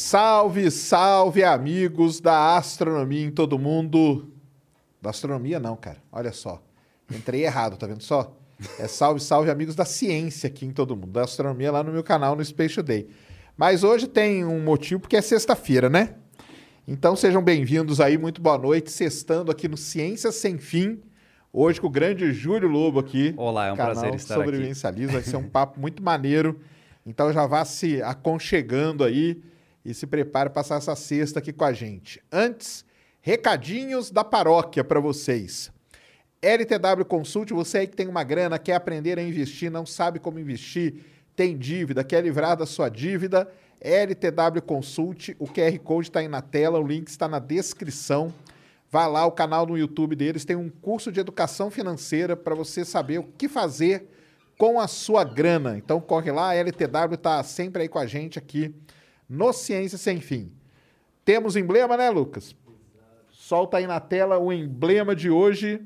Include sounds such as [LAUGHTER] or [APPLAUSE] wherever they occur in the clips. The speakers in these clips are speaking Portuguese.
Salve, salve, amigos da astronomia em todo mundo. Da astronomia, não, cara. Olha só. Entrei errado, tá vendo só? É salve, salve, amigos da ciência aqui em todo mundo. Da astronomia lá no meu canal, no Space Today. Mas hoje tem um motivo, porque é sexta-feira, né? Então sejam bem-vindos aí, muito boa noite. Sextando aqui no Ciência Sem Fim. Hoje com o grande Júlio Lobo aqui. Olá, é um prazer estar aqui. Sobrevivencialismo. Vai ser um papo muito maneiro. Então já vá se aconchegando aí e se prepare para passar essa sexta aqui com a gente. Antes, recadinhos da paróquia para vocês. LTW Consult, você aí que tem uma grana, quer aprender a investir, não sabe como investir, tem dívida, quer livrar da sua dívida, LTW Consult, o QR Code está aí na tela, o link está na descrição. Vá lá, o canal no YouTube deles tem um curso de educação financeira para você saber o que fazer com a sua grana. Então corre lá, a LTW está sempre aí com a gente aqui no Ciência Sem Fim. Temos emblema, né, Lucas? Solta aí na tela o emblema de hoje.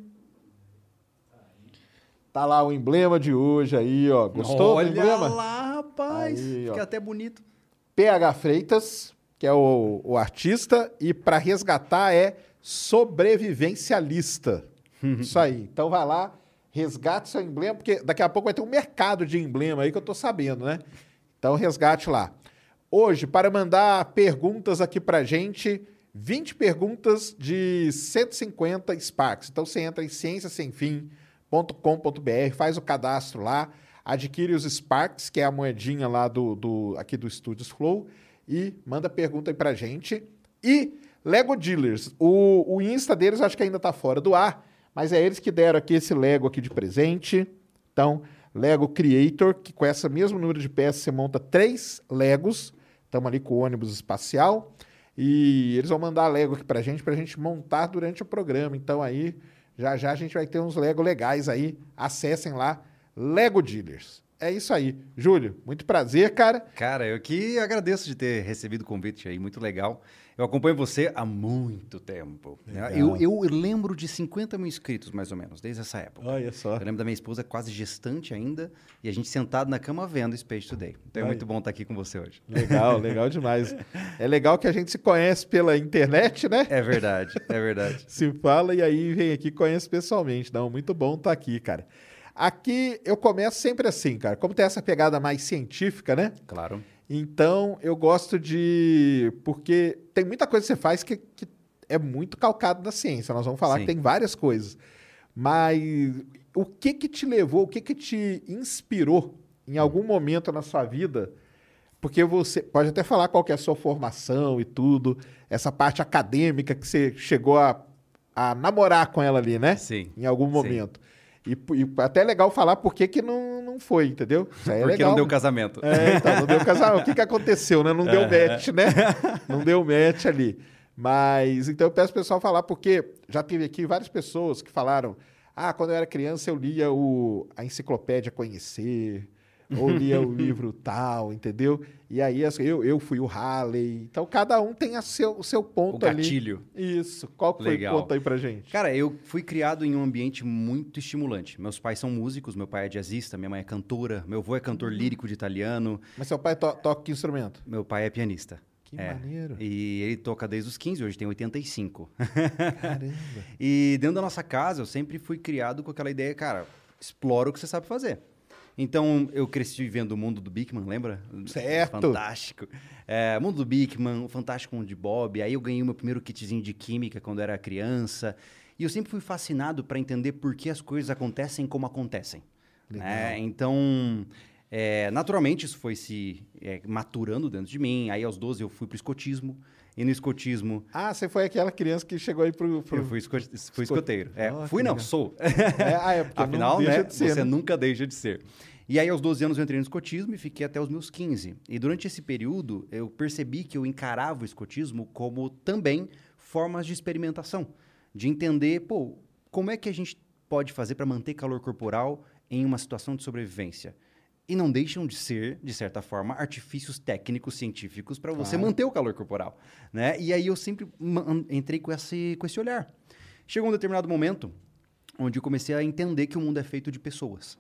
Tá lá o emblema de hoje aí, ó. Gostou Olha do emblema? lá, rapaz. Aí, ó. Fica até bonito. PH Freitas, que é o, o artista, e para resgatar é sobrevivencialista. Isso aí. Então vai lá, resgate seu emblema, porque daqui a pouco vai ter um mercado de emblema aí que eu tô sabendo, né? Então resgate lá. Hoje, para mandar perguntas aqui pra gente, 20 perguntas de 150 Sparks. Então você entra em cienciasemfim.com.br, faz o cadastro lá, adquire os Sparks, que é a moedinha lá do, do aqui do Studios Flow, e manda pergunta aí pra gente. E Lego Dealers, o, o Insta deles acho que ainda tá fora do ar, mas é eles que deram aqui esse Lego aqui de presente. Então, Lego Creator, que com essa mesmo número de peças você monta três Legos. Estamos ali com o ônibus espacial. E eles vão mandar Lego aqui pra gente, pra gente montar durante o programa. Então aí, já já a gente vai ter uns Lego legais aí. Acessem lá, Lego Dealers. É isso aí. Júlio, muito prazer, cara. Cara, eu que agradeço de ter recebido o convite aí, muito legal. Eu acompanho você há muito tempo. né? Eu, eu lembro de 50 mil inscritos, mais ou menos, desde essa época. Olha só. Eu lembro da minha esposa quase gestante ainda e a gente sentado na cama vendo Space Today. Então é muito bom estar aqui com você hoje. Legal, legal demais. É legal que a gente se conhece pela internet, né? É verdade, é verdade. [LAUGHS] se fala e aí vem aqui e conhece pessoalmente. Não, muito bom estar aqui, cara. Aqui eu começo sempre assim, cara. Como tem essa pegada mais científica, né? Claro. Então eu gosto de. Porque tem muita coisa que você faz que, que é muito calcado na ciência. Nós vamos falar Sim. que tem várias coisas. Mas o que que te levou, o que que te inspirou em algum momento na sua vida? Porque você pode até falar qual que é a sua formação e tudo, essa parte acadêmica que você chegou a, a namorar com ela ali, né? Sim. Em algum sim. E, e até é legal falar por que que não, não foi, entendeu? [LAUGHS] É Porque legal. não deu casamento. É, então, não deu casamento. O que, que aconteceu, né? Não deu match, né? [LAUGHS] Não deu match ali. Mas, então eu peço pro pessoal falar, porque já teve aqui várias pessoas que falaram: ah, quando eu era criança eu lia o, a enciclopédia Conhecer, ou lia o livro tal, entendeu? E aí assim, eu, eu fui o Halley. Então cada um tem a seu, o seu ponto O ali. gatilho. Isso. Qual que foi o ponto aí pra gente? Cara, eu fui criado em um ambiente muito estimulante. Meus pais são músicos, meu pai é jazzista, minha mãe é cantora, meu avô é cantor lírico de italiano, Mas seu pai to- toca que instrumento? meu pai é pianista. Que É. maneiro. E ele toca desde os 15, hoje tem 85. Caramba. [LAUGHS] E dentro da nossa casa, eu sempre fui criado com aquela ideia, cara, explora o que você sabe fazer. Então, eu cresci vendo o mundo do Bigman, lembra? Certo. Fantástico. É, mundo do Bigman, o Fantástico Mundo de Bob. Aí eu ganhei o meu primeiro kitzinho de química quando era criança. E eu sempre fui fascinado para entender por que as coisas acontecem como acontecem. né? Então, É, naturalmente, isso foi se é, maturando dentro de mim. Aí, aos 12, eu fui pro escotismo. E no escotismo, Ah, você foi aquela criança que chegou aí pro. pro... eu fui, esco- fui escoteiro. É, fui não, legal. sou. É, ah, é porque Afinal, não né, ser, você né? nunca deixa de ser. E aí, aos 12 anos, eu entrei no escotismo e fiquei até os meus 15. E durante esse período, eu percebi que eu encarava o escotismo como também formas de experimentação. De entender, pô, como é que a gente pode fazer para manter calor corporal em uma situação de sobrevivência? E não deixam de ser, de certa forma, artifícios técnicos, científicos para você Claro. manter o calor corporal. Né? E aí eu sempre entrei com esse, com esse olhar. Chegou um determinado momento onde eu comecei a entender que o mundo é feito de pessoas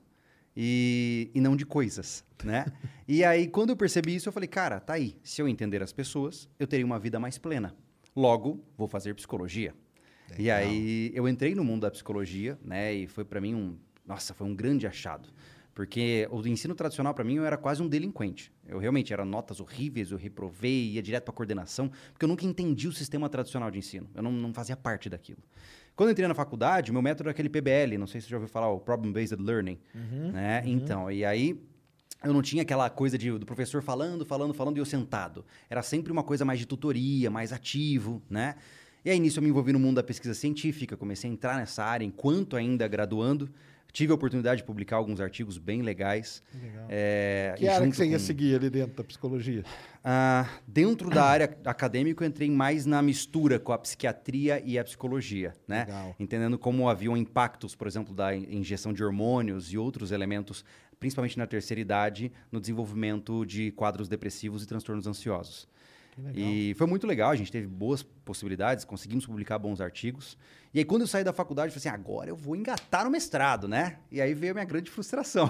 e, e não de coisas, né? [LAUGHS] e aí, quando eu percebi isso, eu falei, cara, tá aí. Se eu entender as pessoas, eu teria uma vida mais plena. Logo, vou fazer psicologia. E aí, eu entrei no mundo da psicologia, né? E foi para mim um... Nossa, foi um grande achado. Porque o ensino tradicional, para mim, eu era quase um delinquente. Eu realmente era notas horríveis, eu reprovei, ia direto para coordenação, porque eu nunca entendi o sistema tradicional de ensino. Eu não, não fazia parte daquilo. Quando eu entrei na faculdade, meu método era aquele PBL, não sei se você já ouviu falar, o Problem Based Learning. né? Então, e aí eu não tinha aquela coisa de, do professor falando, falando, falando e eu sentado. Era sempre uma coisa mais de tutoria, mais ativo, né? E aí, nisso, eu me envolvi no mundo da pesquisa científica, comecei a entrar nessa área enquanto ainda graduando. Tive a oportunidade de publicar alguns artigos bem legais. É, Que área que você ia com- seguir ali dentro da psicologia? ah, dentro da área acadêmica, eu entrei mais na mistura com a psiquiatria e a psicologia, né? Legal. Entendendo como haviam impactos, por exemplo, da in- injeção de hormônios e outros elementos, principalmente na terceira idade, no desenvolvimento de quadros depressivos e transtornos ansiosos. E foi muito legal, a gente teve boas possibilidades, conseguimos publicar bons artigos. E aí, quando eu saí da faculdade, eu falei assim: agora eu vou engatar no mestrado, né? E aí veio a minha grande frustração.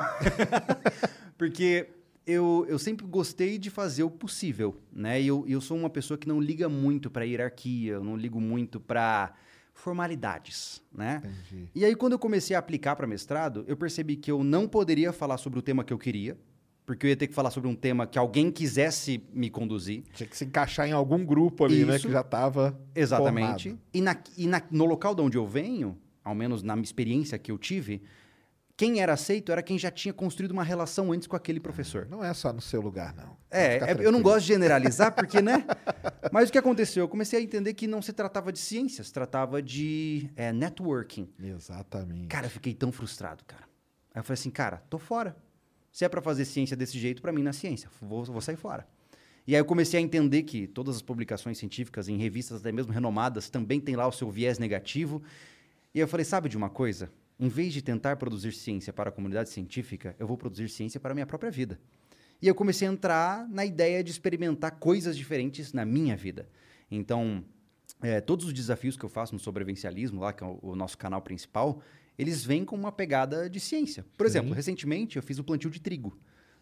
[LAUGHS] Porque eu, eu sempre gostei de fazer o possível, né? E eu, eu sou uma pessoa que não liga muito para hierarquia, eu não ligo muito para formalidades, né? Entendi. E aí, quando eu comecei a aplicar para mestrado, eu percebi que eu não poderia falar sobre o tema que eu queria, porque eu ia ter que falar sobre um tema que alguém quisesse me conduzir. Tinha que se encaixar em algum grupo ali, né? Isso. Que já estava. Exatamente. E, na, e na- no local de onde eu venho, ao menos na minha experiência que eu tive, quem era aceito era quem já tinha construído uma relação antes com aquele professor. Não é só no seu lugar, não. É, é- eu não gosto de generalizar, porque, né? [LAUGHS] Mas o que aconteceu? Eu comecei a entender que não se tratava de ciências, tratava de é, networking. Exatamente. Cara, eu fiquei tão frustrado, cara. Aí eu falei assim, cara, tô fora. Se é pra fazer ciência desse jeito, pra mim não é ciência. Vou, vou sair fora. E aí eu comecei a entender que todas as publicações científicas em revistas até mesmo renomadas também tem lá o seu viés negativo. E eu falei, sabe de uma coisa? Em vez de tentar produzir ciência para a comunidade científica, eu vou produzir ciência para a minha própria vida. E eu comecei a entrar na ideia de experimentar coisas diferentes na minha vida. Então, é, todos os desafios que eu faço no sobrevivencialismo, lá, que é o, o nosso canal principal, eles vêm com uma pegada de ciência. Por exemplo, recentemente eu fiz o plantio de trigo.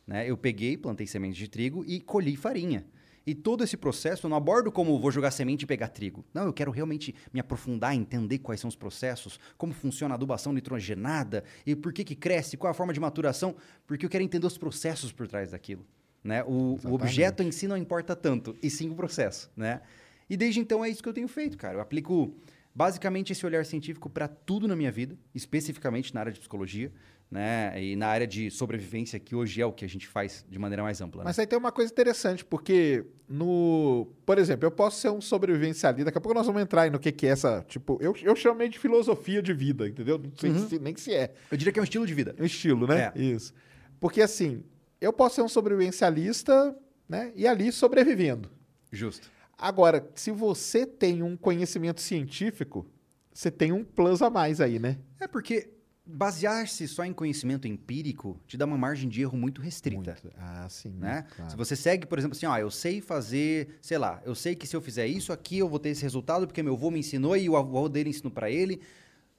Né? Eu peguei, plantei sementes de trigo e colhi farinha. E todo esse processo eu não abordo como vou jogar semente e pegar trigo. Não, eu quero realmente me aprofundar, entender quais são os processos, como funciona a adubação nitrogenada e por que, que cresce, qual é a forma de maturação, porque eu quero entender os processos por trás daquilo. Né? O, o objeto em si não importa tanto, e sim o processo. Né? E desde então é isso que eu tenho feito, cara. Eu aplico basicamente esse olhar científico para tudo na minha vida, especificamente na área de psicologia, né? E na área de sobrevivência, que hoje é o que a gente faz de maneira mais ampla. né? Mas aí tem uma coisa interessante, porque no. Por exemplo, eu posso ser um sobrevivencialista. Daqui a pouco nós vamos entrar aí no que, que é essa. Tipo, eu, eu chamei de filosofia de vida, entendeu? Não sei Uhum. se- nem se é. Eu diria que é um estilo de vida. Um estilo, né? É. Isso. Porque assim, eu posso ser um sobrevivencialista, né? E ali sobrevivendo. Justo. Agora, se você tem um conhecimento científico, você tem um plus a mais aí, né? É porque basear-se só em conhecimento empírico te dá uma margem de erro muito restrita. Muito. Ah, sim. Né? claro. Se você segue, por exemplo, assim, ó, eu sei fazer, sei lá, eu sei que se eu fizer isso aqui, eu vou ter esse resultado porque meu avô me ensinou e o avô dele ensinou para ele.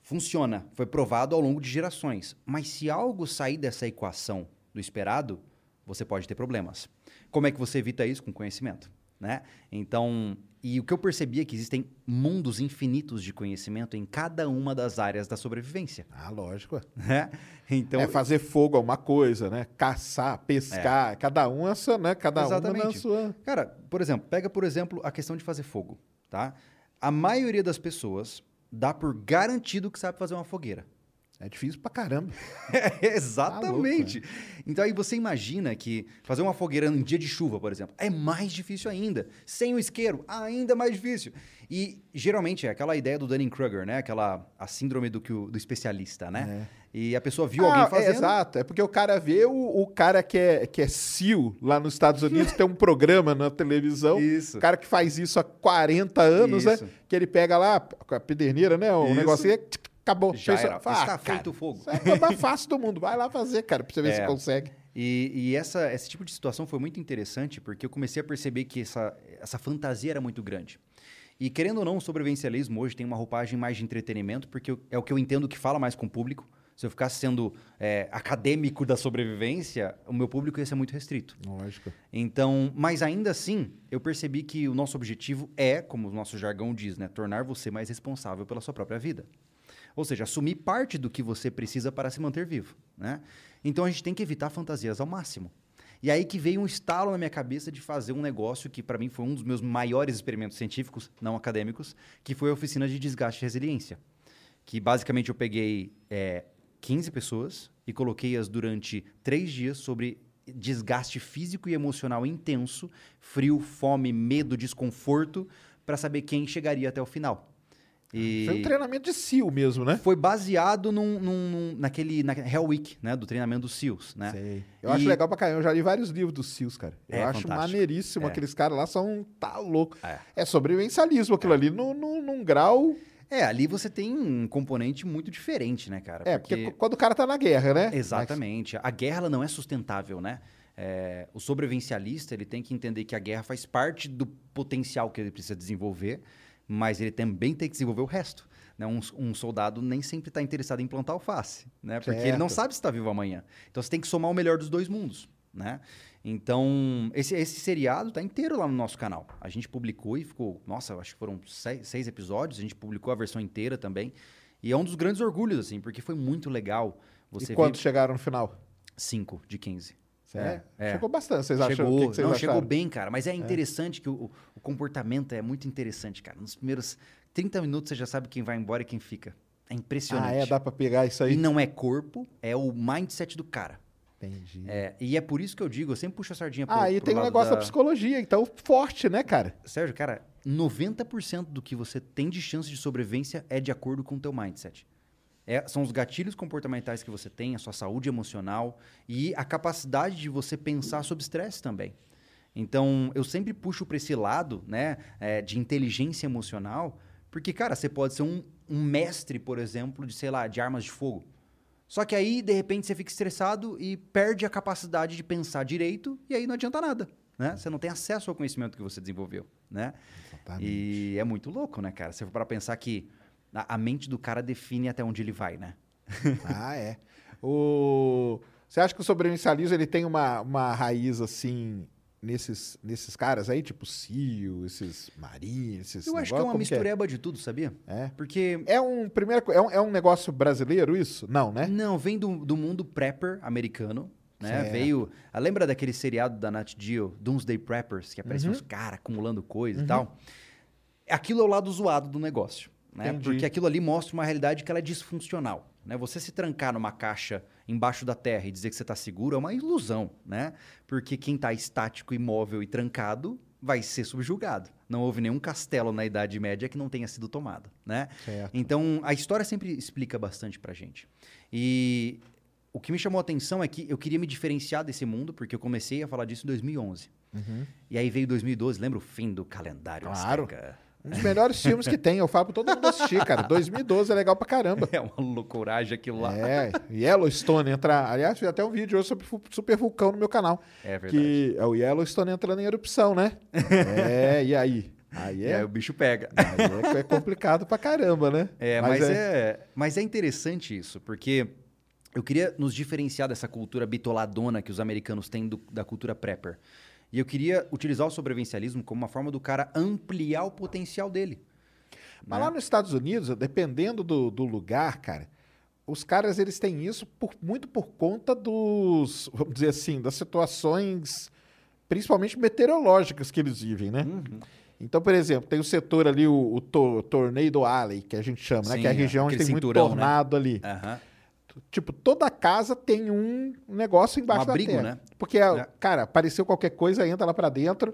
Funciona, foi provado ao longo de gerações. Mas se algo sair dessa equação do esperado, você pode ter problemas. Como é que você evita isso com conhecimento? Né? Então, e o que eu percebi é que existem mundos infinitos de conhecimento em cada uma das áreas da sobrevivência. Ah, lógico. Né? [LAUGHS] Então, é fazer fogo é uma coisa, né? Caçar, pescar, cada um a sua, né? Cada um na Exatamente. sua. Cara, por exemplo, pega, por exemplo, a questão de fazer fogo, tá? A maioria das pessoas dá por garantido que sabe fazer uma fogueira. É difícil pra caramba. [LAUGHS] Exatamente. então aí você imagina que fazer uma fogueira num dia de chuva, por exemplo, é mais difícil ainda. Sem o isqueiro, ainda mais difícil. E geralmente é aquela ideia do Dunning-Kruger, né? Aquela a síndrome do, que o- do especialista, né? E a pessoa viu Ah, alguém é, fazendo. exato. É porque o cara vê o, o cara que é, que é SEAL lá nos Estados Unidos, tem um programa na televisão. Isso. O cara que faz isso há 40 anos, Isso. né? Que ele pega lá com a pederneira, né? O Isso. negócio aí, tch, acabou. Já Fez- era. Fala, Está ah, feito o fogo. É a mais fácil do mundo. Vai lá fazer, cara, pra você ver É. se consegue. E, e essa, esse tipo de situação foi muito interessante porque eu comecei a perceber que essa, essa fantasia era muito grande. E querendo ou não, o sobrevivencialismo hoje tem uma roupagem mais de entretenimento, porque eu- é o que eu entendo que fala mais com o público. Se eu ficasse sendo é, acadêmico da sobrevivência, o meu público ia ser muito restrito. Lógico. Então, mas ainda assim, eu percebi que o nosso objetivo é, como o nosso jargão diz, né, tornar você mais responsável pela sua própria vida. Ou seja, assumir parte do que você precisa para se manter vivo, né? Então a gente tem que evitar fantasias ao máximo. E aí que veio um estalo na minha cabeça de fazer um negócio que para mim foi um dos meus maiores experimentos científicos, não acadêmicos, que foi a oficina de desgaste e resiliência. Que basicamente eu peguei é, 15 pessoas e coloquei-as durante três dias sobre desgaste físico e emocional intenso, frio, fome, medo, desconforto, para saber quem chegaria até o final. E Foi um treinamento de SEAL mesmo, né? foi baseado num, num- naquele na Hell Week, né, do treinamento dos SEALs, né? Sei. Eu E- acho legal pra caramba. Eu já li vários livros dos SEALs, cara. Eu É acho fantástico. maneiríssimo. É. Aqueles caras lá são. Tá louco. É. É, sobrevivencialismo aquilo ali, num, num, num grau. É, ali você tem um componente muito diferente, né, cara? É, porque, quando o cara tá na guerra, né? Exatamente. A guerra ela não é sustentável, né? É, o sobrevivencialista ele tem que entender que a guerra faz parte do potencial que ele precisa desenvolver, mas ele também tem que desenvolver o resto. Né? Um, um soldado nem sempre está interessado em plantar alface, né? Porque ele não Certo. sabe se está vivo amanhã. Então você tem que somar o melhor dos dois mundos, né? Então, esse, esse seriado tá inteiro lá no nosso canal. A gente publicou e ficou, nossa, acho que foram seis, seis episódios, a gente publicou a versão inteira também. E é um dos grandes orgulhos, assim, porque foi muito legal você e quantos chegaram no final? 5 de 15. Sério? É, é. Chegou bastante. Vocês acham? Chegou, o que que vocês não, acharam? chegou bem, cara. Mas é interessante que o, o comportamento é muito interessante, cara. Nos primeiros 30 minutos você já sabe quem vai embora e quem fica. É impressionante. Ah, é? Dá pra pegar isso aí? E não é corpo, é o mindset do cara. Entendi. É, e é por isso que eu digo, eu sempre puxo a sardinha pro, ah, e pro tem um negócio da... da psicologia, então forte, né, cara? Sérgio, cara, 90% do que você tem de chance de sobrevivência é de acordo com o teu mindset. É, são os gatilhos comportamentais que você tem, a sua saúde emocional e a capacidade de você pensar sobre estresse também. Então, eu sempre puxo para esse lado né, é, de inteligência emocional, porque, cara, você pode ser um, um mestre, por exemplo, de, sei lá, de armas de fogo. Só que aí, de repente, você fica estressado e perde a capacidade de pensar direito, e aí não adianta nada. Né? Você não tem acesso ao conhecimento que você desenvolveu. Né? Exatamente. E é muito louco, né, cara? Se for para pensar que a, a mente do cara define até onde ele vai, né? [LAUGHS] Ah, é. O... Você acha que o sobrevivencialismo ele tem uma, uma raiz assim nesses, nesses caras aí, tipo Cio, esses Marinhos, esses Eu acho que é negócio? uma Como mistureba de tudo, sabia? É. Porque É um primeiro é um, é um negócio brasileiro isso? Não, né? Não, vem do, do mundo prepper americano. Né? Veio. ah, Lembra daquele seriado da Nat Geo, Doomsday Preppers, que apareciam Uhum. os caras acumulando coisa e tal? Aquilo é o lado zoado do negócio. Né? Entendi. Porque aquilo ali mostra uma realidade que ela é disfuncional. Né? Você se trancar numa caixa embaixo da terra e dizer que você está seguro é uma ilusão. Né? Porque quem está estático, imóvel e trancado vai ser subjugado. Não houve nenhum castelo na Idade Média que não tenha sido tomado. Né? Certo. Então, a história sempre explica bastante pra gente. E o que me chamou a atenção é que eu queria me diferenciar desse mundo, porque eu comecei a falar disso em 2011. E aí veio 2012, lembra o fim do calendário Claro. azteca? Um dos melhores filmes que tem, eu falo pra todo mundo assistir, cara. 2012 é legal pra caramba. É uma loucuragem aquilo lá. É, Yellowstone entrar. Aliás, fiz até um vídeo hoje sobre super vulcão no meu canal. É verdade. Que é o Yellowstone entrando em erupção, né? é, e aí? Aí E é, aí o bicho pega. aí é, é complicado pra caramba, né? É, mas, é... mas é interessante isso, porque eu queria nos diferenciar dessa cultura bitoladona que os americanos têm do- da cultura prepper. E eu queria utilizar o sobrevivencialismo como uma forma do cara ampliar o potencial dele. Mas né? lá nos Estados Unidos, dependendo do, do lugar, cara, os caras eles têm isso por- muito por conta dos, vamos dizer assim, das situações, principalmente meteorológicas que eles vivem, né? Uhum. Então, por exemplo, tem o setor ali, o, o to- Tornado Alley, que a gente chama, né? Sim, Que é a região onde tem muito cinturão, né? tornado ali. Aham. Tipo, toda casa tem um negócio embaixo Um da abrigo, terra. né? Porque, É. cara, apareceu qualquer coisa, entra lá pra dentro.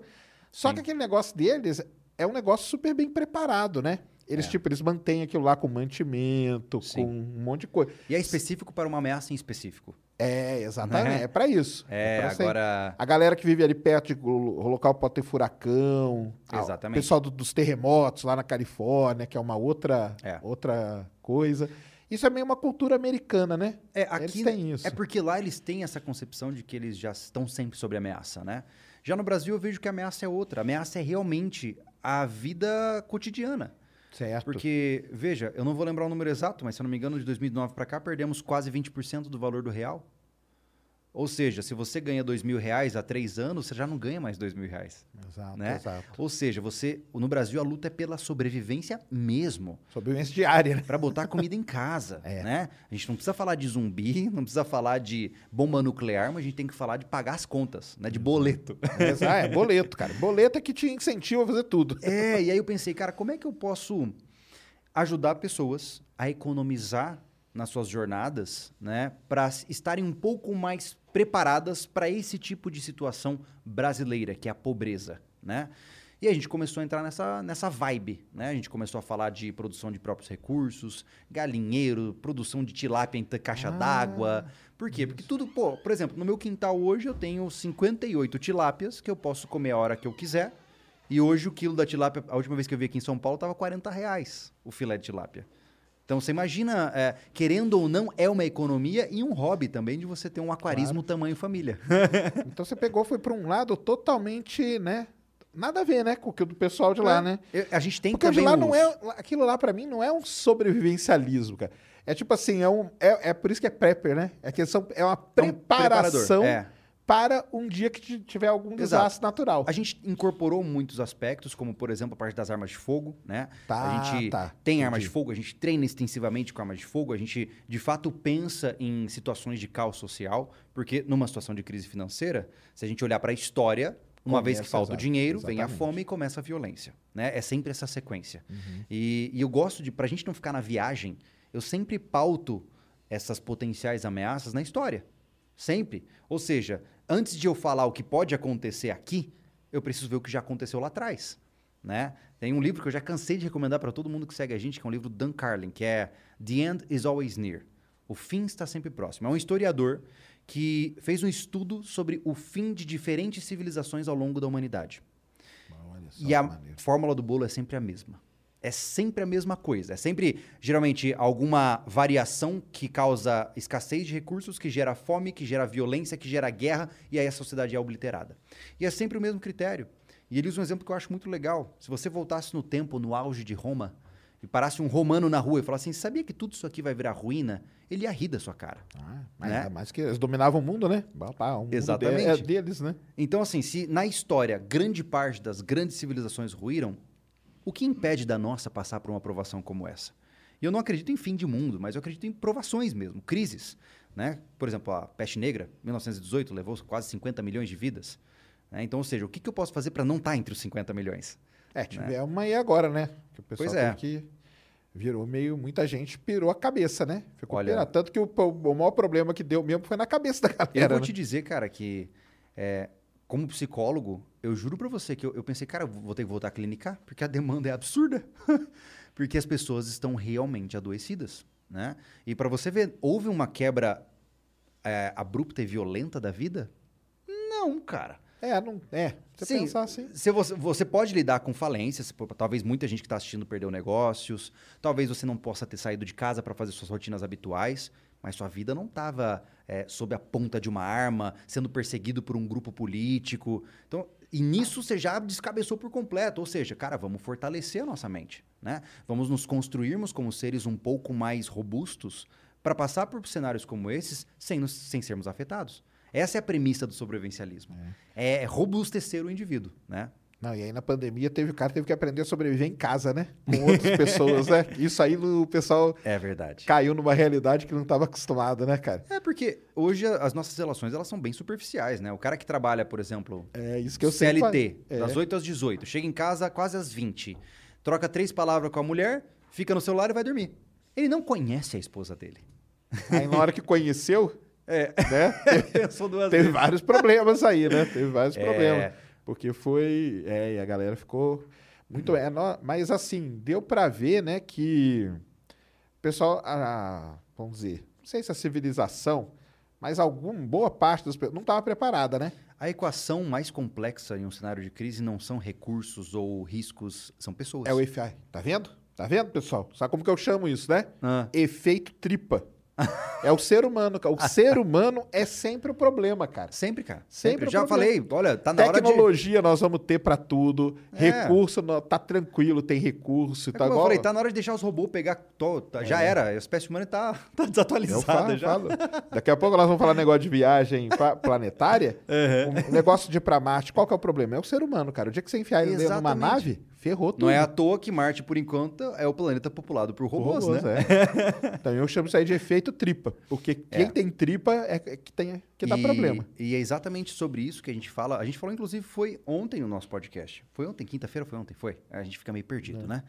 Só Sim. que aquele negócio deles é um negócio super bem preparado, né? Eles, É. tipo, eles mantêm aquilo lá com mantimento, Sim. com um monte de coisa. E é específico para uma ameaça em específico. É, exatamente. Né? É pra isso. É, pra ser- agora. A galera que vive ali perto de o local pode ter furacão. Ah, Exatamente. O pessoal do- dos terremotos lá na Califórnia, que é uma outra, É. outra coisa. Isso é meio uma cultura americana, né? É, Eles aqui têm isso. é porque lá eles têm essa concepção de que eles já estão sempre sob ameaça, né? Já no Brasil eu vejo que a ameaça é outra. A ameaça é realmente a vida cotidiana. Certo. Porque, veja, eu não vou lembrar o número exato, mas se eu não me engano, de 2009 para cá, perdemos quase 20% do valor do real. Ou seja, se você ganha dois mil reais há três anos, você já não ganha mais dois mil reais. Exato, né? exato. Ou seja, você no Brasil a luta é pela sobrevivência mesmo. Sobrevivência diária, né? Para botar comida em casa, [LAUGHS] É. né? A gente não precisa falar de zumbi, [LAUGHS] não precisa falar de bomba nuclear, mas a gente tem que falar de pagar as contas, né? De boleto. Exa- é, boleto, cara. Boleto é que te incentiva a fazer tudo. É, e aí eu pensei, cara, como é que eu posso ajudar pessoas a economizar nas suas jornadas, né, para estarem um pouco mais preparadas para esse tipo de situação brasileira, que é a pobreza, né? E a gente começou a entrar nessa, nessa vibe, né? A gente começou a falar de produção de próprios recursos, galinheiro, produção de tilápia em caixa d'água. Por quê? Porque tudo, pô, por exemplo, no meu quintal hoje eu tenho 58 tilápias que eu posso comer a hora que eu quiser. E hoje o quilo da tilápia, a última vez que eu vi aqui em São Paulo, tava 40 reais o filé de tilápia. Então você imagina, é, querendo ou não, é uma economia e um hobby também de você ter um aquarismo tamanho família. [LAUGHS] Então você pegou, foi pra um lado totalmente, né? Nada a ver, né? Com o que o do pessoal de lá, né? Eu- a gente tem Porque de lá não é. Aquilo lá pra mim não é um sobrevivencialismo, cara. É tipo assim, é, um, é, é por isso que é prepper, né? É que são, é uma É um preparação é. Para um dia que tiver algum desastre natural. A gente incorporou muitos aspectos, como por exemplo a parte das armas de fogo, né? Tá, a gente tá, tem entendi. armas de fogo, a gente treina extensivamente com armas de fogo, a gente de fato pensa em situações de caos social, porque numa situação de crise financeira, se a gente olhar para a história, uma vez que Começa, falta o exato, dinheiro, vem a exatamente. fome e começa a violência, né? É sempre essa sequência. Uhum. E, e eu gosto de, pra gente não ficar na viagem, eu sempre pauto essas potenciais ameaças na história. Sempre. Ou seja, antes de eu falar o que pode acontecer aqui, eu preciso ver o que já aconteceu lá atrás. Né? Tem um livro que eu já cansei de recomendar para todo mundo que segue a gente, que é um livro do Dan Carlin, que é The End is Always Near. O fim está sempre próximo. É um historiador que fez um estudo sobre o fim de diferentes civilizações ao longo da humanidade. Só E a maneiro. fórmula do bolo é sempre a mesma. É sempre a mesma coisa. É sempre, geralmente, alguma variação que causa escassez de recursos, que gera fome, que gera violência, que gera guerra, e aí a sociedade é obliterada. E é sempre o mesmo critério. E ele usa um exemplo que eu acho muito legal. Se você voltasse no tempo, no auge de Roma, e parasse um romano na rua e falasse assim, sabia que tudo isso aqui vai virar ruína? Ele ia rir da sua cara. Ah, mas né? ainda mais que eles dominavam o mundo, né? O mundo Exatamente. de- é deles, né? Então, assim, se na história grande parte das grandes civilizações ruíram, o que impede da nossa passar por uma provação como essa? E eu não acredito em fim de mundo, mas eu acredito em provações mesmo, crises. Né? Por exemplo, a peste negra, 1918, levou quase 50 milhões de vidas. né? Então, ou seja, o que, que eu posso fazer para não estar entre os 50 milhões? É, tiver uma aí agora, né? Que o pessoal Pois é. que virou meio. Muita gente pirou a cabeça, né? Ficou Olha- pirado. Tanto que o, o maior problema que deu mesmo foi na cabeça da Eu galera. vou né? te dizer, cara, que é, como psicólogo, eu juro pra você que eu, eu pensei, cara, vou ter que voltar a clinicar, porque a demanda é absurda. [LAUGHS] porque as pessoas estão realmente adoecidas, né? E pra você ver, houve uma quebra é, abrupta e violenta da vida? Não, cara. É, não. É, você Sim, pensar assim. Se você, você pode lidar com falências, talvez muita gente que está assistindo perdeu negócios, talvez você não possa ter saído de casa para fazer suas rotinas habituais, mas sua vida não estava sob a ponta de uma arma, sendo perseguido por um grupo político. Então, e nisso você já descabeçou por completo. Ou seja, cara, vamos fortalecer a nossa mente, né? Vamos nos construirmos como seres um pouco mais robustos para passar por cenários como esses sem, nos- sem sermos afetados. Essa é a premissa do sobrevivencialismo. É, robustecer o indivíduo, né? Não, e aí na pandemia teve o cara teve que aprender a sobreviver em casa, né? Com outras pessoas, né? [LAUGHS] Isso aí o pessoal É verdade. caiu numa realidade que não estava acostumado, né, cara? É porque hoje as nossas relações elas são bem superficiais, né? O cara que trabalha, por exemplo, É isso que eu CLT, falei. É. das 8 às 18, chega em casa quase às 20, troca três palavras com a mulher, fica no celular e vai dormir. Ele não conhece a esposa dele. Aí na hora que conheceu, [LAUGHS] É. né? [LAUGHS] Teve vezes. vários problemas aí, né? Teve vários É. problemas. Porque foi. É, e a galera ficou muito. É, mas assim, deu pra ver, né, que o pessoal. a- vamos dizer, não sei se a civilização, mas alguma boa parte das pessoas não estava preparada, né? A equação mais complexa em um cenário de crise não são recursos ou riscos, são pessoas. É o EFI. Tá vendo? Tá vendo, pessoal? Sabe como que eu chamo isso, né? Ah. Efeito tripa. [LAUGHS] é o ser humano, cara. O [LAUGHS] ser humano é sempre o problema, cara. Sempre, cara. Sempre Sempre. Já problema. falei, olha, tá na hora de... Tecnologia nós vamos ter pra tudo. É. Recurso, tá tranquilo, tem recurso. É tá como eu igual... falei, tá na hora de deixar os robôs pegar... to- tá- Já era, a espécie humana tá, [LAUGHS] tá Eu desatualizada falo, já. falo. Daqui a pouco nós vamos falar negócio de viagem planetária. O negócio de ir pra Marte, qual que é o problema? É o ser humano, cara. O dia que você enfiar ele dentro de uma Exatamente. nave, ferrou tudo. Não é à toa que Marte, por enquanto, é o planeta populado por robôs, Robôs, né? é. [LAUGHS] Então eu chamo isso aí de efeito tripa. Porque quem É. tem tripa é é que, tem, que dá E- problema. E é exatamente sobre isso que a gente fala. A gente falou, inclusive, foi ontem no nosso podcast. Foi ontem, quinta-feira foi ontem? Foi. A gente fica meio perdido, né?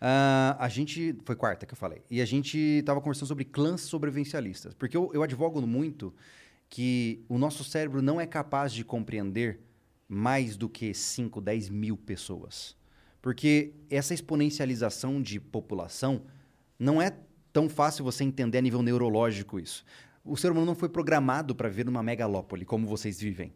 Ah, a gente. Foi quarta que eu falei. E a gente tava conversando sobre clãs sobrevivencialistas. Porque eu, eu advogo muito que o nosso cérebro não é capaz de compreender mais do que 5, 10 mil pessoas. Porque essa exponencialização de população não é tão fácil você entender a nível neurológico isso. O ser humano não foi programado para viver numa megalópole como vocês vivem.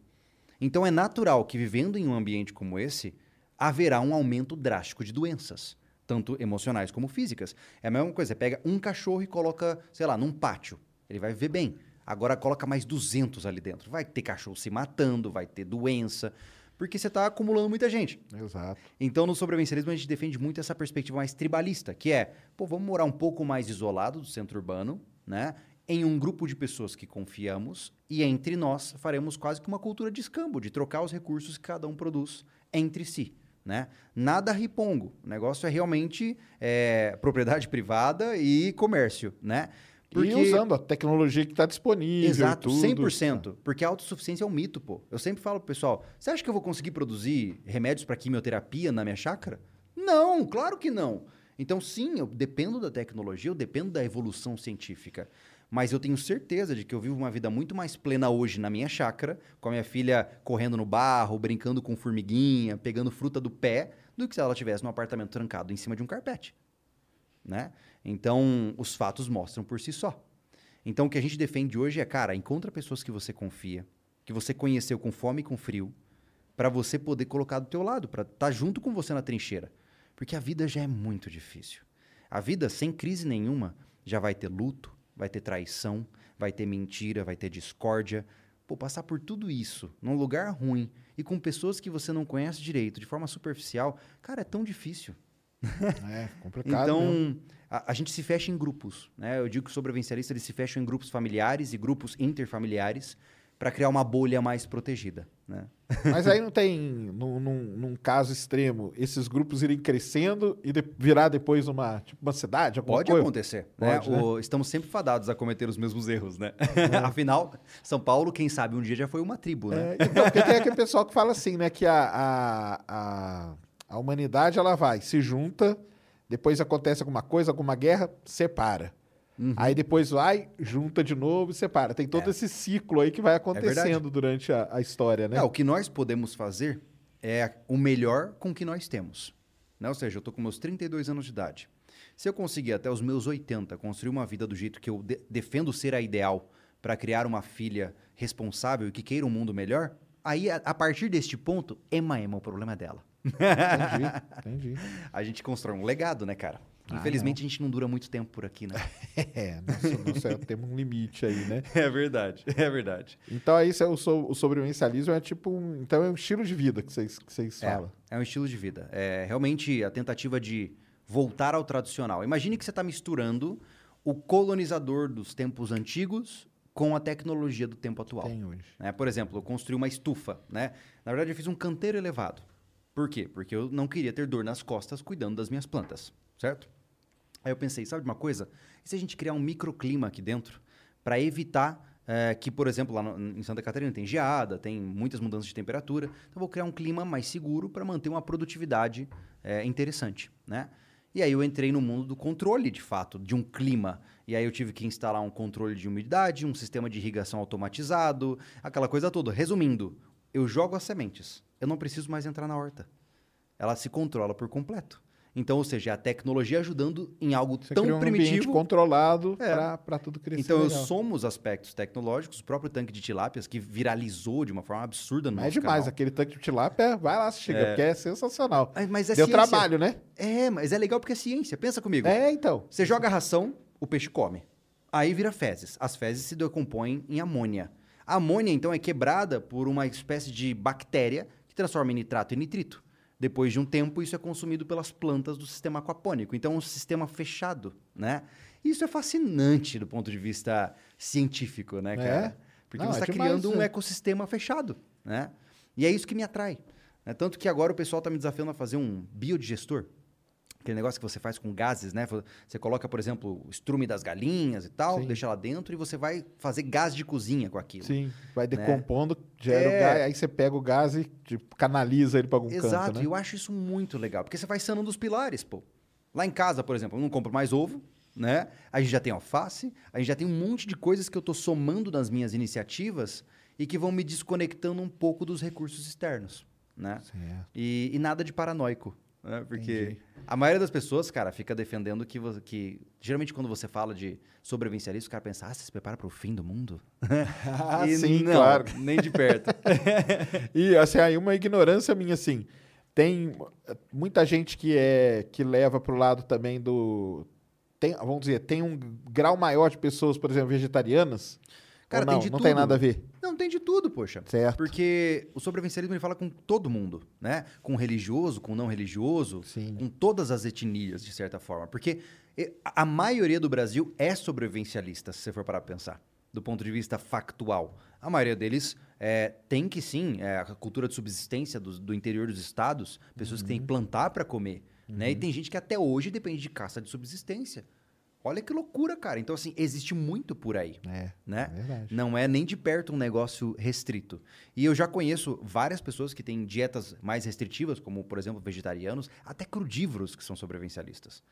Então é natural que vivendo em um ambiente como esse, haverá um aumento drástico de doenças, tanto emocionais como físicas. É a mesma coisa, você pega um cachorro e coloca, sei lá, num pátio, ele vai viver bem. Agora coloca mais 200 ali dentro. Vai ter cachorro se matando, vai ter doença, porque você está acumulando muita gente. Exato. Então, no sobrevivencialismo, a gente defende muito essa perspectiva mais tribalista, que é, pô, vamos morar um pouco mais isolado do centro urbano, né? Em um grupo de pessoas que confiamos e entre nós faremos quase que uma cultura de escambo, de trocar os recursos que cada um produz entre si, né? Nada ripongo. O negócio é realmente é, propriedade [LAUGHS] privada e comércio, né? E usando a tecnologia que está disponível. Exato, tudo. 100%. Porque a autossuficiência é um mito, pô. Eu sempre falo pro pessoal, você acha que eu vou conseguir produzir remédios para quimioterapia na minha chácara? Não, claro que não. Então, sim, eu dependo da tecnologia, eu dependo da evolução científica. Mas eu tenho certeza de que eu vivo uma vida muito mais plena hoje na minha chácara, com a minha filha correndo no barro, brincando com formiguinha, pegando fruta do pé, do que se ela estivesse num apartamento trancado em cima de um carpete né? Então, os fatos mostram por si só. Então, o que a gente defende hoje é, cara, encontra pessoas que você confia, que você conheceu com fome e com frio, para você poder colocar do teu lado, para estar junto com você na trincheira. Porque a vida já é muito difícil. A vida, sem crise nenhuma, já vai ter luto, vai ter traição, vai ter mentira, vai ter discórdia. Pô, passar por tudo isso num lugar ruim e com pessoas que você não conhece direito, de forma superficial, cara, é tão difícil. [LAUGHS] É, complicado. Então, a, a gente se fecha em grupos. Né? Eu digo que os sobrevivencialistas eles se fecham em grupos familiares e grupos interfamiliares para criar uma bolha mais protegida. Né? [LAUGHS] Mas aí não tem, num, num, num caso extremo, esses grupos irem crescendo e de- virar depois uma, tipo, uma cidade? Pode coisa? acontecer. né? Pode, né? O- estamos sempre fadados a cometer os mesmos erros. Né? [LAUGHS] Afinal, São Paulo, quem sabe, um dia já foi uma tribo. Né? É, então, porque tem aquele pessoal que fala assim, né? Que a, a, a, a humanidade, ela vai, se junta, depois acontece alguma coisa, alguma guerra, separa. Uhum. Aí depois vai, junta de novo e separa. Tem todo esse ciclo aí que vai acontecendo É. durante a, a história, né? É, o que nós podemos fazer é o melhor com o que nós temos. Né? Ou seja, eu estou com meus 32 anos de idade. Se eu conseguir até os meus 80 construir uma vida do jeito que eu de- defendo ser a ideal para criar uma filha responsável e que queira um mundo melhor, aí a, a partir deste ponto, Ema Ema, o problema é dela. Entendi, entendi. A gente constrói um legado, né, cara? Infelizmente a gente não dura muito tempo por aqui, né? [LAUGHS] É, nossa, nossa, temos um limite aí, né? [LAUGHS] é verdade, é verdade. Então aí cê- o, so, o sobrevivencialismo é tipo um, então é um estilo de vida que vocês que vocês É, falam. é um estilo de vida. É realmente a tentativa de voltar ao tradicional. Imagine que você está misturando o colonizador dos tempos antigos com a tecnologia do tempo atual. Tem hoje. né? Por exemplo, eu construí uma estufa. Né? Na verdade, eu fiz um canteiro elevado. Por quê? Porque eu não queria ter dor nas costas cuidando das minhas plantas, certo? Aí eu pensei, sabe de uma coisa? E se a gente criar um microclima aqui dentro para evitar eh, que, por exemplo, lá no- em Santa Catarina tem geada, tem muitas mudanças de temperatura. Então, vou criar um clima mais seguro para manter uma produtividade eh, interessante, né? E aí eu entrei no mundo do controle, de fato, de um clima. E aí eu tive que instalar um controle de umidade, um sistema de irrigação automatizado, aquela coisa toda. Resumindo, eu jogo as sementes. Eu não preciso mais entrar na horta. Ela se controla por completo. Então, ou seja, é a tecnologia ajudando em algo Você tão cria um primitivo. controlado É. para tudo crescer Então, eu legal. somo os aspectos tecnológicos, o próprio tanque de tilápias, que viralizou de uma forma absurda no é demais, canal. aquele tanque de tilápia, vai lá, chega, porque é sensacional. Mas- Mas é Deu ciência. trabalho, né? É, mas é legal porque é ciência. Pensa comigo. É, então. Você joga a ração, o peixe come. Aí vira fezes. As fezes se decompõem em amônia. A amônia, então, é quebrada por uma espécie de bactéria que transforma em nitrato e nitrito. Depois de um tempo, isso é consumido pelas plantas do sistema aquapônico. Então, é um sistema fechado, né? Isso é fascinante do ponto de vista científico, né, É? cara? Porque Não, você é está demais criando isso um aí. ecossistema fechado, né? E é isso que me atrai. né? Tanto que agora o pessoal está me desafiando a fazer um biodigestor. Aquele negócio que você faz com gases, né? Você coloca, por exemplo, o estrume das galinhas e tal, Sim. deixa lá dentro e você vai fazer gás de cozinha com aquilo. Sim, vai decompondo, gera É. o gás, aí você pega o gás e tipo, canaliza ele para algum Exato, canto, e né? eu acho isso muito legal, porque você vai sanando os pilares, pô. Lá em casa, por exemplo, eu não compro mais ovo, né? A gente já tem alface, a gente já tem um monte de coisas que eu tô somando nas minhas iniciativas e que vão me desconectando um pouco dos recursos externos, né? Certo. E, e nada de paranoico, né? Porque Entendi. a maioria das pessoas, cara, fica defendendo que, você, que... Geralmente, quando você fala de sobrevivencialismo, o cara pensa, ah, você se prepara para o fim do mundo? Ah, [LAUGHS] E sim, não, claro. nem de perto. [LAUGHS] E assim, aí uma ignorância minha, assim, tem muita gente que é que leva pro lado também do. Tem, vamos dizer, tem um grau maior de pessoas, por exemplo, vegetarianas. Cara, não, tem de não tem tudo. nada a ver. Não, tem de tudo, poxa. Certo. Porque o sobrevivencialismo ele fala com todo mundo, né? Com religioso, com não religioso, Sim. com todas as etnias, de certa forma. Porque a maioria do Brasil é sobrevivencialista, se você for parar pra pensar, do ponto de vista factual. A maioria deles eh, tem que sim, eh, a cultura de subsistência do, do interior dos estados, pessoas que têm que Uhum. plantar para comer, né? E tem gente que até hoje depende de caça de subsistência. Olha que loucura, cara. Então, assim, existe muito por aí É, né? é verdade. Não é nem de perto um negócio restrito. E eu já conheço várias pessoas que têm dietas mais restritivas, como, por exemplo, vegetarianos, até crudívoros que são sobrevivencialistas.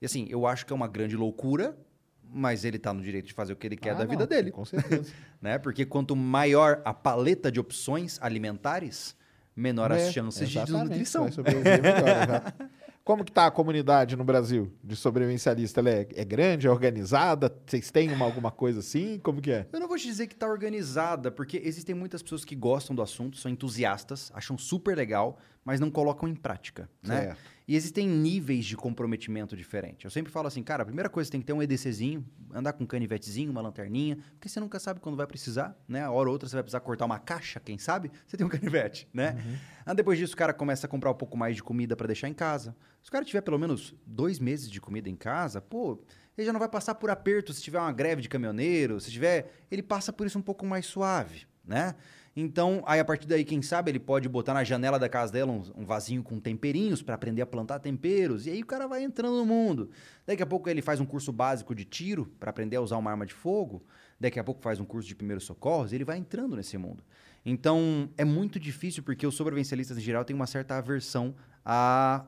E assim, eu acho que é uma grande loucura, mas ele tá no direito de fazer o que ele quer Ah, da não, vida dele, Com certeza. [LAUGHS] né? Porque quanto maior a paleta de opções alimentares, menor É, as chances de desnutrição. vai sobreviver melhor, [LAUGHS] exato. Como que tá a comunidade no Brasil de sobrevivencialista? Ela é, é grande, é organizada? Vocês têm uma, alguma coisa assim? Como que é? Eu não vou te dizer que está organizada, porque existem muitas pessoas que gostam do assunto, são entusiastas, acham super legal, mas não colocam em prática, né? Certo. E existem níveis de comprometimento diferente. Eu sempre falo assim, cara, a primeira coisa tem que ter um EDCzinho, andar com um canivetezinho, uma lanterninha, porque você nunca sabe quando vai precisar, né? A hora ou outra você vai precisar cortar uma caixa, quem sabe? Você tem um [LAUGHS] canivete, né? Ah, depois disso, o cara começa a comprar um pouco mais de comida para deixar em casa. Se o cara tiver pelo menos dois meses de comida em casa, pô, ele já não vai passar por aperto se tiver uma greve de caminhoneiro, se tiver, ele passa por isso um pouco mais suave, né? Então, aí a partir daí, quem sabe, ele pode botar na janela da casa dela um, um vasinho com temperinhos para aprender a plantar temperos, e aí o cara vai entrando no mundo. Daqui a pouco ele faz um curso básico de tiro para aprender a usar uma arma de fogo, daqui a pouco faz um curso de primeiros socorros, e ele vai entrando nesse mundo. Então, é muito difícil porque os sobrevivencialistas em geral têm uma certa aversão a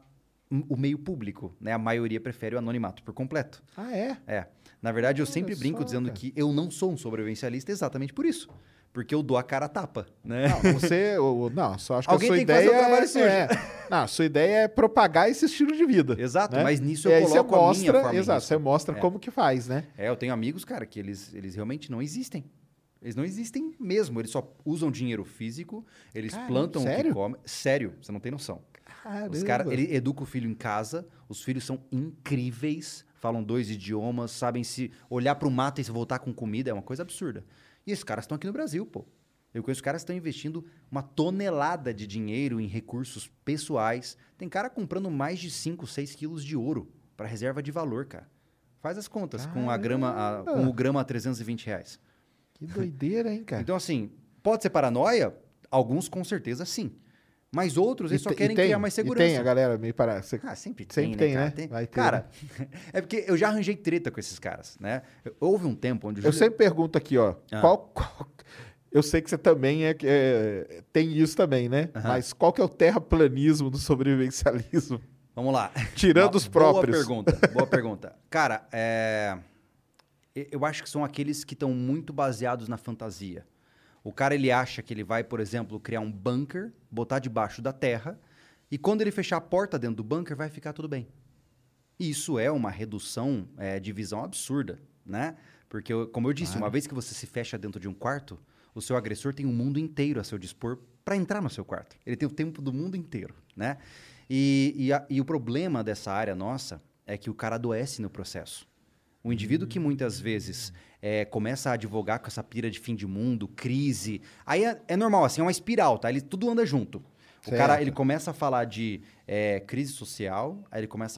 o meio público, né? A maioria prefere o anonimato por completo. Ah, é? É. Na verdade, eu Olha sempre brinco só, dizendo cara. que eu não sou um sobrevivencialista exatamente por isso. Porque eu dou a cara a tapa, né? Não, você. o- não, só acho que Alguém a sua que ideia o trabalho é, é- Não, a sua ideia é propagar esse estilo de vida. Exato, né? mas nisso E eu coloco a minha mostra, forma Exato, você mostra É. como que faz, né? É, eu tenho amigos, cara, que eles, eles realmente não existem. Eles não existem mesmo. Eles só usam dinheiro físico, eles Caramba, plantam o sério? que comem. Sério, você não tem noção. Os Caramba. caras, ele educa o filho em casa, os filhos são incríveis, falam dois idiomas, sabem se olhar para o mato e se voltar com comida, é uma coisa absurda. E esses caras estão aqui no Brasil, pô. Eu conheço caras que estão investindo uma tonelada de dinheiro em recursos pessoais. Tem cara comprando mais de 5, 6 quilos de ouro para reserva de valor, cara. Faz as contas com, a grama, a- com o grama a 320 reais. Que doideira, hein, cara? [LAUGHS] Então, assim, pode ser paranoia? Alguns com certeza sim. Mas outros, eles só te- querem tem, criar mais e segurança. tem a galera meio para. Ah, sempre tem, Sempre né, tem, cara? né? Vai ter, cara, [LAUGHS] é porque eu já arranjei treta com esses caras, né? Houve um tempo onde o Eu Júlio- sempre pergunto aqui, ó. Ah. Qual, qual- Eu sei que você também é, é- tem isso também, né? Mas qual que é o terraplanismo do sobrevivencialismo? Vamos lá. Tirando Uma os próprios. Boa pergunta, boa [LAUGHS] pergunta. Cara, é... e- eu acho que são aqueles que estão muito baseados na fantasia. O cara, ele acha que ele vai, por exemplo, criar um bunker, botar debaixo da terra, e quando ele fechar a porta dentro do bunker, vai ficar tudo bem. E Isso é uma redução é, de visão absurda, né? Porque, como eu disse, uma vez que você se fecha dentro de um quarto, o seu agressor tem um mundo inteiro a seu dispor para entrar no seu quarto. Ele tem o tempo do mundo inteiro, né? E, e a- e o problema dessa área nossa é que o cara adoece no processo. O indivíduo que muitas vezes é, começa a advogar com essa pira de fim de mundo, crise, aí é, é normal, assim, é uma espiral, tá? Ele tudo anda junto. O cara, Certo. ele começa a falar de é, crise social, aí ele começa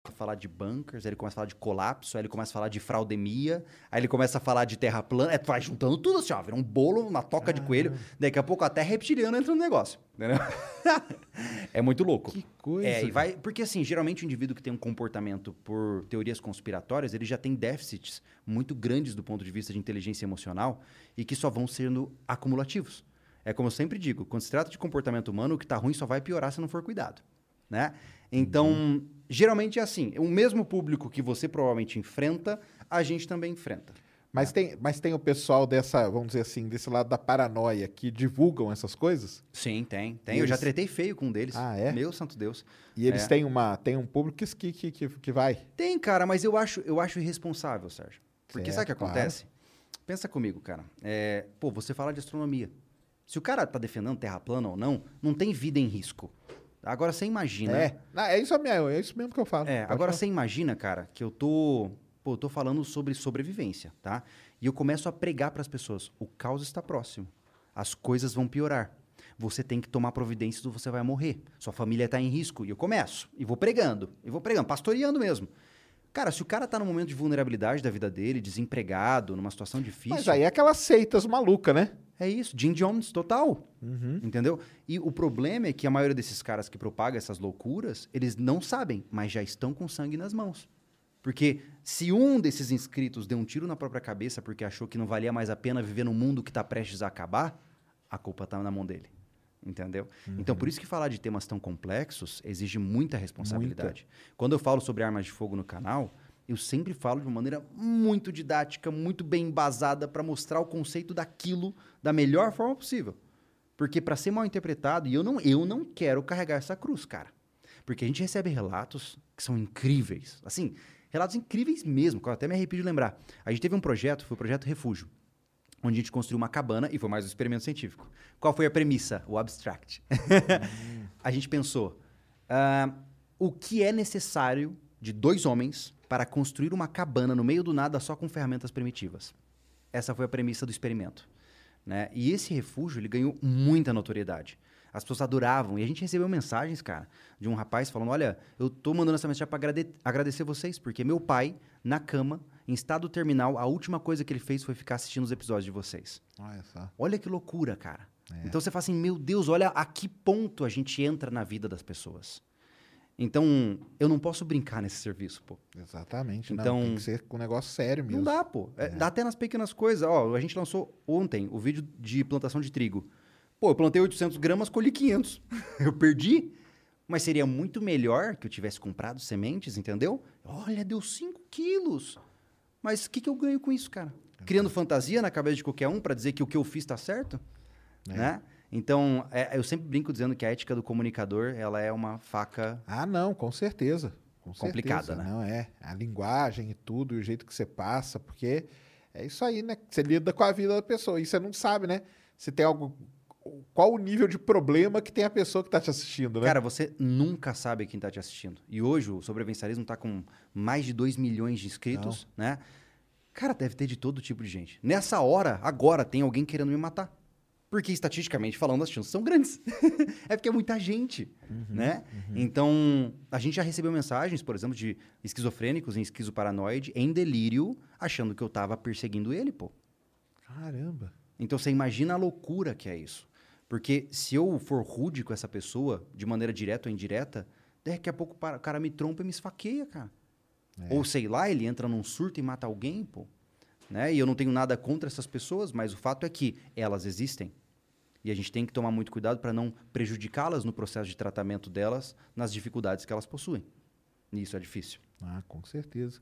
A falar de bunkers, aí ele começa a falar de colapso, aí ele começa a falar de fraudemia, aí ele começa a falar de terra plana, é, vai juntando tudo assim, ó, vira um bolo, uma toca de coelho, daqui a pouco até reptiliano entra no negócio, entendeu? [LAUGHS] é muito louco. Que coisa, É, e vai, porque assim, geralmente o indivíduo que tem um comportamento por teorias conspiratórias, ele já tem déficits muito grandes do ponto de vista de inteligência emocional e que só vão sendo acumulativos. É como eu sempre digo, quando se trata de comportamento humano, o que tá ruim só vai piorar se não for cuidado, né? Então, geralmente é assim, o mesmo público que você provavelmente enfrenta, a gente também enfrenta. Mas, tem, mas tem o pessoal dessa, vamos dizer assim, desse lado da paranoia que divulgam essas coisas? Sim, tem, tem. E Eu já eles- tretei feio com um deles. Ah, é? Meu santo Deus. E eles É. têm, uma, têm um público que, que, que, que vai. Tem, cara, mas eu acho, eu acho irresponsável, Sérgio. Porque sabe o que Certo, claro. acontece? Pensa comigo, cara. É, pô, você fala de astronomia. Se o cara tá defendendo terra plana ou não, não tem vida em risco. Agora você imagina. É, Ah, é, isso, mesmo, é isso mesmo que eu falo. É, Pode agora falar. você imagina, cara, que eu tô, pô, eu tô falando sobre sobrevivência, tá? E eu começo a pregar para as pessoas, o caos está próximo. As coisas vão piorar. Você tem que tomar providências ou você vai morrer. Sua família está em risco. E eu começo, e vou pregando, e vou pregando, pastoreando mesmo. Cara, se o cara tá num momento de vulnerabilidade da vida dele, desempregado, numa situação difícil, Mas aí é aquelas seitas malucas, né? é isso, Jim Jones total. Entendeu? E o problema é que a maioria desses caras que propagam essas loucuras, eles não sabem, mas já estão com sangue nas mãos. Porque se um desses inscritos deu um tiro na própria cabeça porque achou que não valia mais a pena viver num mundo que está prestes a acabar, a culpa está na mão dele. Entendeu? Então, por isso que falar de temas tão complexos exige muita responsabilidade. Quando eu falo sobre armas de fogo no canal, eu sempre falo de uma maneira muito didática, muito bem embasada para mostrar o conceito daquilo da melhor forma possível. Porque para ser mal interpretado, e eu não, eu não quero carregar essa cruz, cara. Porque a gente recebe relatos que são incríveis. Assim, relatos incríveis mesmo, que eu até me arrepio de lembrar. A gente teve um projeto, foi o projeto Refúgio, onde a gente construiu uma cabana e foi mais um experimento científico. Qual foi a premissa? O abstract. [LAUGHS] a gente pensou, ah, o que é necessário de dois homens para construir uma cabana no meio do nada só com ferramentas primitivas? Essa foi a premissa do experimento. Né? E esse refúgio ele ganhou muita notoriedade. As pessoas adoravam. E a gente recebeu mensagens, cara, de um rapaz falando: Olha, eu tô mandando essa mensagem para agrade agradecer vocês, porque meu pai, na cama, em estado terminal, a última coisa que ele fez foi ficar assistindo os episódios de vocês. Olha só. Olha que loucura, cara. Então você fala assim: Meu Deus, olha a que ponto a gente entra na vida das pessoas. Então, eu não posso brincar nesse serviço, pô. Exatamente. Então- não, tem que ser com um negócio sério mesmo. Não dá, pô. É, Dá até nas pequenas coisas. Ó, a gente lançou ontem o vídeo de plantação de trigo. Pô, eu plantei 800 gramas, colhi 500. [LAUGHS] eu perdi. Mas seria muito melhor que eu tivesse comprado sementes, entendeu? Olha, deu 5 quilos. Mas o que, que eu ganho com isso, cara? Criando fantasia na cabeça de qualquer um para dizer que o que eu fiz está certo? Né? Então, é, eu sempre brinco dizendo que a ética do comunicador, ela é uma faca... Ah, não, com certeza. Com Complicada, certeza. né? Não, é. A linguagem e tudo, e o jeito que você passa, porque é isso aí, né? Você lida com a vida da pessoa e você não sabe, né? Se tem algo. Qual o nível de problema que tem a pessoa que tá te assistindo, né? Cara, você nunca sabe quem tá te assistindo. E hoje o sobrevivencialismo tá com mais de 2 milhões de inscritos, né? Cara, deve ter de todo tipo de gente. Nessa hora, agora, tem alguém querendo me matar. Porque, estatisticamente falando, as chances são grandes. [LAUGHS] é porque é muita gente, né? Então, a gente já recebeu mensagens, por exemplo, de esquizofrênicos em esquizoparanoide, em delírio, achando que eu tava perseguindo ele, pô. Caramba. Então, você imagina a loucura que é isso. Porque se eu for rude com essa pessoa, de maneira direta ou indireta, daqui a pouco o cara me trompa e me esfaqueia, cara. Ou sei lá, ele entra num surto e mata alguém, pô. Né? E eu não tenho nada contra essas pessoas, mas o fato é que elas existem. E a gente tem que tomar muito cuidado para não prejudicá-las no processo de tratamento delas, nas dificuldades que elas possuem. E isso é difícil. Ah, com certeza.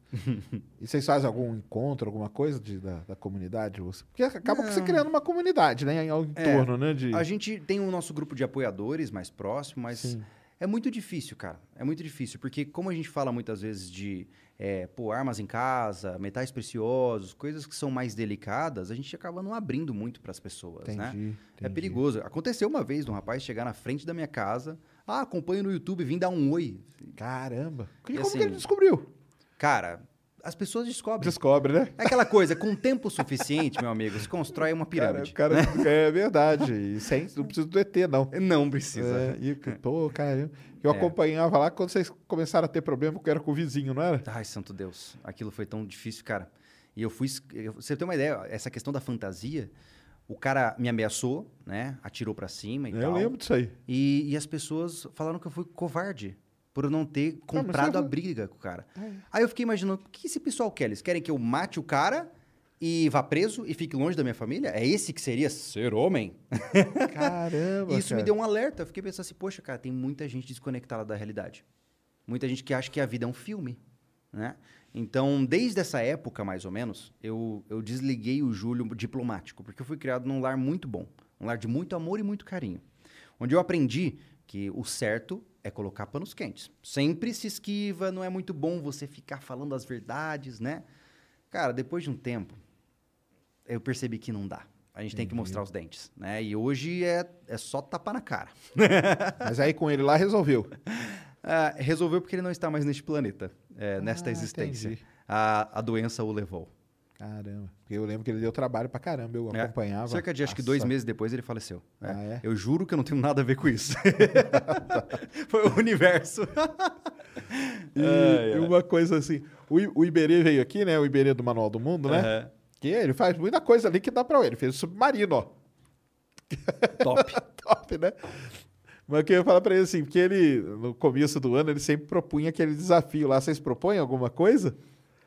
e vocês fazem algum encontro, alguma coisa de, da, da comunidade? Porque acaba que você Não. criando uma comunidade, né? Em, em É, torno, né? De... A gente tem o nosso grupo de apoiadores mais próximo, mas Sim. é muito difícil, cara. É muito difícil, porque como a gente fala muitas vezes de é, pô, armas em casa, metais preciosos, coisas que são mais delicadas, a gente acaba não abrindo muito para as pessoas, né? Entendi, É entendi. perigoso. Aconteceu uma vez de um rapaz chegar na frente da minha casa, ah, acompanho no YouTube, vim dar um oi. Caramba. E como assim- que ele descobriu? Cara, as pessoas descobrem. Descobre, né? É aquela coisa, com tempo suficiente, meu amigo, se constrói uma Cara, pirâmide. o cara, é verdade. E sem, não precisa do ET, não. Não precisa. É, e, pô, caramba. Eu É. acompanhava lá quando vocês começaram a ter problema, que era com o vizinho, não era? Ai, santo Deus. Aquilo foi tão difícil, cara. E eu fui. eu- Você tem uma ideia, essa questão da fantasia, o cara me ameaçou, né? Atirou pra cima e Eu tal. lembro disso aí. E, e as pessoas falaram que eu fui covarde por eu não ter comprado você- a briga com o cara. Aí eu fiquei imaginando, o que esse pessoal quer? Eles querem que eu mate o cara e vá preso e fique longe da minha família? É esse que seria ser homem? [LAUGHS] [LAUGHS] Caramba. Isso me cara. deu um alerta. Eu fiquei pensando assim, poxa, cara, tem muita gente desconectada da realidade. Muita gente que acha que a vida é um filme, né? Então, desde essa época, mais ou menos, eu, eu desliguei o Júlio diplomático, porque eu fui criado num lar muito bom. Um lar de muito amor e muito carinho. Onde eu aprendi que o certo é colocar panos quentes. Sempre se esquiva, não é muito bom você ficar falando as verdades, né? Cara, depois de um tempo, eu percebi que não dá. A gente tem que mostrar os dentes, né? E hoje é, é só tapar na cara. Mas aí com ele lá resolveu. [LAUGHS] Ah, resolveu porque ele não está mais neste planeta, é, nesta Ah, existência. entendi. A, a doença o levou. Caramba. Porque eu lembro que ele deu trabalho pra caramba, eu É, acompanhava. Cerca de acho que dois meses depois ele faleceu. É. Ah, é? Eu juro que eu não tenho nada a ver com isso. [LAUGHS] Foi o universo. E, e uma coisa assim, o, o Iberê veio aqui, né? O Iberê do Manual do Mundo, né? Aham. Que ele faz muita coisa ali que dá pra ele. Ele fez o submarino, ó. Top. [LAUGHS] Top, né? Mas o que eu ia falar pra ele assim, porque ele, no começo do ano, ele sempre propunha aquele desafio lá. Vocês propõem alguma coisa?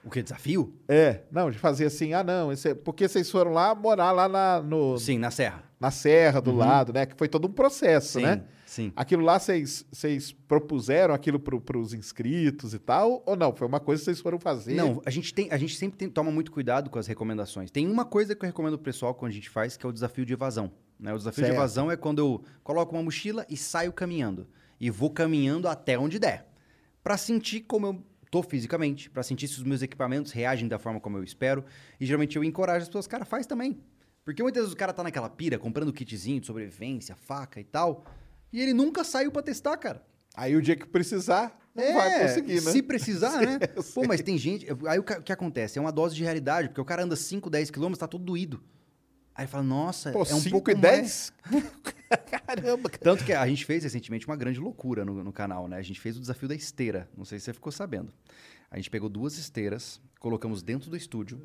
O que? Desafio? É, não, de fazer assim, ah, não, é- porque vocês foram lá morar lá na, no, Sim, na Serra. na serra do lado, né? Que foi todo um processo, Sim, né? sim. Aquilo lá vocês vocês propuseram aquilo para os inscritos e tal? Ou não? Foi uma coisa que vocês foram fazer? Não, a gente, tem, a gente sempre tem- toma muito cuidado com as recomendações. Tem uma coisa que eu recomendo pro pessoal quando a gente faz, que é o desafio de evasão. Né? O desafio de Certo. evasão é quando eu coloco uma mochila e saio caminhando. E vou caminhando até onde der. Pra sentir como eu tô fisicamente, pra sentir se os meus equipamentos reagem da forma como eu espero. E geralmente eu encorajo as pessoas, cara, faz também. Porque muitas vezes o cara tá naquela pira, comprando kitzinho de sobrevivência, faca e tal. E ele nunca saiu pra testar, cara. Aí o dia que precisar, não É, vai conseguir, né? Se precisar, né? [LAUGHS] Pô, mas tem gente. Aí o que acontece? É uma dose de realidade, porque o cara anda 5, 10 quilômetros, tá todo doído. Aí fala, nossa, Pô, é um 5 pouco e mais... 10? [LAUGHS] Caramba, cara. Tanto que a gente fez recentemente uma grande loucura no, no canal, né? A gente fez o desafio da esteira. Não sei se você ficou sabendo. A gente pegou duas esteiras, colocamos dentro do estúdio,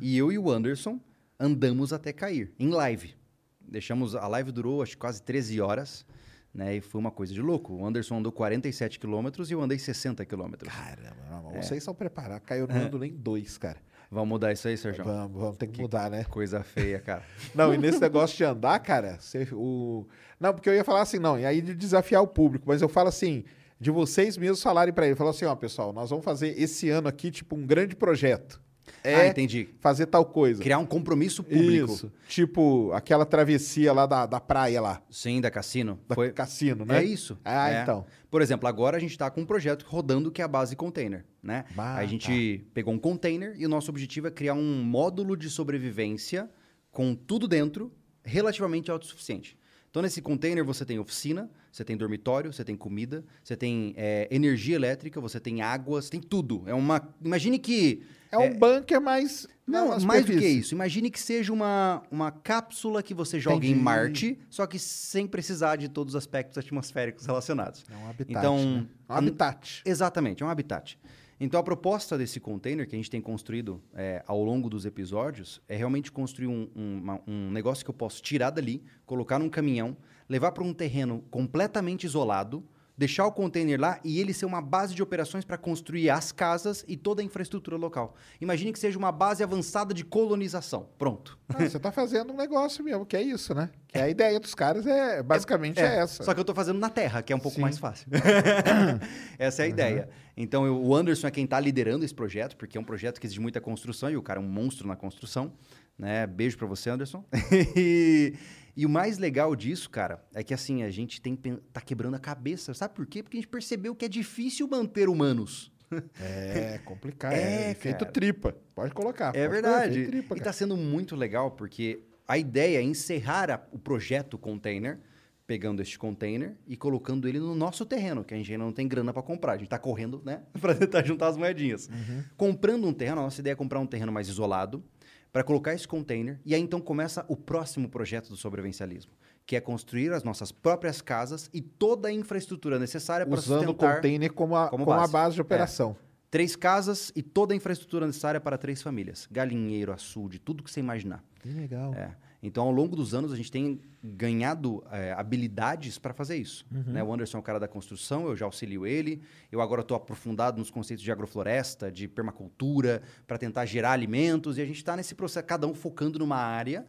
e eu e o Anderson andamos até cair, em live. Deixamos. A live durou acho que quase 13 horas, né? E foi uma coisa de louco. O Anderson andou 47 quilômetros e eu andei 60 quilômetros. Caramba, não, É. vocês são preparados. Caiu no ando nem dois, cara. Vamos mudar isso aí, Sérgio? Vamos, vamos ter que, mudar, né? Coisa feia, cara. [LAUGHS] Não, e nesse negócio de andar, cara, você, o... Não, porque eu ia falar assim, não, e aí de desafiar o público, mas eu falo assim, de vocês mesmos falarem pra ele, falar assim, ó, pessoal, nós vamos fazer esse ano aqui, tipo, um grande projeto. É Ah, entendi. fazer tal coisa. Criar um compromisso público. Isso. Tipo, aquela travessia lá da, da praia lá, Sim, da Cassino. da Foi... cassino, né? É isso. Ah, É. então. Por exemplo, agora a gente está com um projeto rodando que é a base container, né? Bah, a gente pegou um container e o nosso objetivo é criar um módulo de sobrevivência com tudo dentro, relativamente autossuficiente. Então, nesse container você tem oficina, você tem dormitório, você tem comida, você tem é, energia elétrica, você tem água, você tem tudo. É uma... Imagine que É um bunker, mas. Não, mais do que isso. Imagine que seja uma, uma cápsula que você joga em Entendi. Marte, só que sem precisar de todos os aspectos atmosféricos relacionados. É um habitat. Então, né? Um habitat. Exatamente, é um habitat. Então, a proposta desse container que a gente tem construído é, ao longo dos episódios é realmente construir um, um- uma- um negócio que eu posso tirar dali, colocar num caminhão, levar para um terreno completamente isolado, deixar o container lá e ele ser uma base de operações para construir as casas e toda a infraestrutura local. Imagine que seja uma base avançada de colonização. Pronto. Ah, você tá fazendo um negócio mesmo, que é isso, né? Que a ideia dos caras é basicamente é, essa. Só que eu tô fazendo na terra, que é um pouco Sim. mais fácil. [COUGHS] Essa é a ideia. Então, eu- o Anderson é quem tá liderando esse projeto, porque é um projeto que exige muita construção e o cara é um monstro na construção. Né? Beijo pra você, Anderson. [LAUGHS] e, e o mais legal disso, cara, é que assim, a gente tem, tá quebrando a cabeça. Sabe por quê? Porque a gente percebeu que é difícil manter humanos. [LAUGHS] É complicado. É, É, efeito cara. tripa. Pode colocar. É pode pôr verdade. tripa, e tá sendo muito legal porque a ideia é encerrar a- o projeto container, pegando este container e colocando ele no nosso terreno, que a gente ainda não tem grana para comprar. A gente tá correndo, né, [LAUGHS] para tentar juntar as moedinhas. Uhum. Comprando um terreno, a nossa ideia é comprar um terreno mais isolado para colocar esse container e aí então começa o próximo projeto do sobrevivencialismo, que é construir as nossas próprias casas e toda a infraestrutura necessária para Usando o sustentar container como a, como como a base. base de operação. Três casas e toda a infraestrutura necessária para três famílias. Galinheiro, açude, tudo que você imaginar. Que legal. É. Então, ao longo dos anos, a gente tem ganhado é, habilidades para fazer isso. Uhum. né? O Anderson é o cara da construção, eu já auxilio ele. Eu agora estou aprofundado nos conceitos de agrofloresta, de permacultura, para tentar gerar alimentos. E a gente está nesse processo, cada um focando numa área,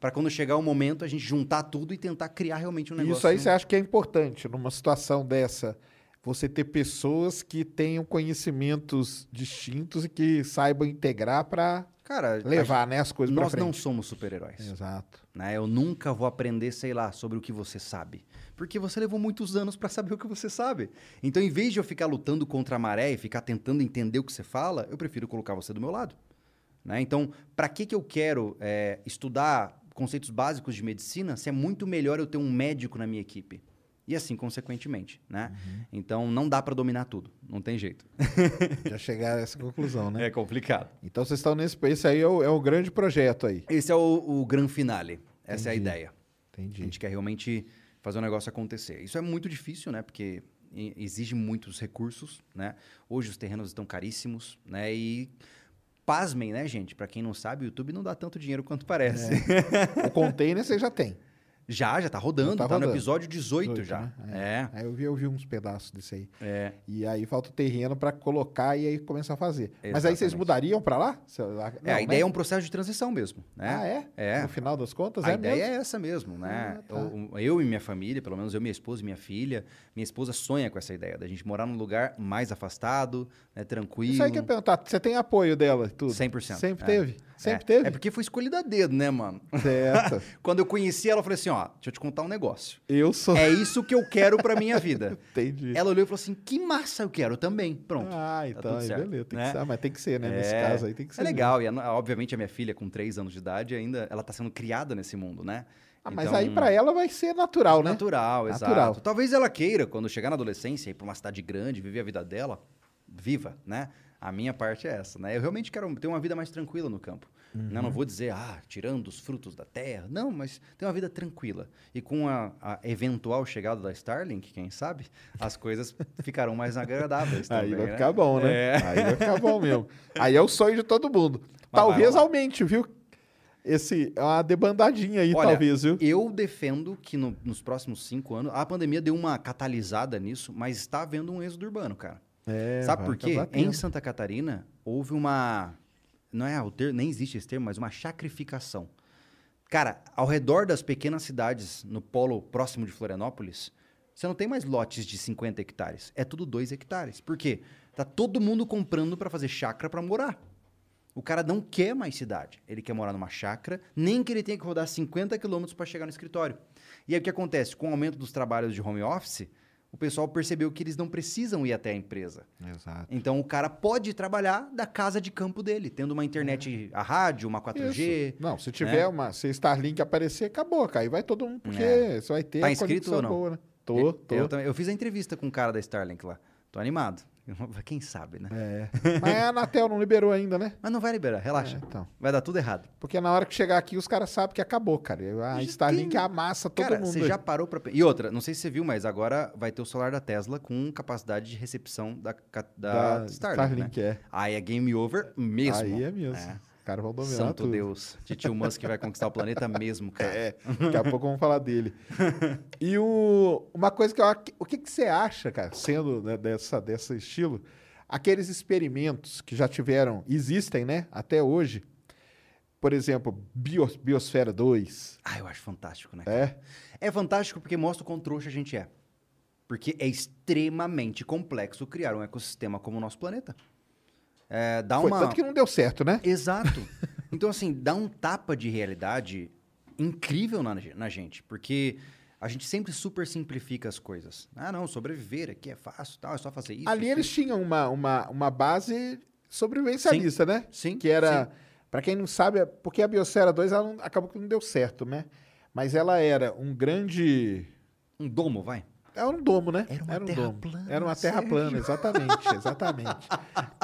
para quando chegar o momento, a gente juntar tudo e tentar criar realmente um negócio. Isso aí você acha que é importante numa situação dessa? Você ter pessoas que tenham conhecimentos distintos e que saibam integrar para Cara, levar né, as coisas nós não somos super-heróis. Exato. né? Eu nunca vou aprender, sei lá, sobre o que você sabe. Porque você levou muitos anos para saber o que você sabe. Então, em vez de eu ficar lutando contra a maré e ficar tentando entender o que você fala, eu prefiro colocar você do meu lado. Né? Então, para que, que eu quero é, estudar conceitos básicos de medicina se é muito melhor eu ter um médico na minha equipe? E assim, consequentemente, né? Então, não dá para dominar tudo. Não tem jeito. [LAUGHS] Já chegaram a essa conclusão, né? É complicado. Então vocês estão nesse. Esse aí é o, é o grande projeto aí. Esse é o, o gran finale. Essa é a Entendi. ideia. A Entendi. gente quer realmente fazer o negócio acontecer. Isso é muito difícil, né? Porque exige muitos recursos, né? Hoje os terrenos estão caríssimos, né? E pasmem, né, gente? Pra quem não sabe, o YouTube não dá tanto dinheiro quanto parece. O container você já tem. [LAUGHS] já, já tá rodando. Já tá tá no rodando. episódio 18, 18, já. né? É. Aí eu vi, eu vi uns pedaços desse aí. É. E aí falta o terreno para colocar e aí começar a fazer. Mas aí vocês Exatamente. mudariam para lá? Se- lá- É, a não, ideia né? é um processo de transição mesmo, né? Ah, é? É. No final das contas, A é ideia mesmo? é essa mesmo, né? Ah, tá. eu, eu e minha família, pelo menos eu, minha esposa e minha filha, minha esposa sonha com essa ideia da gente morar num lugar mais afastado, né, tranquilo. Isso aí que eu ia perguntar. Você tem apoio dela e tudo? 100%. Sempre é. teve? Sempre é. teve? É porque foi escolhida a dedo, né, mano? Certo. [LAUGHS] Quando eu conheci ela, eu falei assim, ó, deixa eu te contar um negócio. Eu sou... É isso que eu quero pra minha vida. [LAUGHS] Entendi. Ela olhou e falou assim, que massa eu quero também. Pronto. Ah, Tá então, aí, certo, beleza. Tem né? que ser, ah, mas tem que ser, né? Nesse É. caso aí tem que ser. É legal, e a- obviamente a minha filha com 3 anos de idade ainda, ela tá sendo criada nesse mundo, né? Ah, mas Então- aí pra ela vai ser natural, né? Natural, Natural. exato. Talvez ela queira, quando chegar na adolescência, ir para uma cidade grande, viver a vida dela, viva, né? A minha parte é essa, né? Eu realmente quero ter uma vida mais tranquila no campo. Né? Não vou dizer, ah, tirando os frutos da terra. Não, mas ter uma vida tranquila. E com a, a eventual chegada da Starlink, quem sabe, as coisas ficarão mais agradáveis [LAUGHS] Aí também, vai né? ficar bom, né? É. Aí vai ficar bom mesmo. Aí é o sonho de todo mundo. Mas talvez aumente, viu? Esse, é uma debandadinha aí, Olha, talvez, viu? Eu defendo que no- nos próximos cinco anos, a pandemia deu uma catalisada nisso, mas está havendo um êxodo urbano, cara. É, Sabe por quê? tendo. Em Santa Catarina, houve uma. Não é termo, nem existe esse termo, mas uma chacrificação. Cara, ao redor das pequenas cidades, no polo próximo de Florianópolis, você não tem mais lotes de 50 hectares. É tudo 2 hectares. Por quê? Tá todo mundo comprando para fazer chácara para morar. O cara não quer mais cidade. Ele quer morar numa chácara, nem que ele tenha que rodar 50 quilômetros para chegar no escritório. E aí o que acontece? Com o aumento dos trabalhos de home office, o pessoal percebeu que eles não precisam ir até a empresa. Exato. Então o cara pode trabalhar da casa de campo dele, tendo uma internet a rádio, uma 4G. Isso. Não, se tiver né? uma. Se Starlink aparecer, acabou, cara. Aí vai todo mundo, porque É. você vai ter Tá inscrito ou não? boa, né? Tô, tô. Eu, eu fiz a entrevista com um cara da Starlink lá. Tô animado. [LAUGHS] Quem sabe, né? É. [LAUGHS] Mas a Anatel não liberou ainda, né? Mas não vai liberar, relaxa. É, então. Vai dar tudo errado. Porque na hora que chegar aqui, os caras sabem que acabou, cara. A Starlink Quem- amassa todo Cara, mundo. você aí. já parou pra... E outra, não sei se você viu, mas agora vai ter o celular da Tesla com capacidade de recepção da, da, Da Starlink, Starlink, né? é. Aí é game over mesmo. Aí é mesmo. É. Vão dominar Santo tudo. Deus. Titio Musk vai conquistar o planeta mesmo, [LAUGHS] cara. É, daqui a pouco vamos falar dele. E o, uma coisa que eu, o que, que você acha, cara, sendo né, dessa, desse estilo, aqueles experimentos que já tiveram, existem, né, até hoje, por exemplo, Bio- Biosfera 2, Ah, eu acho fantástico, né? cara? é? É fantástico porque mostra o quão trouxa a gente é. Porque é extremamente complexo criar um ecossistema como o nosso planeta. É, dá Foi, uma... tanto que não deu certo, né? Exato. [LAUGHS] Então, assim, dá um tapa de realidade incrível na, na gente, porque a gente sempre super simplifica as coisas. Ah, não, sobreviver aqui é fácil, tal, é só fazer isso. Ali isso, eles isso. tinham uma, uma, uma base sobrevivencialista, né? Sim, Que era, sim. para quem não sabe, é porque a Biosfera 2 ela não- acabou que não deu certo, né? Mas ela era um grande Um domo, vai. Era um domo, né? Era uma um terra domo. plana, Era uma terra plana, exatamente, exatamente.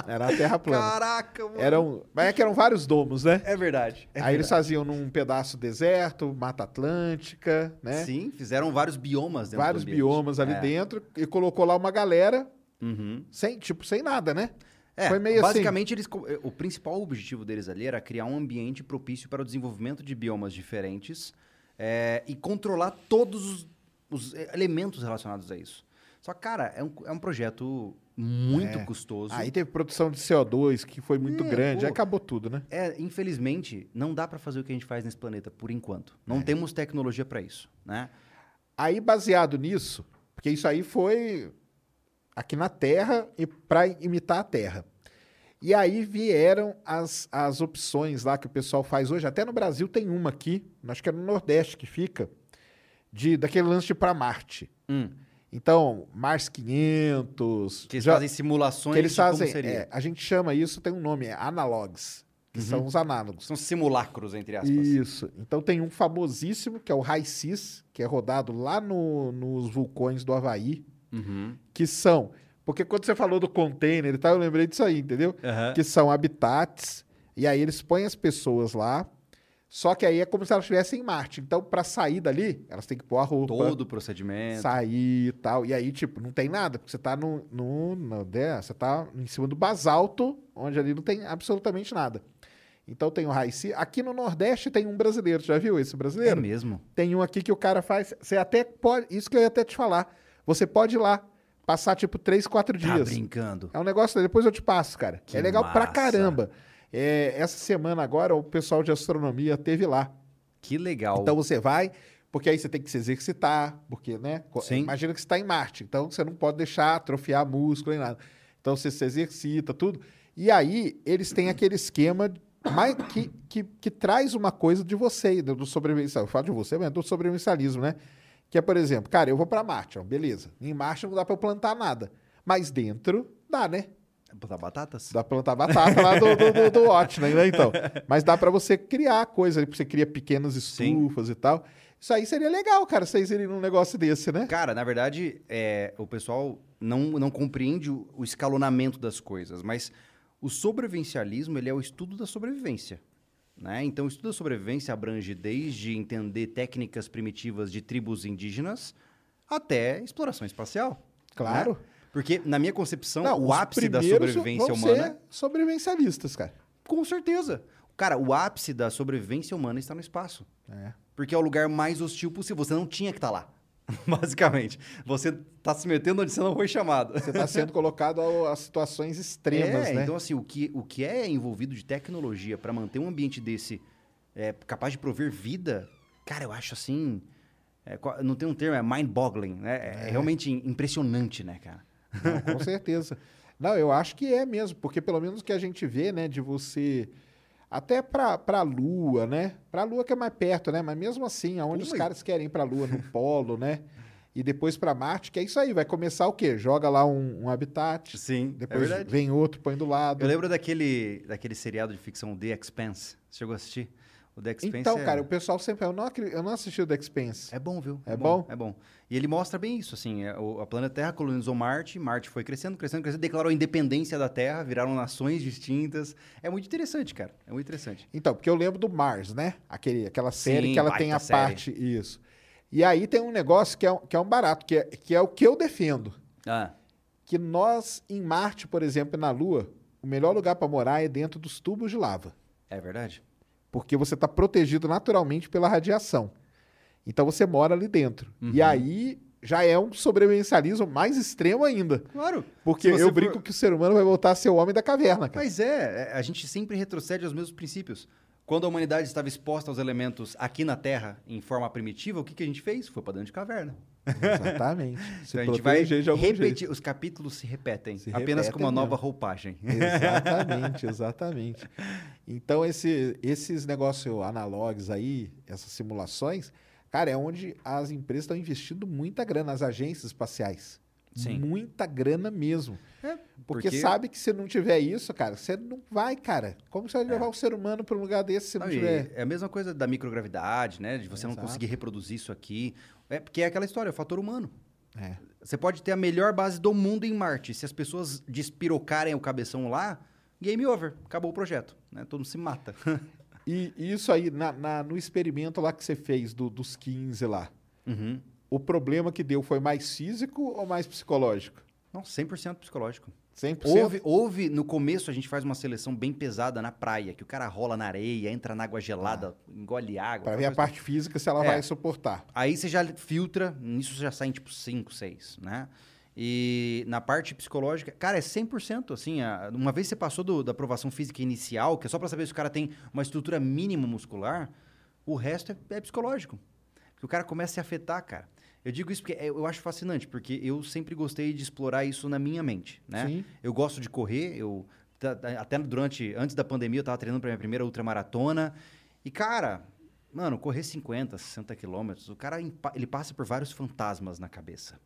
Era uma terra plana. Caraca, mano. Eram, mas é que eram vários domos, né? É verdade. é Aí eles verdade. faziam num pedaço deserto, Mata Atlântica, né? Sim, fizeram vários biomas dentro Vários biomas ali É. dentro e colocou lá uma galera Uhum. sem, tipo, sem nada, né? É, Foi meio assim. basicamente eles, co- eh, o principal objetivo deles ali era criar um ambiente propício para o desenvolvimento de biomas diferentes eh, e controlar todos os, os, eh, elementos relacionados a isso. Só que, cara, é um, é um projeto muito É. custoso. Aí teve produção de CO2 que foi muito É, grande, pô. aí acabou tudo, né? É, infelizmente, não dá para fazer o que a gente faz nesse planeta por enquanto. Não É. temos tecnologia para isso, né? Aí, baseado nisso, porque isso aí foi aqui na Terra e para imitar a Terra. E aí vieram as, as opções lá que o pessoal faz hoje. Até no Brasil tem uma aqui, acho que é no Nordeste que fica, de daquele lance de para Marte. Hum, Então, Mars 500. que eles já- fazem simulações que eles de fazem. é, a gente chama isso, tem um nome, é analogs, que são os análogos. São simulacros, entre aspas. Isso. Então tem um famosíssimo, que é o Raicis, que é rodado lá no- nos vulcões do Havaí, Uhum. que são. Porque quando você falou do container e tal, eu lembrei disso aí, entendeu? Aham. Que são habitats, e aí eles põem as pessoas lá, só que aí é como se elas estivessem em Marte. Então, para sair dali, elas têm que pôr a roupa, Todo o procedimento. sair e tal. E aí, tipo, não tem nada, porque você tá no. no, no né, você tá em cima do basalto, onde ali não tem absolutamente nada. Então tem o Raici. Aqui no Nordeste tem um brasileiro. Já viu esse É brasileiro? mesmo. Tem um aqui que o cara faz. Você até pode. Isso que eu ia até te falar. Você pode ir lá, passar tipo três, quatro Tá dias. brincando. É um negócio, depois eu te passo, cara. Que é legal pra massa. caramba. É, essa semana agora o pessoal de astronomia teve lá. Que legal. Então você vai, porque aí você tem que se exercitar, porque, né? Sim. Imagina que você está em Marte, então você não pode deixar atrofiar músculo nem nada. Então você se exercita, tudo. E aí eles têm aquele esquema que, que, que traz uma coisa de você, do, do sobrevivencialismo. Eu falo de você, mas do sobrevivencialismo, né? Que é, por exemplo, cara, eu vou para Marte, ó, beleza. Em Marte não dá para eu plantar nada. Mas dentro dá, né? Botar batatas? Dá pra plantar batata lá do, do, do, do Watchmen, né? Então. Mas dá pra você criar coisa, você cria pequenas Sim. estufas e tal. Isso aí seria legal, cara, vocês irem num negócio desse, né? Cara, na verdade, é, o pessoal não, não compreende o, o escalonamento das coisas, mas o sobrevivencialismo ele é o estudo da sobrevivência. Né? Então, o estudo da sobrevivência abrange desde entender técnicas primitivas de tribos indígenas até exploração espacial. Claro. né? Porque, na minha concepção, Não, o ápice da sobrevivência humana. ser sobrevivencialistas, cara. Com certeza. Cara, o ápice da sobrevivência humana está no espaço. É. Porque é o lugar mais hostil possível. Você não tinha que estar lá. [LAUGHS] Basicamente. Você tá se metendo onde você não foi chamado. Você está sendo colocado ao- a situações extremas, é, né? então assim, o que, o que é envolvido de tecnologia para manter um ambiente desse é, capaz de prover vida, cara, eu acho assim, é, não tem um termo, é mind-boggling, né? É, realmente impressionante, né, cara? Não, com certeza. Não, eu acho que é mesmo, porque pelo menos o que a gente vê, né, de você até pra, pra Lua, né? Pra Lua que é mais perto, né? Mas mesmo assim, aonde os Ui. caras querem ir pra Lua, no polo, né? E depois pra Marte, que é isso aí, vai começar o quê? Joga lá um, um habitat, Sim, depois vem outro, põe do lado. Eu lembro daquele, daquele seriado de ficção The Expanse. Você chegou a assistir? O The Expanse Então, é... cara, o pessoal sempre. Eu não, acri- eu não assisti o The Expense. É bom, viu? É bom? É bom. E ele mostra bem isso, assim. é, A planeta Terra colonizou Marte, Marte foi crescendo, crescendo, crescendo, declarou a independência da Terra, viraram nações distintas. É muito interessante, cara. É muito interessante. Então, porque eu lembro do Mars, né? Aquele, aquela série Sim, que ela tem a série. parte. Isso. E aí tem um negócio que é, um- que é um barato, que é, que é o que eu defendo. Ah, Que nós, em Marte, por exemplo, e na Lua, o melhor lugar para morar é dentro dos tubos de lava. é verdade? Porque você está protegido naturalmente pela radiação. Então você mora ali dentro. Uhum. E aí já é um sobrevivencialismo mais extremo ainda. Claro. Porque eu for- brinco que o ser humano vai voltar a ser o homem da caverna, cara. Mas é, é, a gente sempre retrocede aos mesmos princípios. Quando a humanidade estava exposta aos elementos aqui na Terra, em forma primitiva, o que, que a gente fez? Foi para dentro de caverna. Exatamente. [LAUGHS] Então a gente vai repetir, jeito. os capítulos se repetem, Se apenas repetem com uma nova mesmo. roupagem. [LAUGHS] Exatamente, exatamente. Então, esse- esses negócios analógicos aí, essas simulações, cara, é onde as empresas estão investindo muita grana, as agências espaciais. Sim. Muita grana mesmo. É, Porque, porque- sabe que se não tiver isso, cara, você não vai, cara. Como você vai levar o ser humano para um lugar desse se não, Não, tiver? É a mesma coisa da microgravidade, né? De você não Exato. conseguir reproduzir isso aqui. É porque é aquela história, é o fator humano. É. Você pode ter a melhor base do mundo em Marte. Se as pessoas despirocarem o cabeção lá, game over. Acabou o projeto. Né? Todo mundo se mata. [LAUGHS] E, e isso aí, na- na- no experimento lá que você fez do- dos 15 lá, Uhum. O problema que deu foi mais físico ou mais psicológico? Não, 100% psicológico. 100%? Houve, houve, no começo a gente faz uma seleção bem pesada na praia, que o cara rola na areia, entra na água gelada, engole água. Para ver a parte física se ela É. vai suportar. Aí você já filtra, nisso você já sai em tipo 5, 6, né? E na parte psicológica, cara, é 100%, assim, a- uma vez você passou do- da aprovação física inicial, que é só pra saber se o cara tem uma estrutura mínima muscular, o resto é, é psicológico. Porque o cara começa a se afetar, cara. Eu digo isso porque é- eu acho fascinante, porque eu sempre gostei de explorar isso na minha mente, né? Sim. Eu gosto de correr, eu até durante antes da pandemia eu tava treinando para minha primeira ultramaratona. E cara, mano, correr 50, 60 quilômetros, o cara ele passa por vários fantasmas na cabeça.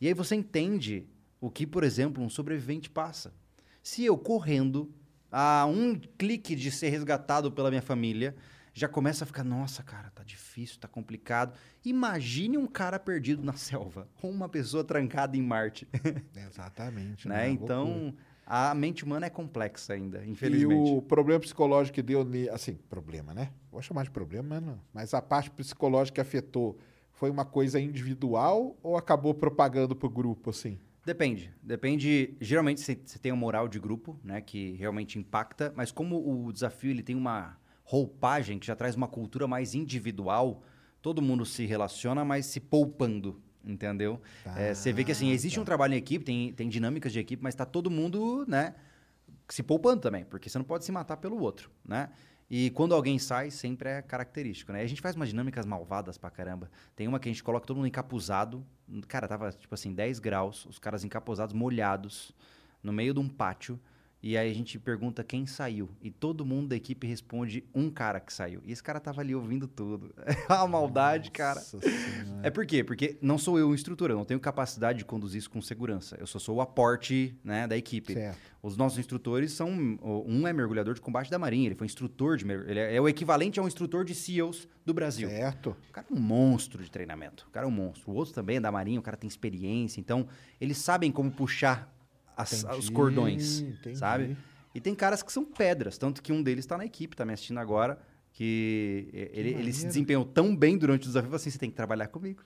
E aí você entende o que, por exemplo, um sobrevivente passa. Se eu correndo a um clique de ser resgatado pela minha família, já começa a ficar, nossa, cara, tá difícil, tá complicado. Imagine um cara perdido na [LAUGHS] selva, ou uma pessoa trancada em Marte, [LAUGHS] Exatamente. né? né? Então, Loucura. a mente humana é complexa ainda, E infelizmente. o problema psicológico que deu, assim, problema, né? Vou chamar de problema, mas não. Mas a parte psicológica que afetou foi uma coisa individual ou acabou propagando pro grupo, assim? Depende. Depende. Geralmente você você tem uma moral de grupo, né, que realmente impacta, mas como o desafio ele tem uma roupagem que já traz uma cultura mais individual, todo mundo se relaciona, mas se poupando, entendeu? É, você vê que assim, existe um trabalho em equipe, tem, tem dinâmicas de equipe, mas tá todo mundo, né, se poupando também, porque você não pode se matar pelo outro, né? E quando alguém sai, sempre é característico, né? A gente faz umas dinâmicas malvadas pra caramba. Tem uma que a gente coloca todo mundo encapuzado. Cara, tava tipo assim, 10 graus, os caras encapuzados, molhados, no meio de um pátio. E aí a gente pergunta quem saiu. E todo mundo da equipe responde um cara que saiu. E esse cara tava ali ouvindo tudo. [LAUGHS] É uma maldade, cara. Nossa Senhora. É por quê? Porque não sou eu o instrutor, eu não tenho capacidade de conduzir isso com segurança. Eu só sou o aporte né, da equipe. Certo. Os nossos instrutores são. Um é mergulhador de combate da Marinha, ele foi instrutor de. Ele é, é o equivalente a um instrutor de SEALs do Brasil. Certo. O cara é um monstro de treinamento. O cara é um monstro. O outro também é da Marinha, o cara tem experiência. Então, eles sabem como puxar as- Entendi, os cordões, entendi. sabe? E tem caras que são pedras. Tanto que um deles está na equipe, tá me assistindo agora. Que ele, ele se desempenhou tão bem durante o desafio, assim: você tem que trabalhar comigo.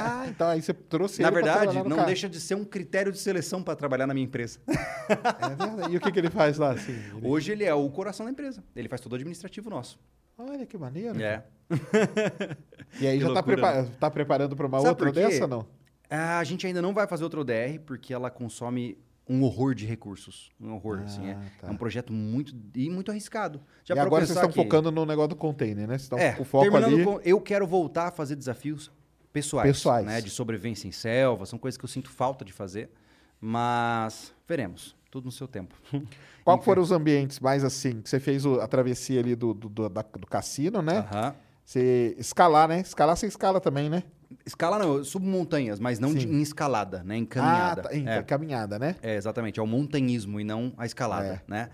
Ah, então aí você trouxe [LAUGHS] na verdade, não carro. deixa de ser um critério de seleção para trabalhar na minha empresa. [LAUGHS] É verdade. E o que, que ele faz lá? Assim? Ele- Hoje ele é o coração da empresa. Ele faz todo o administrativo nosso. Olha que maneiro. É. [LAUGHS] E aí Que já tá, loucura, prepa- tá preparando para uma Sabe outra dessa, não? A gente ainda não vai fazer outra ODR porque ela consome um horror de recursos. Um horror, assim. É, Ah, tá. é um projeto muito e muito arriscado. Já e agora vocês estão que- focando no negócio do container, né? Vocês estão É, com foco ali. com, eu quero voltar a fazer desafios pessoais, Pessoais. né, de sobrevivência em selva, são coisas que eu sinto falta de fazer, mas veremos, tudo no seu tempo. [LAUGHS] Qual foram os ambientes mais assim? Que você fez o- a travessia ali do, do, do, da- do cassino, né? Aham. Você escalar, né? Escalar você escala também, né? Escala não, eu subo montanhas, mas não de- em escalada, né, em caminhada. Ah, tá, em É. caminhada, né? É, exatamente. É o montanhismo e não a escalada, É. né?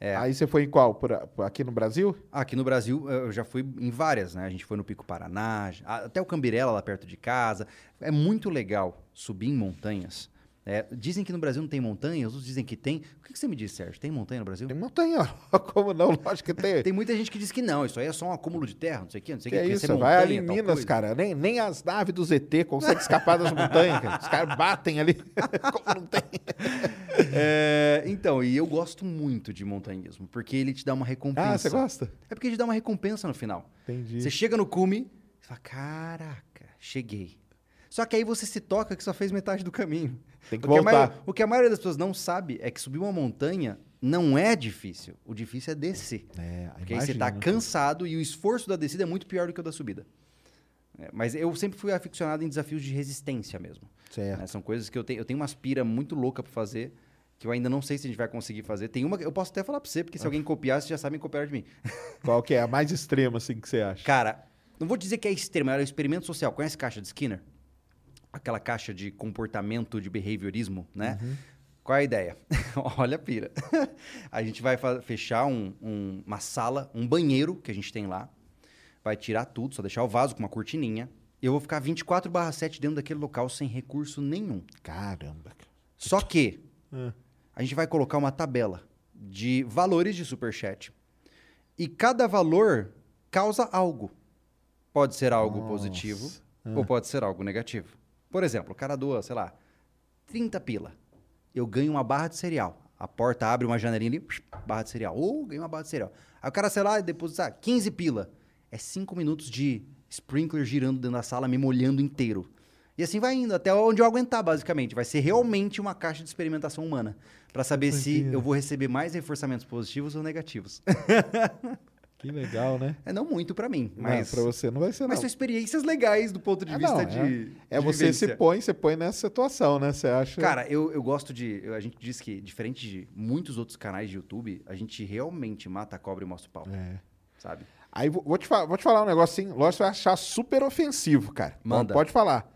É. Aí você foi em qual? Por aqui no Brasil? Aqui no Brasil, eu já fui em várias, né? A gente foi no Pico Paraná, até o Cambirela, lá perto de casa. É muito legal subir em montanhas. É, dizem que no Brasil não tem montanha, outros dizem que tem. O que, que você me disse, Sérgio? Tem montanha no Brasil? Tem montanha. [LAUGHS] Como não? Lógico que tem. Tem muita gente que diz que não, isso aí é só um acúmulo de terra, não sei o quê, não sei o Que quê. é porque isso, ser vai ali em Minas, cara. Nem, nem as naves do ZT conseguem escapar das montanhas, cara. Os caras batem ali. [LAUGHS] Como não tem? É, então, e eu gosto muito de montanhismo, porque ele te dá uma recompensa. Ah, você gosta? É porque ele te dá uma recompensa no final. Entendi. Você chega no cume, você fala, caraca, cheguei. Só que aí você se toca que só fez metade do caminho. Tem que o, que a voltar. maioria, o que a maioria das pessoas não sabe é que subir uma montanha não é difícil. O difícil é descer. É, Porque aí você tá imagino. cansado e o esforço da descida é muito pior do que o da subida. É, mas eu sempre fui aficionado em desafios de resistência mesmo. Certo. né? São coisas que eu tenho. Eu tenho uma aspira muito louca pra fazer, que eu ainda não sei se a gente vai conseguir fazer. Tem uma eu posso até falar pra você, porque se alguém copiar, vocês já sabem copiar de mim. [LAUGHS] Qual que é a mais extrema, assim, que você acha? Cara, não vou dizer que é extremo, é um experimento social. Conhece a caixa de Skinner? Aquela caixa de comportamento de behaviorismo, né? Qual é a ideia? [LAUGHS] Olha a pira. [LAUGHS] a gente vai fechar um- um- uma sala, um banheiro que a gente tem lá. Vai tirar tudo, só deixar o vaso com uma cortininha. E eu vou ficar 24 barra 7 dentro daquele local sem recurso nenhum. Caramba. Só que Ah. a gente vai colocar uma tabela de valores de superchat. E cada valor causa algo. Pode ser algo Nossa. positivo ou pode ser algo negativo. Por exemplo, o cara doa, sei lá, 30 pila. Eu ganho uma barra de cereal. A porta abre uma janelinha ali, barra de cereal. Ou ganho uma barra de cereal. Aí o cara, sei lá, deposita 15 pila. É 5 minutos de sprinkler girando dentro da sala, me molhando inteiro. E assim vai indo, até onde eu aguentar, basicamente. Vai ser realmente uma caixa de experimentação humana. Pra saber se eu vou receber mais reforçamentos positivos ou negativos. [LAUGHS] Que legal, né? é não muito pra mim, Mas pra você não vai ser, não. mas são experiências legais do ponto de É, vista não, de. É de você se vivência. põe, você põe nessa situação, né? Você acha. Cara, eu, eu gosto de. eu- a gente diz que, diferente de muitos outros canais de YouTube, a gente realmente mata a cobra e mostra o pau. É. Sabe? Aí vou, vou te, vou te falar um negócio assim, lógico, você vai achar super ofensivo, cara. Manda. Pode falar.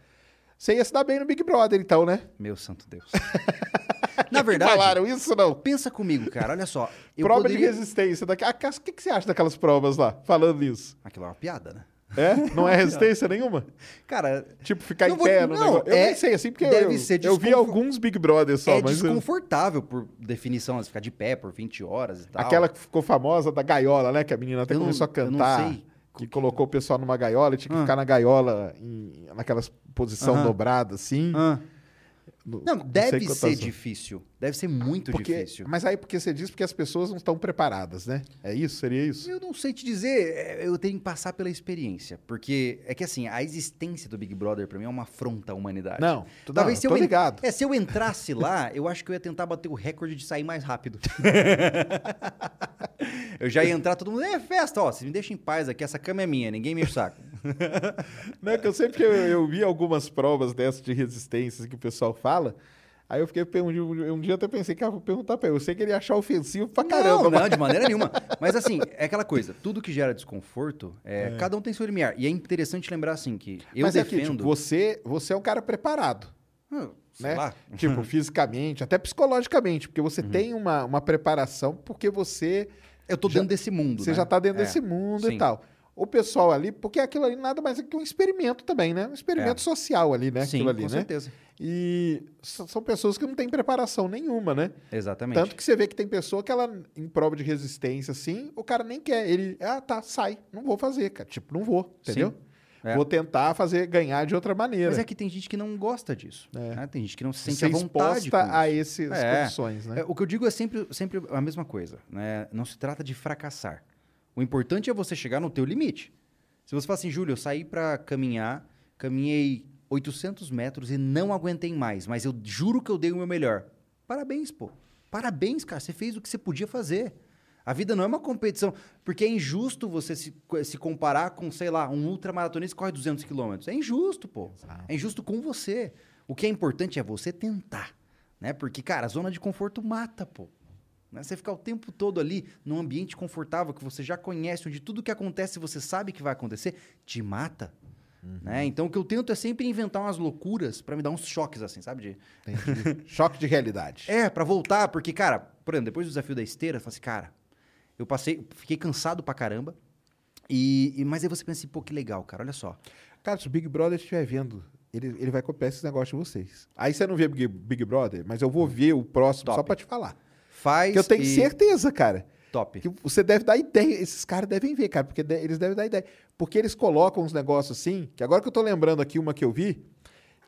Você ia se dar bem no Big Brother, então, né? Meu santo Deus. [LAUGHS] Na verdade, Falaram isso não? pensa comigo, cara. Olha só. Eu Prova poderia... de resistência. Daqui... Ah, O que, que você acha daquelas provas lá, falando nisso? Aquilo é uma piada, né? É? Não é resistência nenhuma? Cara, Tipo, ficar Não em vou- pé no não, negócio. Eu é- nem sei, assim, porque deve eu, ser eu vi alguns Big Brothers só, é mas... eu- desconfortável por definição, você ficar de pé por 20 horas e tal. Aquela que ficou famosa da gaiola, né? Que a menina até Eu não- começou a não cantar. sei. Que colocou o pessoal numa gaiola e tinha que Ah. ficar na gaiola, em, naquela posição dobrada, assim. Ah. Não, sei deve ser difícil. Deve ser muito Porque, difícil. mas aí porque você diz porque as pessoas não estão preparadas, né? É isso? Seria isso? Eu não sei te dizer, é, eu tenho que passar pela experiência. Porque é que assim, a existência do Big Brother pra mim é uma afronta à humanidade. Não, tu- Talvez não, se eu ligado. É, se eu entrasse lá, [LAUGHS] eu acho que eu ia tentar bater o recorde de sair mais rápido. [LAUGHS] eu já ia entrar, todo mundo, é festa, ó, você me deixa em paz aqui, essa cama é minha, ninguém me enche o saco. Não, é que eu sempre eu, eu vi algumas provas dessas de resistência que o pessoal fala. Aí eu fiquei um, dia- um dia até pensei, cara, vou perguntar pra ele. Eu sei que ele ia achar ofensivo pra caramba. Não, não, de maneira nenhuma. [LAUGHS] Mas assim, é aquela coisa, tudo que gera desconforto, é, cada um tem seu limiar. E é interessante lembrar assim que eu mas é que, defendo... tipo, você, você é um cara preparado. Sei né? [LAUGHS] Tipo, [LAUGHS] fisicamente, até psicologicamente, porque Uhum. você tem uma, uma preparação, porque você, Eu tô já- dentro desse mundo, você né? já tá dentro É, desse mundo sim. e tal. O pessoal ali, porque aquilo ali nada mais é que um experimento também, né? Um experimento É. social ali, né? Sim, aquilo ali, com né? certeza. E são pessoas que não têm preparação nenhuma, né? Exatamente. Tanto que você vê que tem pessoa que ela, em prova de resistência, assim, o cara nem quer. Ele, ah, tá, sai. Não vou fazer, cara. Tipo, não vou, entendeu? Sim. É. Vou tentar fazer, ganhar de outra maneira. Mas é que tem gente que não gosta disso. É. né? Tem gente que não se sente Ser à vontade exposta a essas É. condições, né? É, o que eu digo é sempre, sempre a mesma coisa. Né? Não se trata de fracassar. O importante é você chegar no teu limite. Se você fala assim, Júlio, eu saí pra caminhar, caminhei 800 metros e não aguentei mais, mas eu juro que eu dei o meu melhor. Parabéns, pô. Parabéns, cara. Você fez o que você podia fazer. A vida não é uma competição, porque é injusto você se, se comparar com, sei lá, um ultramaratonista que corre 200 quilômetros. É injusto, pô. É injusto com você. O que é importante é você tentar, né? Porque, cara, a zona de conforto mata, pô. Né? Você ficar o tempo todo ali num ambiente confortável que você já conhece, onde tudo que acontece você sabe que vai acontecer, te mata. Né? Então o que eu tento é sempre inventar umas loucuras pra me dar uns choques assim, sabe? De... [LAUGHS] Choque de realidade. É, pra voltar, porque, cara, por exemplo, depois do desafio da esteira, eu falei assim, cara, eu passei, fiquei cansado pra caramba. E, e- mas aí você pensa assim, pô, que legal, cara, olha só. Cara, se o Big Brother estiver vendo, ele, ele vai copiar esse negócio de vocês. Aí você não vê Big, Big Brother, mas eu vou ver o próximo só Top. pra te falar. Faz Que eu tenho e- certeza, cara. Top. Que você deve dar ideia. Esses caras devem ver, cara, porque de- eles devem dar ideia. Porque eles colocam uns negócios assim, que agora que eu tô lembrando aqui uma que eu vi,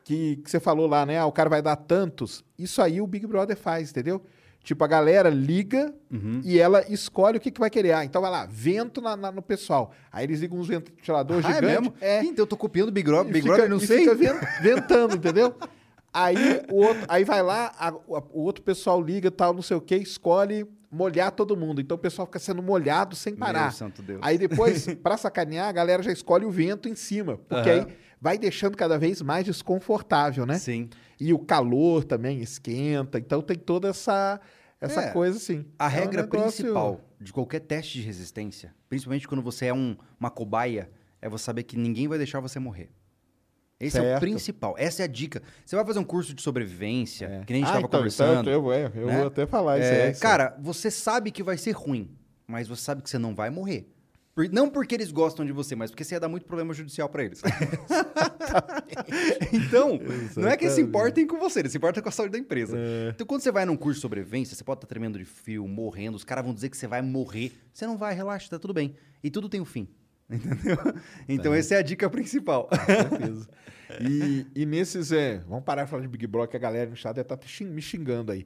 que, que você falou lá, né? Ah, o cara vai dar tantos. Isso aí o Big Brother faz, entendeu? Tipo, a galera liga Uhum. e ela escolhe o que, que vai querer. Ah, então vai lá, vento na- na- no pessoal. Aí eles ligam uns ventiladores Ah, é gigantes. mesmo? É. Então eu tô copiando o Big Brother, Big fica- Brother não sei. fica ven- ventando, entendeu? [LAUGHS] Aí o outro, aí vai lá, a- o o outro pessoal liga, tal, não sei o que, escolhe molhar todo mundo. Então o pessoal fica sendo molhado sem parar. Meu santo Deus. Aí depois, [LAUGHS] pra sacanear, a galera já escolhe o vento em cima, porque Aham. aí vai deixando cada vez mais desconfortável, né? Sim. E o calor também esquenta, então tem toda essa essa É, coisa assim. A É um regra negócio- principal de qualquer teste de resistência, principalmente quando você é um- uma cobaia, é você saber que ninguém vai deixar você morrer. Esse é o Certo. principal. Essa é a dica. Você vai fazer um curso de sobrevivência, que nem a gente Ah, estava então, conversando. então eu, é, eu né? vou até falar isso É, aí. cara, você sabe que vai ser ruim, mas você sabe que você não vai morrer. Por- não porque eles gostam de você, mas porque você ia dar muito problema judicial pra eles. [LAUGHS] então, não é que eles se importem com você, eles se importam com a saúde da empresa. É. Então, quando você vai num curso de sobrevivência, você pode estar tremendo de frio, morrendo, os caras vão dizer que você vai morrer. Você não vai, relaxa, tá tudo bem. E tudo tem um fim. [LAUGHS] Entendeu? Então, essa é a dica principal. certeza. [LAUGHS] E, e nesses, é, vamos parar de falar de Big Brother, que a galera no chat deve estar me xingando aí.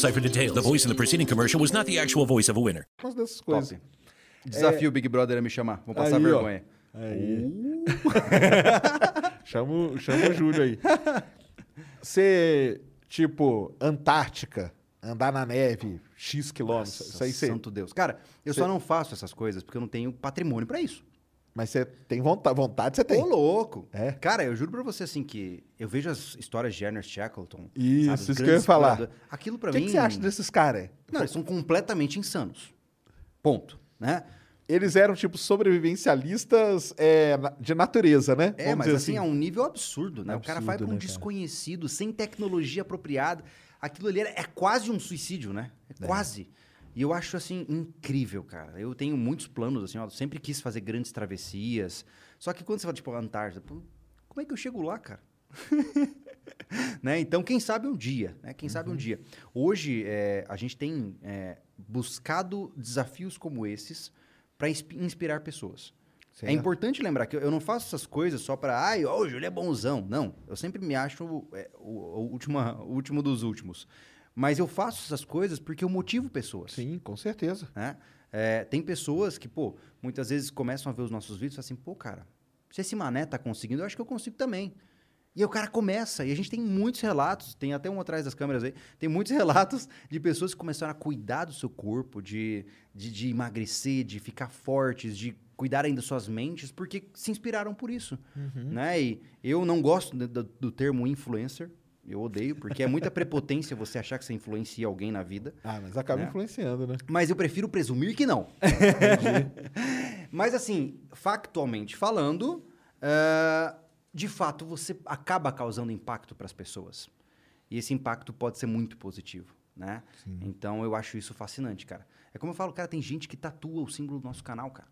for details. The voice in the preceding commercial was not the actual voice of a winner. Dessas coisas. Top. Desafio o Big Brother a me chamar. Vou passar Aí, ó. vergonha. [LAUGHS] Chama, o- chama o Júlio aí. Você, tipo, Antártica, andar na neve, X quilômetros, isso aí você. Santo Deus. Cara, eu Cê- só não faço essas coisas porque eu não tenho patrimônio pra isso. Mas você tem vontade, vontade você tem. Ô, louco. É? Cara, eu juro pra você, assim, que eu vejo as histórias de Ernest Shackleton. Isso, sabe, isso que eu ia falar. Aquilo pra O que, mim... que você acha desses caras? Não, eles são completamente insanos. Ponto. Né? Eles eram, tipo, sobrevivencialistas é, de natureza, né? É, Vamos mas dizer assim, é um nível absurdo, né? o cara vai Absurdo, pra um né, cara? desconhecido, sem tecnologia apropriada. Aquilo ali é, é quase um suicídio, né? É, quase. E eu acho, assim, incrível, cara. Eu tenho muitos planos, assim, ó. Sempre quis fazer grandes travessias. Só que quando você fala, tipo, Antártida, como é que eu chego lá, cara? [LAUGHS] né? Então, quem sabe um dia, né? Quem sabe um dia. Hoje, é, a gente tem é, buscado desafios como esses para inspirar pessoas. É Certo. importante lembrar que eu- não faço essas coisas só para, ai, ó, o Júlio é bonzão. Não, eu sempre me acho é, o, o, última- o último dos últimos. Mas eu faço essas coisas porque eu motivo pessoas. Sim, com certeza. né? É, tem pessoas que, pô, muitas vezes começam a ver os nossos vídeos e falam assim, pô, cara, se esse mané tá conseguindo, eu acho que eu consigo também. E aí o cara começa, e a gente tem muitos relatos, tem até um atrás das câmeras aí, tem muitos [LAUGHS] relatos de pessoas que começaram a cuidar do seu corpo, de, de, de emagrecer, de ficar fortes, de cuidar ainda das suas mentes, porque se inspiraram por isso. Né? E eu não gosto do- do termo influencer, eu odeio, porque é muita prepotência você achar que você influencia alguém na vida. Ah, mas acaba É. influenciando, né? Mas eu prefiro presumir que não. [LAUGHS] Mas assim, factualmente falando, eh, de fato você acaba causando impacto para as pessoas. E esse impacto pode ser muito positivo, né? Então eu acho isso fascinante, cara. É como eu falo, cara, tem gente que tatua o símbolo do nosso canal, cara.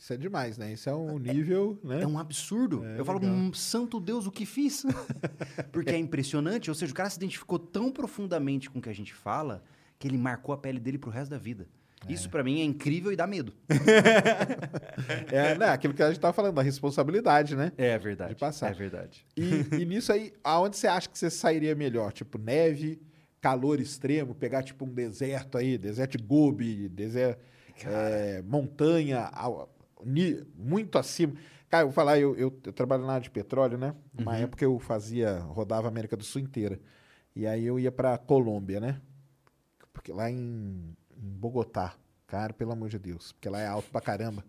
Isso é demais, né? Isso é um nível, né? É um absurdo. É, eu falo. "Hum, santo Deus, o que fiz? [LAUGHS] Porque é impressionante. Ou seja, o cara se identificou tão profundamente com o que a gente fala que ele marcou a pele dele pro resto da vida. Isso pra mim é incrível e dá medo. [LAUGHS] É, né? Aquilo que a gente tava falando, da responsabilidade, né? É verdade. De passar. É verdade. E, e nisso aí, aonde você acha que você sairia melhor? Tipo, neve, calor extremo, pegar tipo um deserto aí, deserto de Gobi, deserto, é, montanha, muito acima. Cara, eu vou falar, eu, eu, eu trabalho na área de petróleo, né? Uma época eu fazia, rodava a América do Sul inteira. E aí eu ia pra Colômbia, né? porque lá em, em Bogotá, cara, pelo amor de Deus, porque lá é alto pra caramba.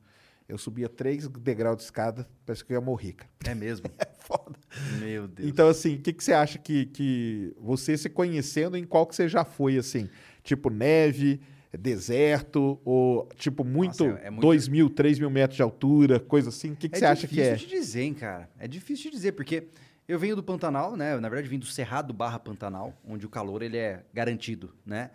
Eu subia três degraus de escada, parece que eu ia morrer, cara. É mesmo? [LAUGHS] É foda. Meu Deus. Então, assim, o que, que você acha que, que você se conhecendo, em qual que você já foi, assim? Tipo neve, deserto, ou tipo muito, Nossa, é- é muito- 2 mil, 3 mil metros de altura, coisa assim? O que, que você acha que é? difícil de dizer, hein, cara. É difícil de dizer, porque eu venho do Pantanal, né? Na verdade, vim do Cerrado barra Pantanal, onde o calor ele é garantido, né?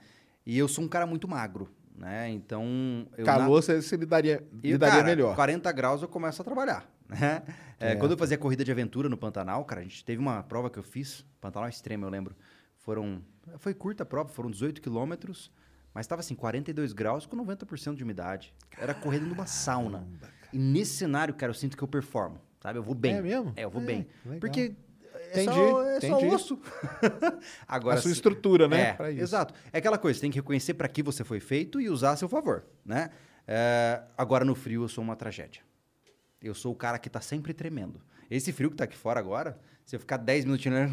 E eu sou um cara muito magro, né? Então... Eu na- Calor, você lidaria, lidaria cara, melhor. 40 graus eu começo a trabalhar, [LAUGHS] né? É, É. Quando eu fazia corrida de aventura no Pantanal, cara, a gente teve uma prova que eu fiz, Pantanal Extremo, eu lembro. Foram, foi curta a prova, foram 18 quilômetros, mas estava assim, 42 graus com 90% de umidade. Era corrida numa sauna. E nesse cenário, cara, eu sinto que eu performo, sabe? Eu vou bem. É mesmo? É, eu vou É, bem. legal. Porque é Entendi, só, é só osso. [LAUGHS] Agora, a sua se- estrutura, né? é, exato. É aquela coisa, você tem que reconhecer para que você foi feito e usar a seu favor, né? É, agora, no frio, eu sou uma tragédia. Eu sou o cara que tá sempre tremendo. Esse frio que tá aqui fora agora, se eu ficar 10 minutinhos...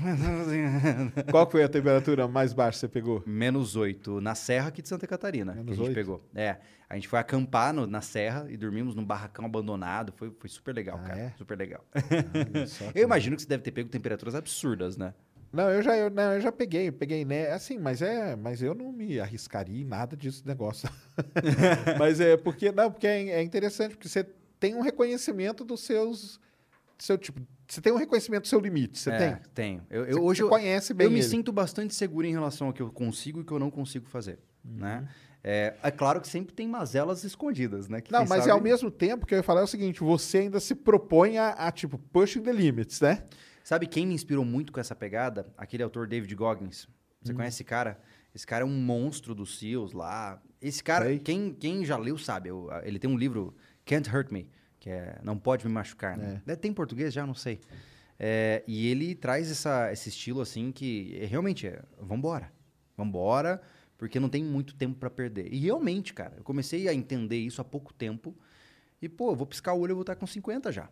[LAUGHS] Qual que foi a temperatura mais baixa que você pegou? Menos 8 na serra aqui de Santa Catarina, Menos que a gente oito? pegou. É, a gente foi acampar no- na serra e dormimos num barracão abandonado. Foi, foi super legal, Ah, cara. é? Super legal. [LAUGHS] Que eu imagino que você deve ter pego temperaturas absurdas, né? Não, eu já, eu, não, eu já peguei, peguei, né? Assim, mas é, mas eu não me arriscaria em nada disso negócio. [LAUGHS] mas é porque não, porque é, é interessante porque você tem um reconhecimento dos seus, seu tipo, você tem um reconhecimento do seu limite, você É, tem. Tenho. Eu, eu, hoje eu, conhece bem eu me ele. sinto bastante seguro em relação ao que eu consigo e o que eu não consigo fazer, Uhum. né? É, é claro que sempre tem mazelas escondidas, né? que Não, mas sabe- ao mesmo tempo que eu ia falar é o seguinte, você ainda se propõe a, a, tipo pushing the limits, né? Sabe quem me inspirou muito com essa pegada? Aquele autor David Goggins. Você Hum. conhece esse cara? Esse cara é um monstro dos SEALs lá. Esse cara, Sei. quem, quem já leu sabe. ele tem um livro, Can't Hurt Me, que é Não Pode Me Machucar. Né? É. Tem em português já? Não sei. É, e ele traz essa, esse estilo assim que é, realmente é, vambora. Vambora, porque não tem muito tempo pra perder. E realmente, cara, eu comecei a entender isso há pouco tempo. E, pô, eu vou piscar o olho, eu vou estar com 50 já.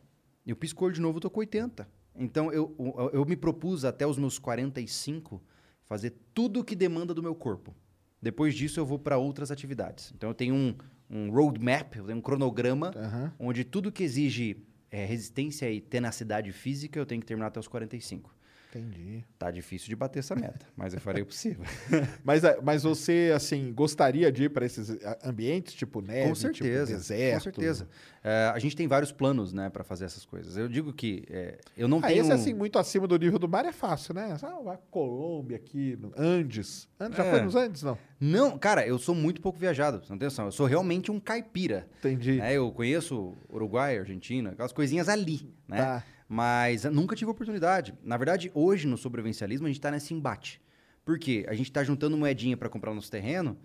Eu pisco o olho de novo, eu tô com 80. Então, eu, eu, eu me propus até os meus 45 fazer tudo o que demanda do meu corpo. Depois disso, eu vou para outras atividades. Então, eu tenho um, um roadmap, um cronograma, Aham. onde tudo que exige é, resistência e tenacidade física, eu tenho que terminar até os 45. Entendi. Tá difícil de bater essa meta, mas eu farei o possível. [LAUGHS] Mas, a- mas você, assim, gostaria de ir para esses a, ambientes, tipo neve, com certeza, tipo deserto? com certeza. É, a gente tem vários planos, né, para fazer essas coisas. Eu digo que é, eu não Ah, tenho... esse, assim, muito acima do nível do mar é fácil, né? Ah, vai Colômbia aqui, no Andes. Andes já É. foi nos Andes, não? Não, cara, eu sou muito pouco viajado, não tem noção. Eu sou realmente um caipira. Entendi. né? Eu conheço Uruguai, Argentina, aquelas coisinhas ali, né? Tá. Mas nunca tive oportunidade. Na verdade, hoje no sobrevivencialismo a gente tá nesse embate. Por quê? A gente tá juntando moedinha para comprar o nosso terreno,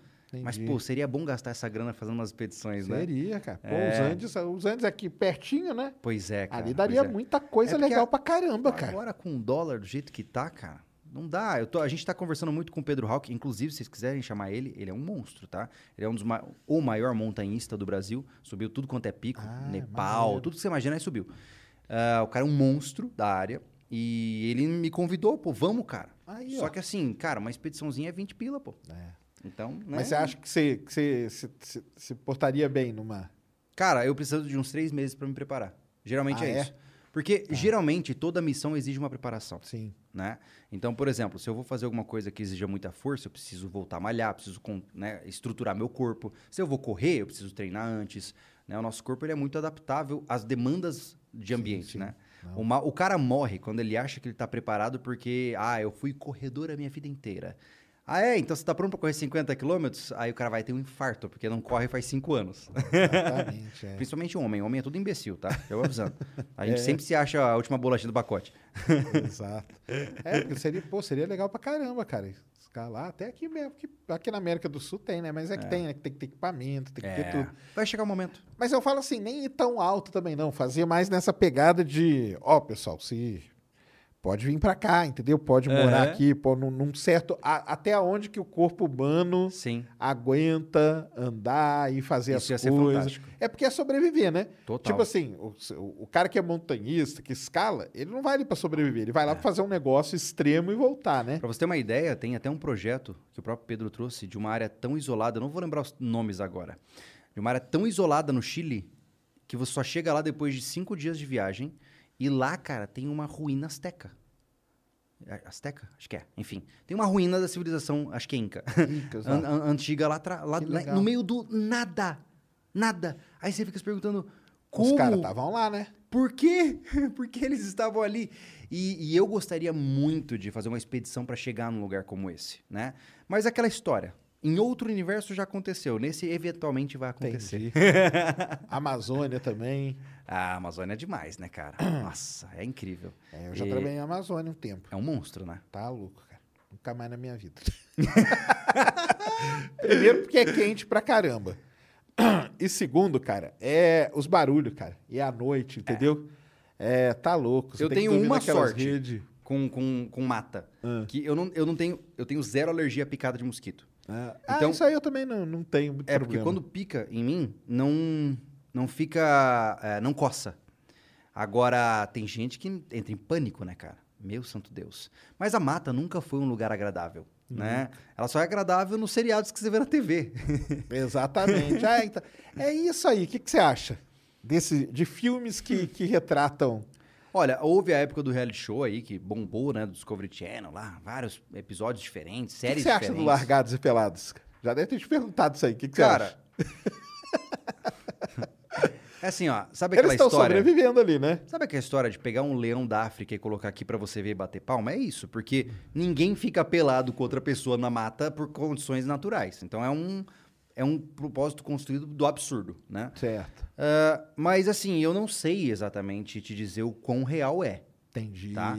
mas, Entendi. pô, seria bom gastar essa grana fazendo umas expedições, né? Seria, cara. Pô, É. os Andes, os Andes aqui pertinho, né? Pois é, cara. Ali daria é. muita coisa É legal a- pra caramba, cara. Agora com o dólar do jeito que tá, cara, não dá. Tô- a gente tá conversando muito com o Pedro Hawk, inclusive, se vocês quiserem chamar ele, ele é um monstro, tá? Ele é um dos ma- o maior montanhista do Brasil, subiu tudo quanto é pico, Ah, Nepal, tudo que você imaginar, ele subiu. Ah, o cara é um monstro da área e ele me convidou, pô, vamos, cara. Aí, Só ó. que assim, cara, uma expediçãozinha é 20 pila, pô. É. Então, né? Mas você acha que você, que você se, se- se portaria bem numa... Cara, eu preciso de uns três meses pra me preparar. Geralmente Ah, é, é? isso. Porque geralmente toda missão exige uma preparação. Sim. né? Então, por exemplo, se eu vou fazer alguma coisa que exija muita força, eu preciso voltar a malhar, preciso né, estruturar meu corpo. Se eu vou correr, eu preciso treinar antes. Né? O nosso corpo ele é muito adaptável às demandas de ambiente, sim. né? O, o cara morre quando ele acha que ele está preparado porque, ah, eu fui corredor a minha vida inteira. Ah, é? Então você está pronto para correr 50 quilômetros? Aí o cara vai ter um infarto, porque não corre faz 5 anos. Exatamente, [LAUGHS] é. Principalmente homem. Homem é tudo imbecil, tá? Vou avisando. A gente É. sempre se acha a última bolachinha do pacote. [LAUGHS] Exato. É, porque seria, pô, seria legal pra caramba, cara. Escalar, até aqui mesmo, que aqui na América do Sul tem, né? Mas é que tem, né? Que tem que ter equipamento, tem que ter tudo. Vai chegar o momento. Mas eu falo assim, nem ir tão alto também não. Fazia mais nessa pegada de, ó, pessoal, se pode vir pra cá, entendeu? Pode morar Aham. aqui, pô, num, num certo. a- até onde que o corpo humano Sim. aguenta andar e fazer Isso as coisas. É porque é sobreviver, né? Total. Tipo assim, o, o cara que é montanhista, que escala, ele não vai ali pra sobreviver, ele vai lá pra fazer um negócio extremo e voltar, né? Pra você ter uma ideia, tem até um projeto que o próprio Pedro trouxe de uma área tão isolada, não vou lembrar os nomes agora, de uma área tão isolada no Chile que você só chega lá depois de cinco dias de viagem e lá, cara, tem uma ruína azteca. É, Azteca? Acho que é. Enfim, tem uma ruína da civilização, acho que é Inca. Incas, [LAUGHS] An- an- antiga lá, lá- lá no meio do nada. Nada. Aí você fica se perguntando como. Os caras estavam lá, né? Por quê? [LAUGHS] Por que eles estavam ali? E, e eu gostaria muito de fazer uma expedição para chegar num lugar como esse, né? Mas aquela história. Em outro universo já aconteceu. Nesse, eventualmente, vai acontecer. [LAUGHS] Amazônia também. A Amazônia é demais, né, cara? [CLEARS THROAT] Nossa, é incrível. É, eu já E trabalhei em Amazônia um tempo. É um monstro, né? Tá louco, cara. Nunca mais na minha vida. [LAUGHS] Primeiro porque é quente pra caramba. [CLEARS THROAT] E segundo, cara, é os barulhos, cara. E é a noite, entendeu? É, tá louco. Você Eu tenho uma sorte. redes. Com, com, com mata. Ah. Que eu não, eu não tenho... Eu tenho zero alergia à picada de mosquito. Ah, Então- isso aí eu também não, não tenho muito É, porque problema. quando pica em mim, não, não fica. é, não coça. Agora, tem gente que entra em pânico, né, cara? Meu santo Deus. Mas a mata nunca foi um lugar agradável, Uhum. né? Ela só é agradável nos seriados que você vê na TV. [LAUGHS] Exatamente. Ah, então, é isso aí. O que, que você acha desse, de filmes que, que retratam... Olha, houve a época do reality show aí, que bombou, né? Do Discovery Channel lá, vários episódios diferentes, O que, que séries você acha diferentes. do Largados e Pelados? Já deve ter te perguntado isso aí. O que, que você Cara, acha? [LAUGHS] é assim, ó, sabe Eles aquela estão história? sobrevivendo ali, né? Sabe aquela história de pegar um leão da África e colocar aqui pra você ver e bater palma? É isso, porque ninguém fica pelado com outra pessoa na mata por condições naturais. Então é um, é um propósito construído do absurdo, né? Certo. Ah, mas assim, eu não sei exatamente te dizer o quão real é. Entendi. Tá?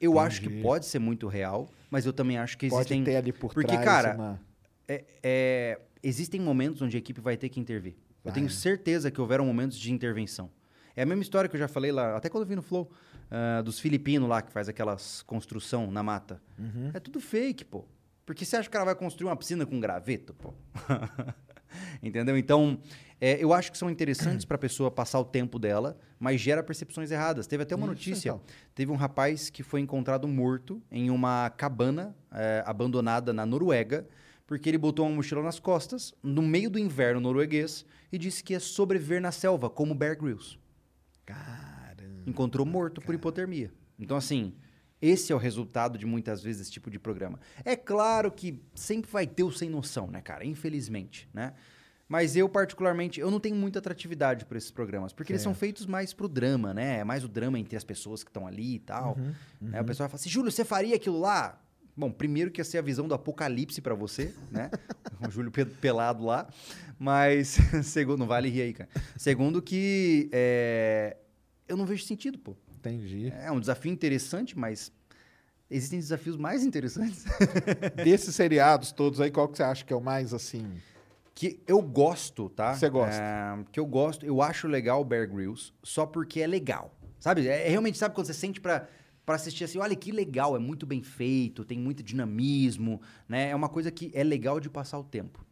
Eu acho que entendi. pode ser muito real, mas eu também acho que Pode existem. ter ali por porque, trás cara, uma- é- é, existem momentos onde a equipe vai ter que intervir. Eu Vai, tenho né? certeza que houveram momentos de intervenção. É a mesma história que eu já falei lá, até quando eu vi no Flow, ah, dos filipinos lá que faz aquelas construção na mata. Uhum. É tudo fake, pô. Porque você acha que o cara vai construir uma piscina com graveto, pô? [LAUGHS] Entendeu? Então, é, eu acho que são interessantes para a pessoa passar o tempo dela, mas gera percepções erradas. Teve até uma Isso, notícia. então. Teve um rapaz que foi encontrado morto em uma cabana é, abandonada na Noruega, porque ele botou uma mochila nas costas, no meio do inverno norueguês, e disse que ia sobreviver na selva, como Bear Grylls. Caramba. Encontrou morto por hipotermia. Então, assim, esse é o resultado de muitas vezes esse tipo de programa. É claro que sempre vai ter o sem noção, né, cara? Infelizmente, né? Mas eu, particularmente, eu não tenho muita atratividade por esses programas, porque eles são feitos mais pro drama, né? É mais o drama entre as pessoas que estão ali e tal. Né? O pessoal fala assim, Júlio, você faria aquilo lá? Bom, primeiro que ia ser a visão do apocalipse pra você, né? [LAUGHS] o Júlio pe- pelado lá. Mas, [LAUGHS] segundo, não vale rir aí, cara. Segundo que é, eu não vejo sentido, pô. Entendi. É um desafio interessante, mas existem desafios mais interessantes. [LAUGHS] Desses seriados todos aí, qual que você acha que é o mais assim? que eu gosto, tá? Você gosta? É, que eu gosto, eu acho legal o Bear Grylls, só porque é legal. Sabe? É, é realmente, sabe quando você sente pra, pra assistir assim, olha que legal, é muito bem feito, tem muito dinamismo, né? É uma coisa que é legal de passar o tempo.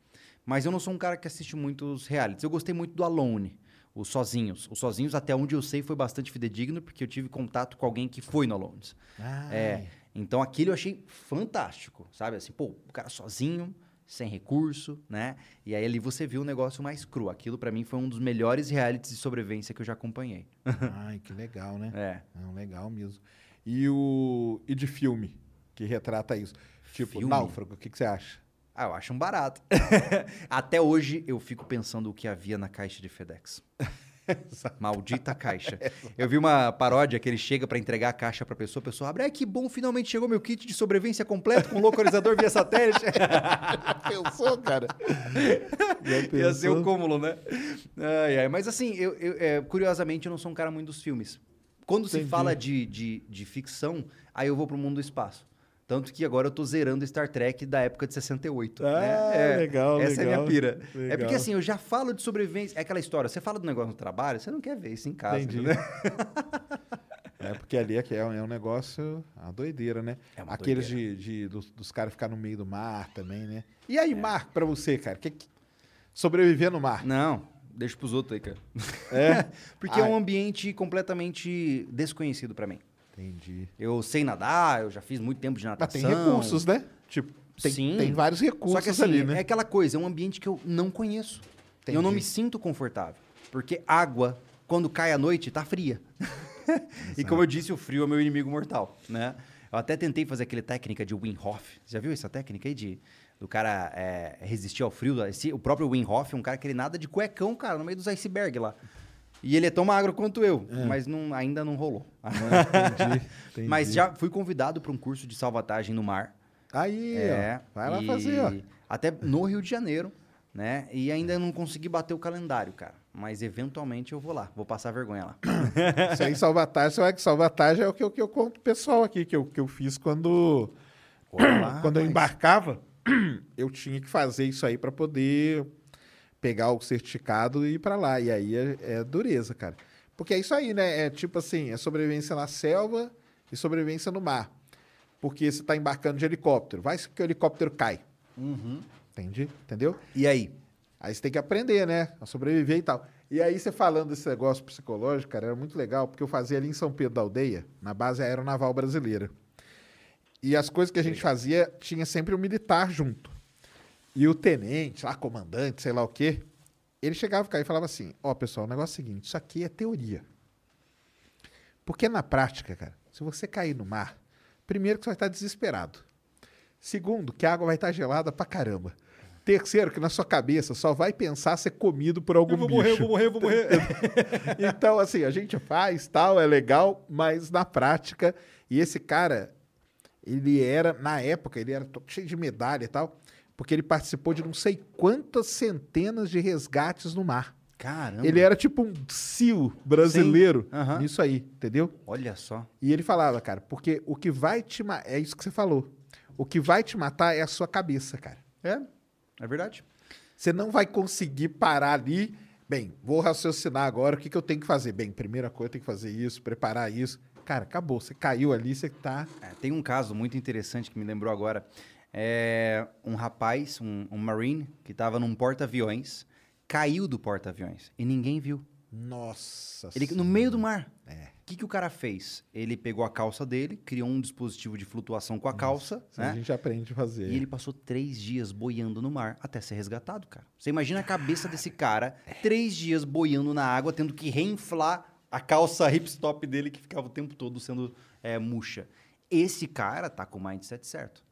Mas eu não sou um cara que assiste muitos realities. Eu gostei muito do Alone, os Sozinhos. Os Sozinhos, até onde eu sei, foi bastante fidedigno, porque eu tive contato com alguém que foi no Alone. É, então aquilo eu achei fantástico, sabe? Assim, pô, o cara sozinho, sem recurso, né? E aí ali você viu um negócio mais cru. Aquilo pra mim foi um dos melhores realities de sobrevivência que eu já acompanhei. Ai, que legal, né? [LAUGHS] É. Não, legal mesmo. E o e de filme que retrata isso? Tipo, Filme? Náufrago, o que, que você acha? Ah, eu acho um barato. [LAUGHS] Até hoje eu fico pensando o que havia na caixa de FedEx. Maldita caixa. [LAUGHS] Eu vi uma paródia que ele chega pra entregar a caixa pra pessoa, a pessoa abre, ai que bom, finalmente chegou meu kit de sobrevivência completo com localizador via satélite. [LAUGHS] Pensou, cara? Ia ser o cúmulo, né? Ai, ai. Mas assim, eu, eu, é, curiosamente, eu não sou um cara muito dos filmes. Quando se Entendi. fala de, de, de ficção, aí eu vou pro mundo do espaço. Tanto que agora eu tô zerando Star Trek da época de 68. Ah, né? legal, Essa é a legal. minha pira. É Legal. porque assim, eu já falo de sobrevivência. É aquela história, você fala do negócio no trabalho, você não quer ver isso em casa. Entendi. entendeu? [LAUGHS] É porque ali é, é, um- é um negócio, uma doideira, né? É uma Aqueles doideira. de, de- dos, dos caras ficar no meio do mar também, né? E aí, mar, pra você, cara? Que, que- sobreviver no mar? Não, deixa pros outros aí, cara. É? [LAUGHS] Porque é um ambiente completamente desconhecido pra mim. Entendi. Eu sei nadar, eu já fiz muito tempo de Mas natação. tem recursos, né? Tipo, tem, Sim. tem vários recursos Só que assim, ali, né? é aquela coisa, é um ambiente que eu não conheço. E Eu não Entendi. me sinto confortável. Porque água, quando cai à noite, tá fria. [LAUGHS] e como eu disse, o frio é meu inimigo mortal, né? Eu até tentei fazer aquele técnica de Wim Hof. Já viu essa técnica aí de do cara é, resistir ao frio? Esse- o próprio Wim Hof é um cara que ele nada de cuecão, cara, no meio dos icebergs lá. E ele é tão magro quanto eu, mas não- ainda não rolou. entendi, [LAUGHS] entendi. Mas já fui convidado para um curso de salvatagem no mar. Aí, É, ó. Vai lá e fazer, ó. Até no Rio de Janeiro, né? E ainda não consegui bater o calendário, cara. Mas eventualmente eu vou lá, vou passar vergonha lá. [COUGHS] Isso aí, salvatagem, você vai que salvatagem é o que eu, que eu conto pessoal aqui, que eu, que eu fiz quando, lá, quando eu embarcava. Eu tinha que fazer isso aí pra poder pegar o certificado e ir pra lá. E aí é, é dureza, cara. Porque é isso aí, né? É tipo assim, é sobrevivência na selva e sobrevivência no mar. Porque você tá embarcando de helicóptero. Vai que o helicóptero cai. Entendi? Entendeu? E aí? Aí você tem que aprender, né? A sobreviver e tal. E aí você falando desse negócio psicológico, cara, era muito legal, porque eu fazia ali em São Pedro da Aldeia, na base aeronaval brasileira. E as coisas que a gente fazia, tinha sempre um militar junto. E o tenente, lá, comandante, sei lá o quê, ele chegava cá e falava assim: Ó, pessoal, o negócio é o seguinte, isso aqui é teoria. Porque na prática, cara, se você cair no mar, primeiro que você vai estar desesperado. Segundo, que a água vai estar gelada pra caramba. Terceiro, que na sua cabeça só vai pensar ser comido por algum bicho. morrer, eu vou morrer. [LAUGHS] Então, assim, a gente faz, tal, é legal, mas na prática, e esse cara, ele era, na época, ele era todo cheio de medalha e tal, porque ele participou de não sei quantas centenas de resgates no mar. Caramba. Ele era tipo um SEAL brasileiro Sim, aham. nisso aí, entendeu? Olha só. E ele falava, cara, porque o que vai te matar, é isso que você falou, o que vai te matar é a sua cabeça, cara. É, é verdade. Você não vai conseguir parar ali. Bem, vou raciocinar agora o que, que eu tenho que fazer. Bem, primeira coisa, eu tenho que fazer isso, preparar isso. Cara, acabou. Você caiu ali, você tá. É, tem um caso muito interessante que me lembrou agora. É um rapaz, um, um marine, que estava num porta-aviões, caiu do porta-aviões e ninguém viu. Nossa. Ele no meio do mar. É. O que, que o cara fez? Ele pegou a calça dele, criou um dispositivo de flutuação com a calça, Isso A né? gente aprende a fazer. E ele passou três dias boiando no mar até ser resgatado, cara. Você imagina a cabeça desse cara, três dias boiando na água, tendo que reinflar a calça hipstop dele que ficava o tempo todo sendo é, murcha. Esse cara tá com o mindset certo.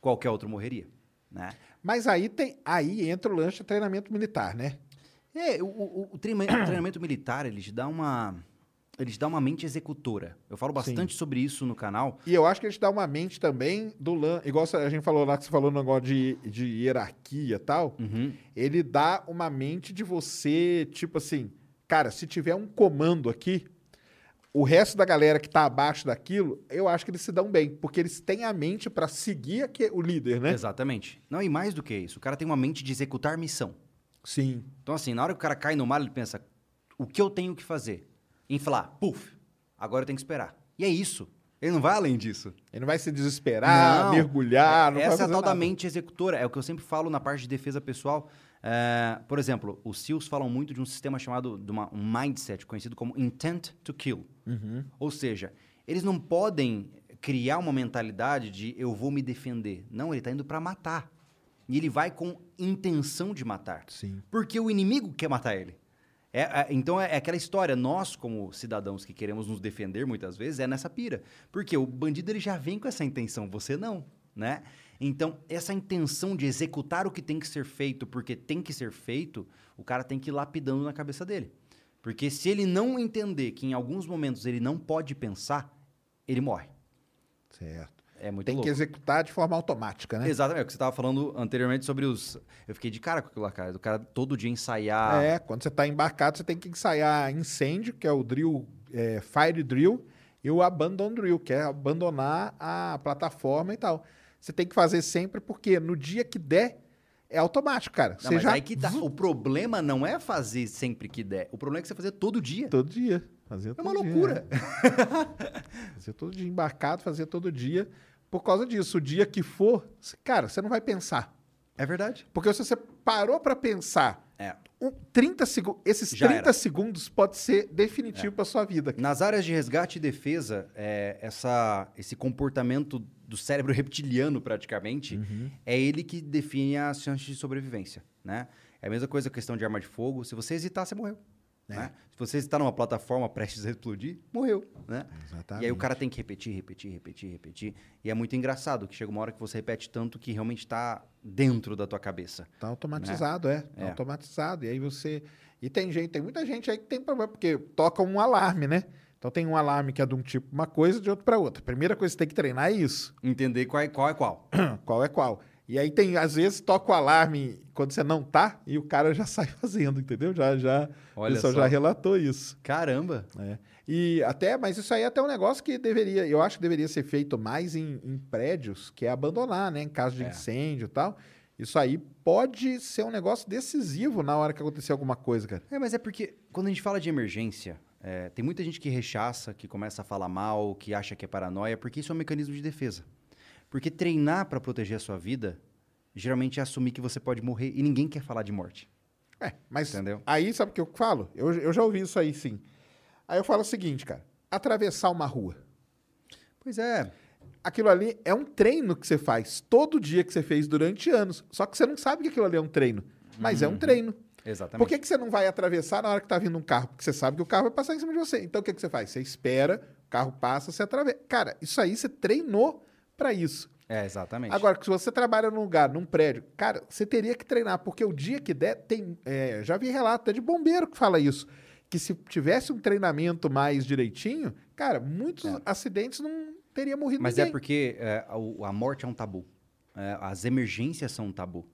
Qualquer outro morreria, né? Mas aí tem. Aí entra o lanche de treinamento militar, né? É, o, o- o treina- o treinamento militar, ele te dá uma... Ele te dá uma mente executora. Eu falo bastante sobre isso no canal. E eu acho que gente dá uma mente também do lance. Igual a gente falou lá que você falou no negócio de, de hierarquia e tal. Uhum. Ele dá uma mente de você, tipo assim, cara, se tiver um comando aqui, o resto da galera que tá abaixo daquilo, eu acho que eles se dão bem, porque eles têm a mente pra seguir o líder, né? Exatamente. Não, e mais do que isso, o cara tem uma mente de executar missão. Sim. Então, assim, na hora que o cara cai no mar, ele pensa: o que eu tenho que fazer? Inflar, puf, agora eu tenho que esperar. E é isso. Ele não vai além disso. Ele não vai se desesperar, Não. mergulhar, não vai Essa é a fazer tal da nada. mente executora. É o que eu sempre falo na parte de defesa pessoal. É, por exemplo, os SEALs falam muito de um sistema chamado de uma, um mindset, conhecido como intent to kill. Uhum. Ou seja, eles não podem criar uma mentalidade de eu vou me defender. Não, ele está indo para matar. E ele vai com intenção de matar. Sim. Porque o inimigo quer matar ele. É, é, então é, é aquela história, nós como cidadãos que queremos nos defender muitas vezes, é nessa pira. Porque o bandido ele já vem com essa intenção, você não, né? Então, essa intenção de executar o que tem que ser feito porque tem que ser feito, o cara tem que ir lapidando na cabeça dele. Porque se ele não entender que em alguns momentos ele não pode pensar, ele morre. Certo. É muito Tem louco. que executar de forma automática, né? Exatamente, é o que você estava falando anteriormente sobre os... Eu fiquei de cara com aquilo lá, cara. Do cara todo dia ensaiar... É, quando você está embarcado, você tem que ensaiar incêndio, que é o drill, é, fire drill, e o abandon drill, que é abandonar a plataforma e tal. Você tem que fazer sempre, porque no dia que der, é automático, cara. Não, você mas já aí que tá. O problema não é fazer sempre que der. O problema é que você fazer todo dia. todo dia. Fazia É uma loucura. [LAUGHS] é. Fazia todo dia embarcado, fazia todo dia. Por causa disso, o dia que for, cara, você não vai pensar. É verdade. Porque se você parou pra pensar, É. um, 30 segundos, esses Já 30 era. É. segundos pode ser definitivo pra sua vida. Nas áreas de resgate e defesa, é, essa, esse comportamento do cérebro reptiliano, praticamente, é ele que define as chances de sobrevivência, né? É a mesma coisa a questão de arma de fogo. Se você hesitar, você morreu. né? Se você hesitar numa plataforma prestes a explodir, morreu, né? E aí o cara tem que repetir, repetir, repetir, repetir. E é muito engraçado que chega uma hora que você repete tanto que realmente está dentro da tua cabeça. Tá automatizado, é. Tá É. automatizado. E aí você. E tem gente, tem muita gente aí que tem problema, porque toca um alarme, né? Então tem um alarme que é de um tipo uma coisa, de outro para outra. Primeira coisa que você tem que treinar é isso. Entender qual é qual. É qual. [CLEARS THROAT] qual é qual. E aí tem, às vezes, toca o alarme quando você não tá e o cara já [LAUGHS] sai fazendo, entendeu? Já, já, Olha o pessoal só. já relatou isso. Caramba! É. E até, mas isso aí é até um negócio que deveria, eu acho que deveria ser feito mais em, em prédios, que é abandonar, né? Em caso de É. incêndio e tal. Isso aí pode ser um negócio decisivo na hora que acontecer alguma coisa, cara. É, mas é porque quando a gente fala de emergência, é, tem muita gente que rechaça, que começa a falar mal, que acha que é paranoia, porque isso é um mecanismo de defesa. Porque treinar para proteger a sua vida, geralmente é assumir que você pode morrer e ninguém quer falar de morte. É, mas Entendeu? aí sabe o que eu falo? Eu, eu já ouvi isso aí, sim. Aí eu falo o seguinte, cara. Atravessar uma rua. Pois é. Aquilo ali é um treino que você faz todo dia que você fez durante anos. Só que você não sabe que aquilo ali é um treino. Mas é um treino. Exatamente. Por que, que você não vai atravessar na hora que tá vindo um carro? Porque você sabe que o carro vai passar em cima de você. Então o que, que você faz? Você espera, o carro passa, você atravessa. Cara, isso aí você treinou pra isso. É, exatamente. Agora, se você trabalha num lugar, num prédio, cara, você teria que treinar, porque o dia que der, tem. é, já vi relato até de bombeiro que fala isso. Que se tivesse um treinamento mais direitinho, cara, muitos acidentes não teria morrido É. Mas ninguém. é porque é, a, a morte é um tabu. É, as emergências são um tabu.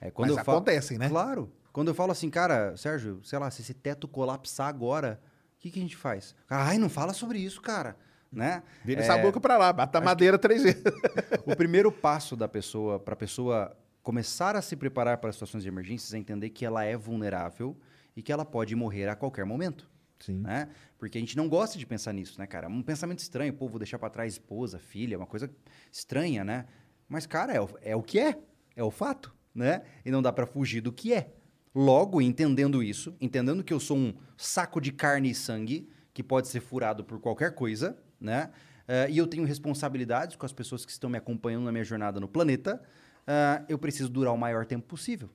É, Mas eu falo- acontecem, né? Claro. Quando eu falo assim, cara, Sérgio, sei lá, se esse teto colapsar agora, o que, que a gente faz? Ai, não fala sobre isso, cara. Né? Vira É, essa boca pra lá, bata a madeira três vezes. [LAUGHS] O primeiro passo da pessoa, para a pessoa começar a se preparar para situações de emergências, é entender que ela é vulnerável e que ela pode morrer a qualquer momento. Sim. Né? Porque a gente não gosta de pensar nisso, né, cara? É um pensamento estranho, pô, vou deixar para trás esposa, filha, uma coisa estranha, né? Mas, cara, é o, é o que é, é o fato, né? E não dá para fugir do que é. Logo, entendendo isso, entendendo que eu sou um saco de carne e sangue que pode ser furado por qualquer coisa, né? Eh, e eu tenho responsabilidades com as pessoas que estão me acompanhando na minha jornada no planeta, ah, eu preciso durar o maior tempo possível.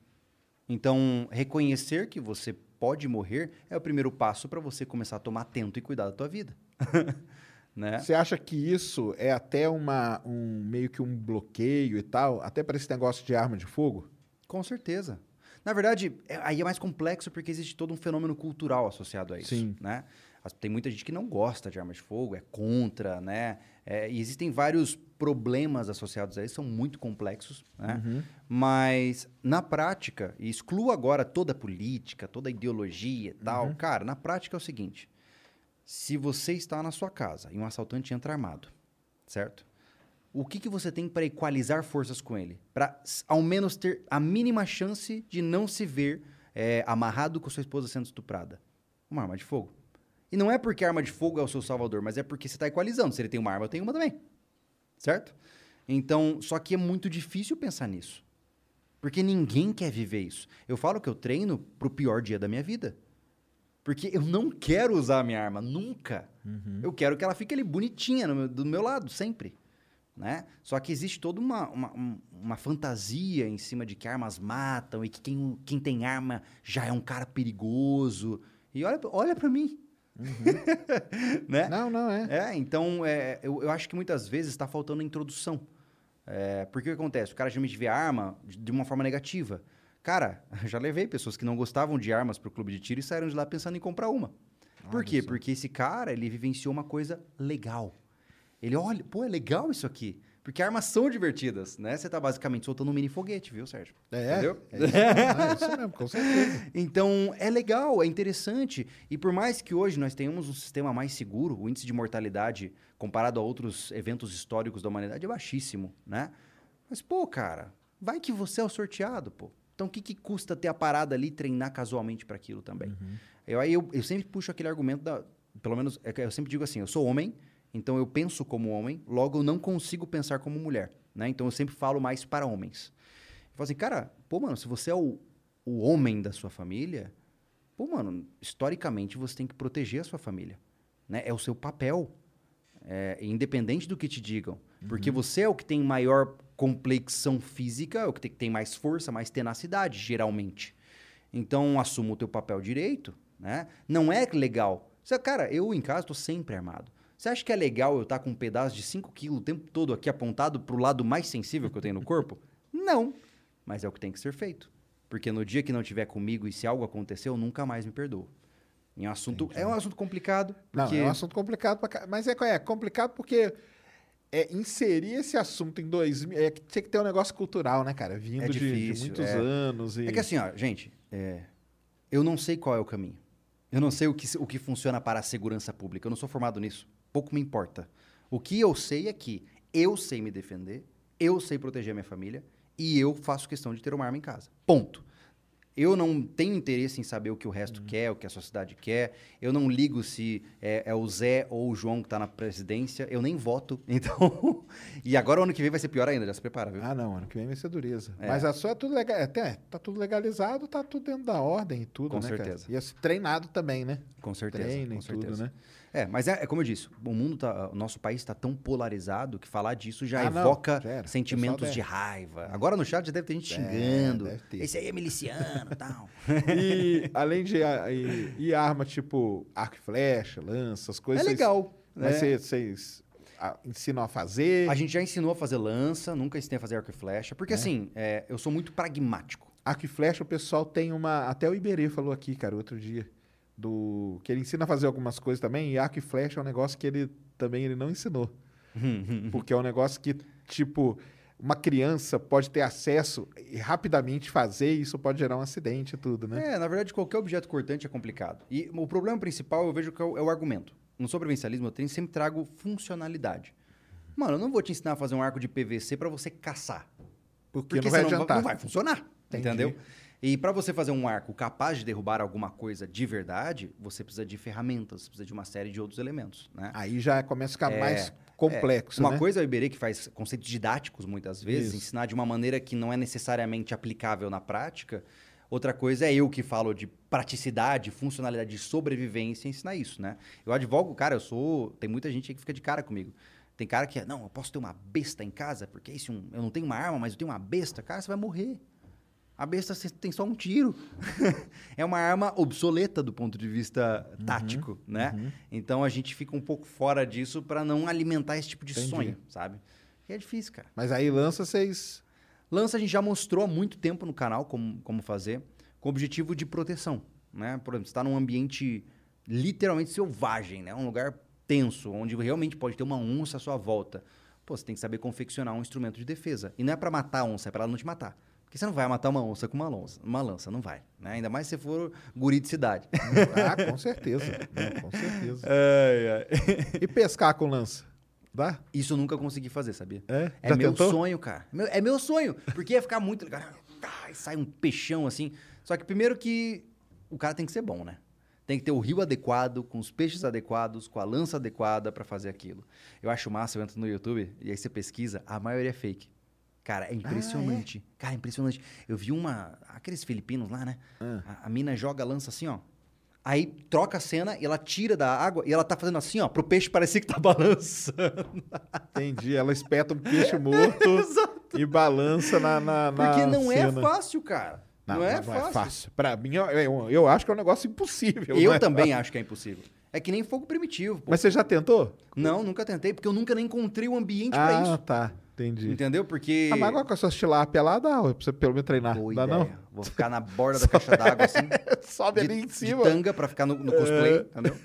Então, reconhecer que você pode morrer é o primeiro passo para você começar a tomar atento e cuidar da tua vida. [LAUGHS] né? Você acha que isso é até uma, um meio que um bloqueio e tal, até para esse negócio de arma de fogo? Com certeza. Na verdade, é- aí é mais complexo porque existe todo um fenômeno cultural associado a isso. Sim. Né? Tem muita gente que não gosta de armas de fogo, é contra, né? É, e existem vários problemas associados a isso, são muito complexos, né? Mas, na prática, e excluo agora toda a política, toda a ideologia e tal, cara, na prática é o seguinte: se você está na sua casa e um assaltante entra armado, certo? O que, que você tem para equalizar forças com ele? Para ao menos ter a mínima chance de não se ver é, amarrado com sua esposa sendo estuprada? Uma arma de fogo. E não é porque a arma de fogo é o seu salvador, mas é porque você está equalizando. Se ele tem uma arma, eu tenho uma também. Certo? Então, só que é muito difícil pensar nisso. Porque ninguém quer viver isso. Eu falo que eu treino pro pior dia da minha vida. Porque eu não quero usar a minha arma, nunca. Eu quero que ela fique ali bonitinha meu- do meu lado, sempre. Né? Só que existe toda uma, uma, um- uma fantasia em cima de que armas matam e que quem, quem tem arma já é um cara perigoso. E olha, olha para mim. [LAUGHS] né? Não, não é. É, então é, eu, eu acho que muitas vezes está faltando a introdução. É, porque o que acontece? O cara geralmente vê a arma de uma forma negativa. Cara, [LAUGHS] já levei pessoas que não gostavam de armas pro clube de tiro e saíram de lá pensando em comprar uma. Por quê? Porque esse cara, ele vivenciou uma coisa legal. Ele olha, pô, é legal isso aqui. Porque armas são divertidas, né? Você tá basicamente soltando um mini foguete, viu, Sérgio? É, Entendeu? é isso, é isso mesmo, com certeza. [LAUGHS] Então, é legal, é interessante. E por mais que hoje nós tenhamos um sistema mais seguro, o índice de mortalidade comparado a outros eventos históricos da humanidade é baixíssimo, né? Mas, pô, cara, vai que você é o sorteado, pô. Então, o que, que custa ter a parada ali e treinar casualmente para aquilo também? Eu, aí eu, eu sempre puxo aquele argumento da, pelo menos, é eu sempre digo assim, eu sou homem, então eu penso como homem, logo eu não consigo pensar como mulher, né? Então eu sempre falo mais para homens. Eu falo assim, cara, pô, mano, se você é o, o homem da sua família, pô, mano, historicamente você tem que proteger a sua família, né? É o seu papel, é, independente do que te digam. Porque você é o que tem maior complexão física, é o que tem, tem mais força, mais tenacidade, geralmente. Então, assuma o teu papel direito, né? Não é legal. Você, cara, eu em casa estou sempre armado. Você acha que é legal eu estar com um pedaço de 5 quilos o tempo todo aqui apontado pro lado mais sensível que eu tenho no corpo? Não. Mas é o que tem que ser feito. Porque no dia que não tiver comigo e se algo acontecer, eu nunca mais me perdoo. É um assunto, é um assunto complicado. Não, porque- é um assunto complicado pra Mas é, é complicado porque é, inserir esse assunto em 2000. É, que tinha que ter um negócio cultural, né, cara? Vindo É de- de, difícil, muitos é. anos. E... É que assim, ó, gente, é, eu não sei qual é o caminho. Eu não sei o que, o que funciona para a segurança pública. Eu não sou formado nisso. Pouco me importa. O que eu sei é que eu sei me defender, eu sei proteger a minha família e eu faço questão de ter uma arma em casa. Ponto. Eu não tenho interesse em saber o que o resto quer, o que a sociedade quer. Eu não ligo se é, é o Zé ou o João que está na presidência. Eu nem voto. [LAUGHS] Então. e agora o ano que vem vai ser pior ainda. Já se prepara, viu? Ah, não, ano que vem vai ser dureza. É. Mas a sua é tudo legal. Até, tá tudo legalizado, tá tudo dentro da ordem e tudo, Com né? certeza. Cara? E assim, treinado também, né? Com certeza. Treina com e tudo, certeza. né? É, mas é, é como eu disse, o mundo tá, o nosso país está tão polarizado que falar disso já Ah, evoca sentimentos Pessoal de raiva. Agora no chat já deve ter gente É, xingando. Esse aí é miliciano e [LAUGHS] tal. E além de. E, e arma tipo arco e flecha, lança, as É coisas. vocês- legal. Mas né? vocês, ensinam a fazer. A gente já ensinou a fazer lança, nunca ensinei a fazer arco e flecha, porque É. assim, é, eu sou muito pragmático. Arco e flecha, o pessoal tem uma. Até o Iberê falou aqui, cara, outro dia. Do, que ele ensina a fazer algumas coisas também. E arco e flecha é um negócio que ele também ele não ensinou. [LAUGHS] Porque é um negócio que, tipo, uma criança pode ter acesso e rapidamente fazer, e isso pode gerar um acidente e tudo, né? É, na verdade, qualquer objeto cortante é complicado. E o problema principal eu vejo que é o, é o argumento. No sobrevivencialismo, eu sempre trago funcionalidade. Mano, eu não vou te ensinar a fazer um arco de PVC para você caçar. Porque, Porque não vai senão adiantar. não vai funcionar. Entendi. Entendeu? E para você fazer um arco capaz de derrubar alguma coisa de verdade, você precisa de ferramentas, você precisa de uma série de outros elementos, né? Aí já começa a ficar É, mais complexo, Uma né? coisa é o Iberê que faz conceitos didáticos muitas vezes, Isso. ensinar de uma maneira que não é necessariamente aplicável na prática. Outra coisa é eu que falo de praticidade, funcionalidade de sobrevivência, ensinar isso, né? Eu advogo, cara, eu sou. Tem muita gente aí que fica de cara comigo. Tem cara que é, não, eu posso ter uma besta em casa, porque isso, eu não tenho uma arma, mas eu tenho uma besta. Cara, você vai morrer. A besta tem só um tiro. [LAUGHS] é uma arma obsoleta do ponto de vista Uhum, tático, né? Então a gente fica um pouco fora disso para não alimentar esse tipo de Entendi. sonho, sabe? E é difícil, cara. Mas aí lança vocês. Lança a gente já mostrou há muito tempo no canal como, como fazer, com o objetivo de proteção, né? Por exemplo, você está num ambiente literalmente selvagem, né? Um lugar tenso, onde realmente pode ter uma onça à sua volta. Pô, você tem que saber confeccionar um instrumento de defesa. E não é para matar a onça, é para ela não te matar. Porque você não vai matar uma onça com uma lança, uma lança não vai. Né? Ainda mais se você for guri de cidade. Ah, com [LAUGHS] certeza. Não, com certeza. ai, ai. [LAUGHS] E pescar com lança? Dá? Isso eu nunca consegui fazer, sabia? É? É Já meu tentou? sonho, cara. É meu- É meu sonho. Porque ia ficar muito sai um peixão assim. Só que primeiro que o cara tem que ser bom, né? Tem que ter o rio adequado, com os peixes adequados, com a lança adequada pra fazer aquilo. Eu acho massa, eu entro no YouTube e aí você pesquisa, a maioria é fake. Cara, é impressionante. Cara, é impressionante. Eu vi uma. Aqueles filipinos lá, né? A, a mina joga a lança assim, ó. Aí troca a cena e ela tira da água e ela tá fazendo assim, ó, pro peixe parecer que tá [LAUGHS] balançando. Entendi. Ela espeta um peixe morto [LAUGHS] e balança na, na, na Porque não é cena. fácil, cara. Não, é, fácil. Pra mim, eu, eu, eu acho que é um negócio impossível. Eu não é também fácil. [LAUGHS] acho que é impossível. É que nem fogo primitivo. pô. Mas você já tentou? Não, nunca tentei, porque eu nunca nem encontrei o ambiente pra Ah, isso. tá. Entendi. Entendeu? Porque. Ah, mas agora com a sua tilápia lá, dá, pra você pelo menos treinar. Boa dá ideia. não? Vou ficar na borda da [LAUGHS] caixa d'água assim. [LAUGHS] Sobe de, ali em de cima. tanga pra ficar no, no cosplay, entendeu?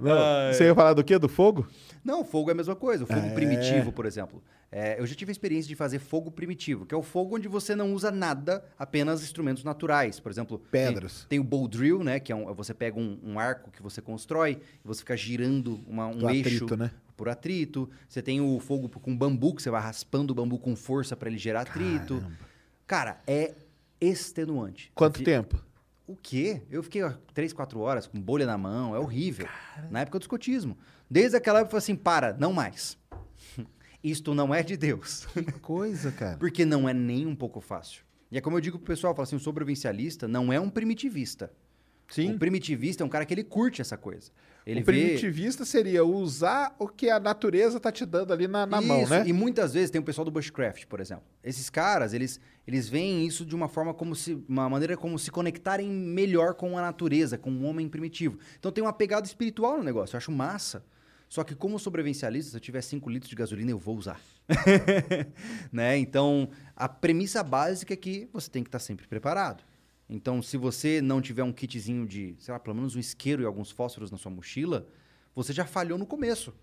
Não, Você ia falar do quê? Do fogo? Não, fogo é a mesma coisa. O fogo É. primitivo, por exemplo. É, eu já tive a experiência de fazer fogo primitivo, que é o fogo onde você não usa nada, apenas instrumentos naturais. Por exemplo, tem- Pedras. Tem, o bow drill, né? Que é um, você pega um, um arco que você constrói e você fica girando uma, um Do eixo atrito, né? por atrito. Você tem o fogo com bambu, que você vai raspando o bambu com força para ele gerar atrito. Cara, é extenuante. Quanto tempo? O quê? Eu fiquei ó, três, quatro horas com bolha na mão, é horrível. Na época do escotismo. Desde aquela época eu falei assim, para, não mais. Isto não é de Deus. Que coisa, cara. [LAUGHS] Porque não é nem um pouco fácil. E é como eu digo pro pessoal, eu falo assim, o sobrevivencialista não é um primitivista. Sim. O primitivista é um cara que ele curte essa coisa. Ele o vê... primitivista seria usar o que a natureza tá te dando ali na, na mão, Isso, né? E muitas vezes tem o pessoal do bushcraft, por exemplo. Esses caras, eles, eles veem isso de uma forma como se. uma maneira como se conectarem melhor com a natureza, com o homem primitivo. Então tem uma pegada espiritual no negócio, eu acho massa. Só que como sobrevivencialista, se eu tiver 5 litros de gasolina, eu vou usar. [LAUGHS] né? Então, a premissa básica é que você tem que estar sempre preparado. Então, se você não tiver um kitzinho de, sei lá, pelo menos um isqueiro e alguns fósforos na sua mochila, você já falhou no começo.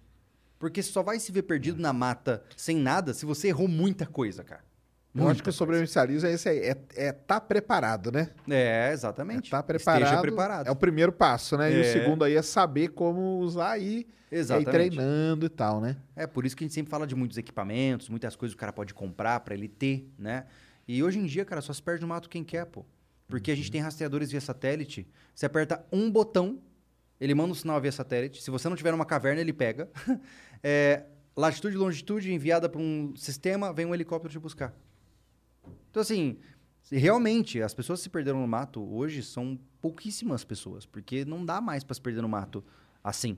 Porque só vai se ver perdido na mata sem nada se você errou muita coisa, cara. Eu acho que o sobrevivencialismo é esse aí, é, é tá preparado, né? É, exatamente. É tá preparado. Esteja preparado. É o primeiro passo, né? E o É. segundo aí é saber como usar aí Exatamente. treinando e tal, né? É por isso que a gente sempre fala de muitos equipamentos, muitas coisas que o cara pode comprar pra ele ter, né? E hoje em dia, cara, só se perde no mato quem quer, pô. Porque a gente tem rastreadores via satélite. Você aperta um botão, ele manda um sinal via satélite. Se você não tiver numa caverna, ele pega. [LAUGHS] É, latitude e longitude enviada para um sistema, vem um helicóptero te buscar. Então, assim, realmente, as pessoas que se perderam no mato hoje são pouquíssimas pessoas, porque não dá mais pra se perder no mato assim.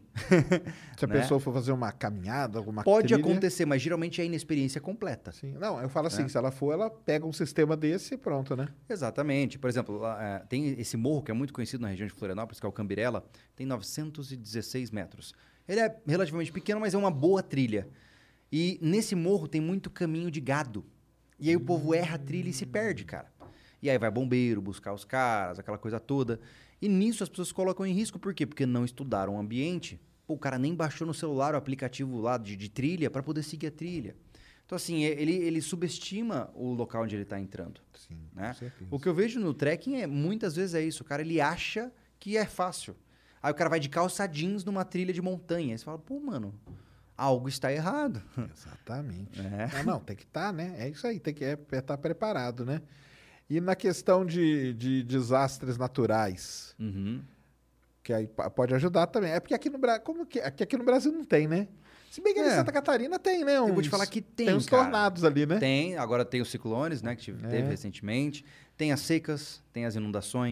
Se a [LAUGHS] Né? pessoa for fazer uma caminhada, alguma Pode trilha, acontecer, mas geralmente é a inexperiência completa. Sim. Não, eu falo assim, É. se ela for, ela pega um sistema desse e pronto, né? Exatamente. Por exemplo, lá, é, tem esse morro que é muito conhecido na região de Florianópolis, que é o Cambirela, tem 916 metros. Ele é relativamente pequeno, mas é uma boa trilha. E nesse morro tem muito caminho de gado. E aí o povo erra a trilha e se perde, cara. E aí vai bombeiro buscar os caras, aquela coisa toda. E nisso as pessoas colocam em risco, por quê? Porque não estudaram o ambiente. Pô, o cara nem baixou no celular o aplicativo lá de, de trilha para poder seguir a trilha. Então, assim, ele, ele subestima o local onde ele está entrando. Sim, né? O que eu vejo no trekking é muitas vezes é isso. O cara ele acha que é fácil. Aí o cara vai de calça jeans numa trilha de montanha. Aí você fala, pô, mano, algo está errado. Exatamente. [LAUGHS] É. Não, não, tem que estar, né? É isso aí, tem que estar preparado, né? E na questão de, de desastres naturais, Uhum. que aí pode ajudar também. É porque aqui no Brasil, como que aqui, aqui no Brasil não tem, né? Se bem que ali em É. Santa Catarina tem, né? Eu vou te uns- falar que tem, Tem uns cara. tornados ali, né? Tem, agora tem os ciclones, né, que tive- É. teve recentemente. Tem as secas, tem as inundações.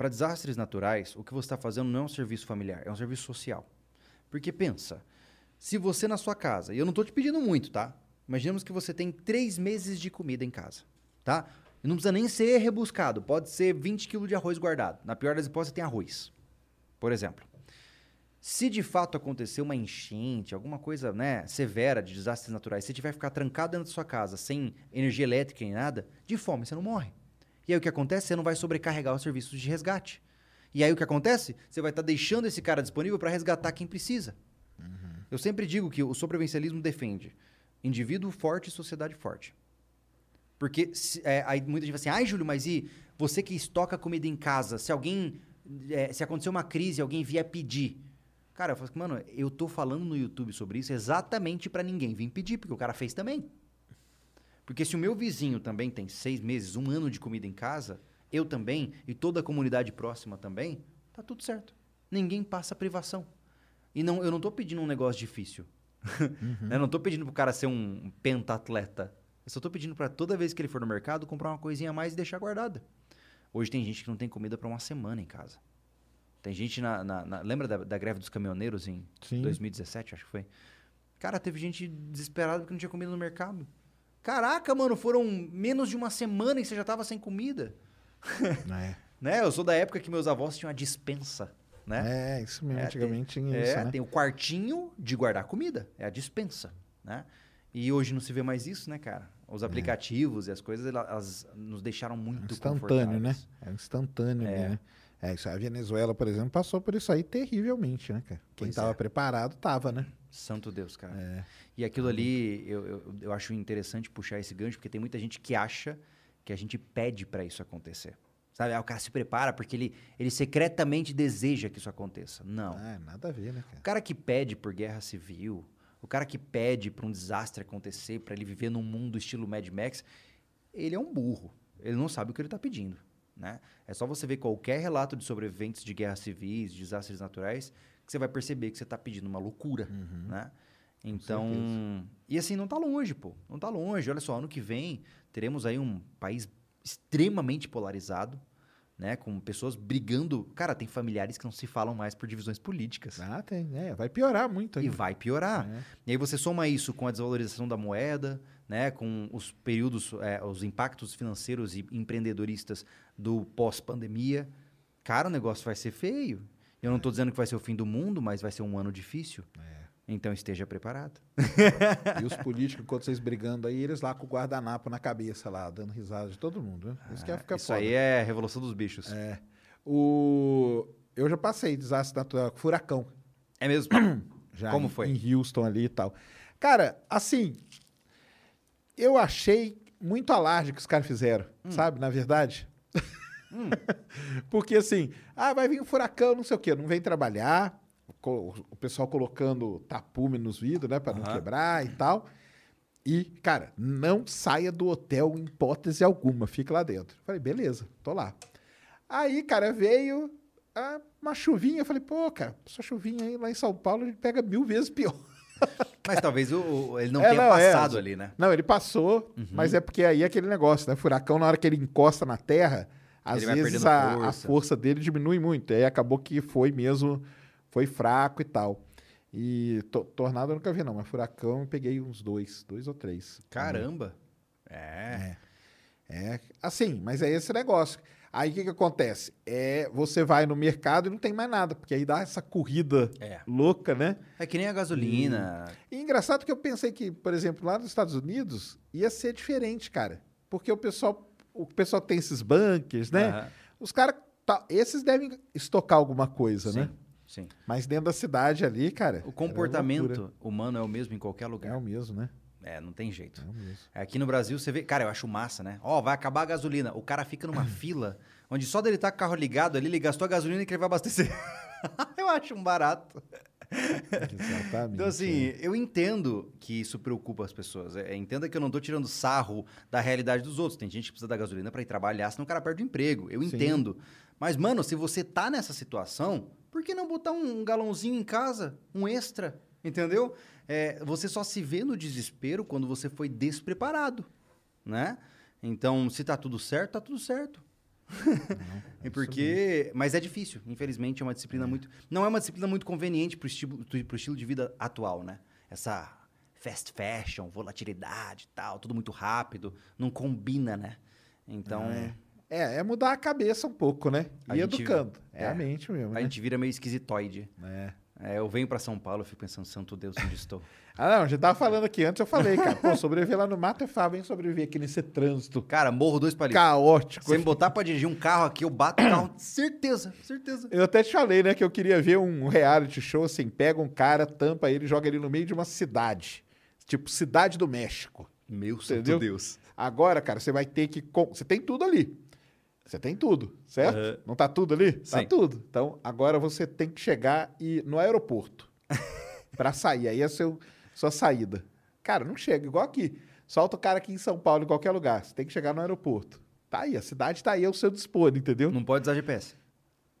para desastres naturais, o que você está fazendo não é um serviço familiar, é um serviço social. Porque pensa, se você na sua casa, e eu não estou te pedindo muito, tá? Imaginemos que você tem três meses de comida em casa, tá? E não precisa nem ser rebuscado, pode ser 20 quilos de arroz guardado. Na pior das hipóteses, tem arroz, por exemplo. Se de fato acontecer uma enchente, alguma coisa né, severa de desastres naturais, se tiver que ficar trancado dentro da sua casa sem energia elétrica nem nada, de fome você não morre. E aí o que acontece? Você não vai sobrecarregar os serviços de resgate. E aí o que acontece? Você vai estar deixando esse cara disponível para resgatar quem precisa. Eu sempre digo que o sobrevivencialismo defende indivíduo forte e sociedade forte. Porque se- é, aí muita gente fala assim, ai, Júlio, mas e você que estoca comida em casa, se alguém. é, se acontecer uma crise, alguém vier pedir. Cara, eu falo assim, mano, eu tô falando no YouTube sobre isso exatamente pra ninguém vir pedir, porque o cara fez também. Porque se o meu vizinho também tem seis meses, um ano de comida em casa, eu também, e toda a comunidade próxima também, tá tudo certo. Ninguém passa privação. E não, eu não tô pedindo um negócio difícil. Né? [LAUGHS] Eu não tô pedindo pro cara ser um pentatleta. Eu só tô pedindo pra toda vez que ele for no mercado comprar uma coisinha a mais e deixar guardada. Hoje tem gente que não tem comida pra uma semana em casa. Tem gente na. na- na- lembra da, da greve dos caminhoneiros em Sim. 2017, acho que foi? Cara, teve gente desesperada porque não tinha comida no mercado. Caraca, mano, foram menos de uma semana e você já tava sem comida. [LAUGHS] É. Né? Eu sou da época que meus avós tinham a dispensa, né? É, isso mesmo. É, Antigamente tem, tinha é, isso, né? tem o quartinho de guardar comida, é a dispensa, né? E hoje não se vê mais isso, né, cara? Os aplicativos e as coisas, ela- elas nos deixaram muito instantâneo, né? É instantâneo, É. né? É, isso, a Venezuela, por exemplo, passou por isso aí terrivelmente, né, cara? Quem Pois tava é. preparado, tava, né? Santo Deus, cara. É. E aquilo ali, eu, eu, eu acho interessante puxar esse gancho, porque tem muita gente que acha que a gente pede pra isso acontecer. Sabe? Ah, o cara se prepara porque ele, ele secretamente deseja que isso aconteça. Não. Ah, nada a ver, né, O cara? cara que pede por guerra civil, o cara que pede pra um desastre acontecer, pra ele viver num mundo estilo Mad Max, ele é um burro. Ele não sabe o que ele tá pedindo, né? É só você ver qualquer relato de sobreviventes de guerras civis, de desastres naturais, que você vai perceber que você tá pedindo uma loucura, né? Então, e assim, não tá longe, pô. Não tá longe. Olha só, ano que vem teremos aí um país extremamente polarizado, né? Com pessoas brigando. Cara, tem familiares que não se falam mais por divisões políticas. Ah, tem, é, vai piorar muito E ainda. vai piorar. É. E aí você soma isso com a desvalorização da moeda, né, com os períodos, é, os impactos financeiros e empreendedoristas do pós-pandemia. Cara, o negócio vai ser feio. Eu não estou dizendo que vai ser o fim do mundo, mas vai ser um ano difícil. É. Então esteja preparado. E os políticos, enquanto vocês brigando aí, eles lá com o guardanapo na cabeça lá, dando risada de todo mundo, né? Isso que ia ficar Ah, Isso foda. aí é a revolução dos bichos. É. O... Eu já passei desastre natural, furacão. É mesmo? [COUGHS] Já Como em- foi? Em Houston ali e tal. Cara, assim, eu achei muito alarde que os caras fizeram, Hum. sabe? Na verdade. [LAUGHS] [LAUGHS] Porque assim, ah, vai vir um furacão, não sei o quê, não vem trabalhar. O pessoal colocando tapume nos vidros, né, Pra não quebrar e tal. E, cara, não saia do hotel em hipótese alguma, fica lá dentro. Falei, beleza, tô lá. Aí, cara, veio ah, uma chuvinha. Eu falei, pô, cara, essa chuvinha aí lá em São Paulo gente pega mil vezes pior. [LAUGHS] Mas talvez o- ele não É, tenha não, é. passado ali, né? Não, ele passou, Uhum. mas é porque aí é aquele negócio, né? Furacão, na hora que ele encosta na terra, às Ele vezes a, a força. força dele diminui muito. Aí acabou que foi mesmo, foi fraco e tal. E to- tornado eu nunca vi, não, mas furacão eu peguei uns dois, dois ou três. Caramba. É. É, assim, mas é esse negócio. Aí o que, que acontece? É, você vai no mercado e não tem mais nada, porque aí dá essa corrida É. louca, né? É que nem a gasolina. E engraçado que eu pensei que, por exemplo, lá nos Estados Unidos ia ser diferente, cara. Porque o pessoal, o pessoal tem esses bunkers, né? Aham. Os caras, tá, esses devem estocar alguma coisa, Sim, né? sim. Mas dentro da cidade ali, cara. O era comportamento humano é o mesmo em qualquer é lugar. o mesmo, né? É, não tem jeito. É o mesmo. Aqui no Brasil você vê, cara, eu acho massa, né? Ó, vai acabar a gasolina. O cara fica numa [CLEARS THROAT] fila onde só dele tá com o carro ligado ali, ele gastou a gasolina que ele vai abastecer. [LAUGHS] eu acho um barato. Exatamente. Então, assim, é. eu entendo que isso preocupa as pessoas. É, entenda que eu não tô tirando sarro da realidade dos outros. Tem gente que precisa da gasolina pra ir trabalhar, senão o cara perde o emprego. Eu Sim. entendo. Mas, mano, se você tá nessa situação, por que não botar um galãozinho em casa? Um extra, entendeu? É, você só se vê no desespero quando você foi despreparado, né? Então, se tá tudo certo, tá tudo certo. [LAUGHS] É porque, mas é difícil, infelizmente é uma disciplina muito, não é uma disciplina muito conveniente pro estilo, pro estilo de vida atual, né? Essa fast fashion, volatilidade, e tal, tudo muito rápido, não combina, né? Então, É, é mudar a cabeça um pouco, né? A E gente- educando. É, é. a mente mesmo, a né? gente vira meio esquisitoide. É. É, eu venho pra São Paulo, eu fico pensando, santo Deus, onde estou? [LAUGHS] Ah, não, já tava falando aqui antes, eu falei, cara, pô, sobreviver lá no mato é fácil, hein? Sobreviver aqui nesse trânsito Cara, morro dois palitos. caótico. Se me botar pra dirigir um carro aqui, eu bato o carro, [COUGHS] certeza, certeza. Eu até te falei, né, que eu queria ver um reality show assim, pega um cara, tampa ele, joga ele no meio de uma cidade. Tipo, cidade do México. Meu Entendeu? santo Deus. Agora, cara, você vai ter que. com- Você tem tudo ali. Você tem tudo, certo? Aham. Não tá tudo ali? Tá Sim. tudo. Então, agora você tem que chegar e no aeroporto [LAUGHS] pra sair. Aí é seu, sua saída. Cara, não chega, igual aqui. Solta o cara aqui em São Paulo, em qualquer lugar. Você tem que chegar no aeroporto. Tá aí, a cidade tá aí ao seu dispor, entendeu? Não pode usar GPS.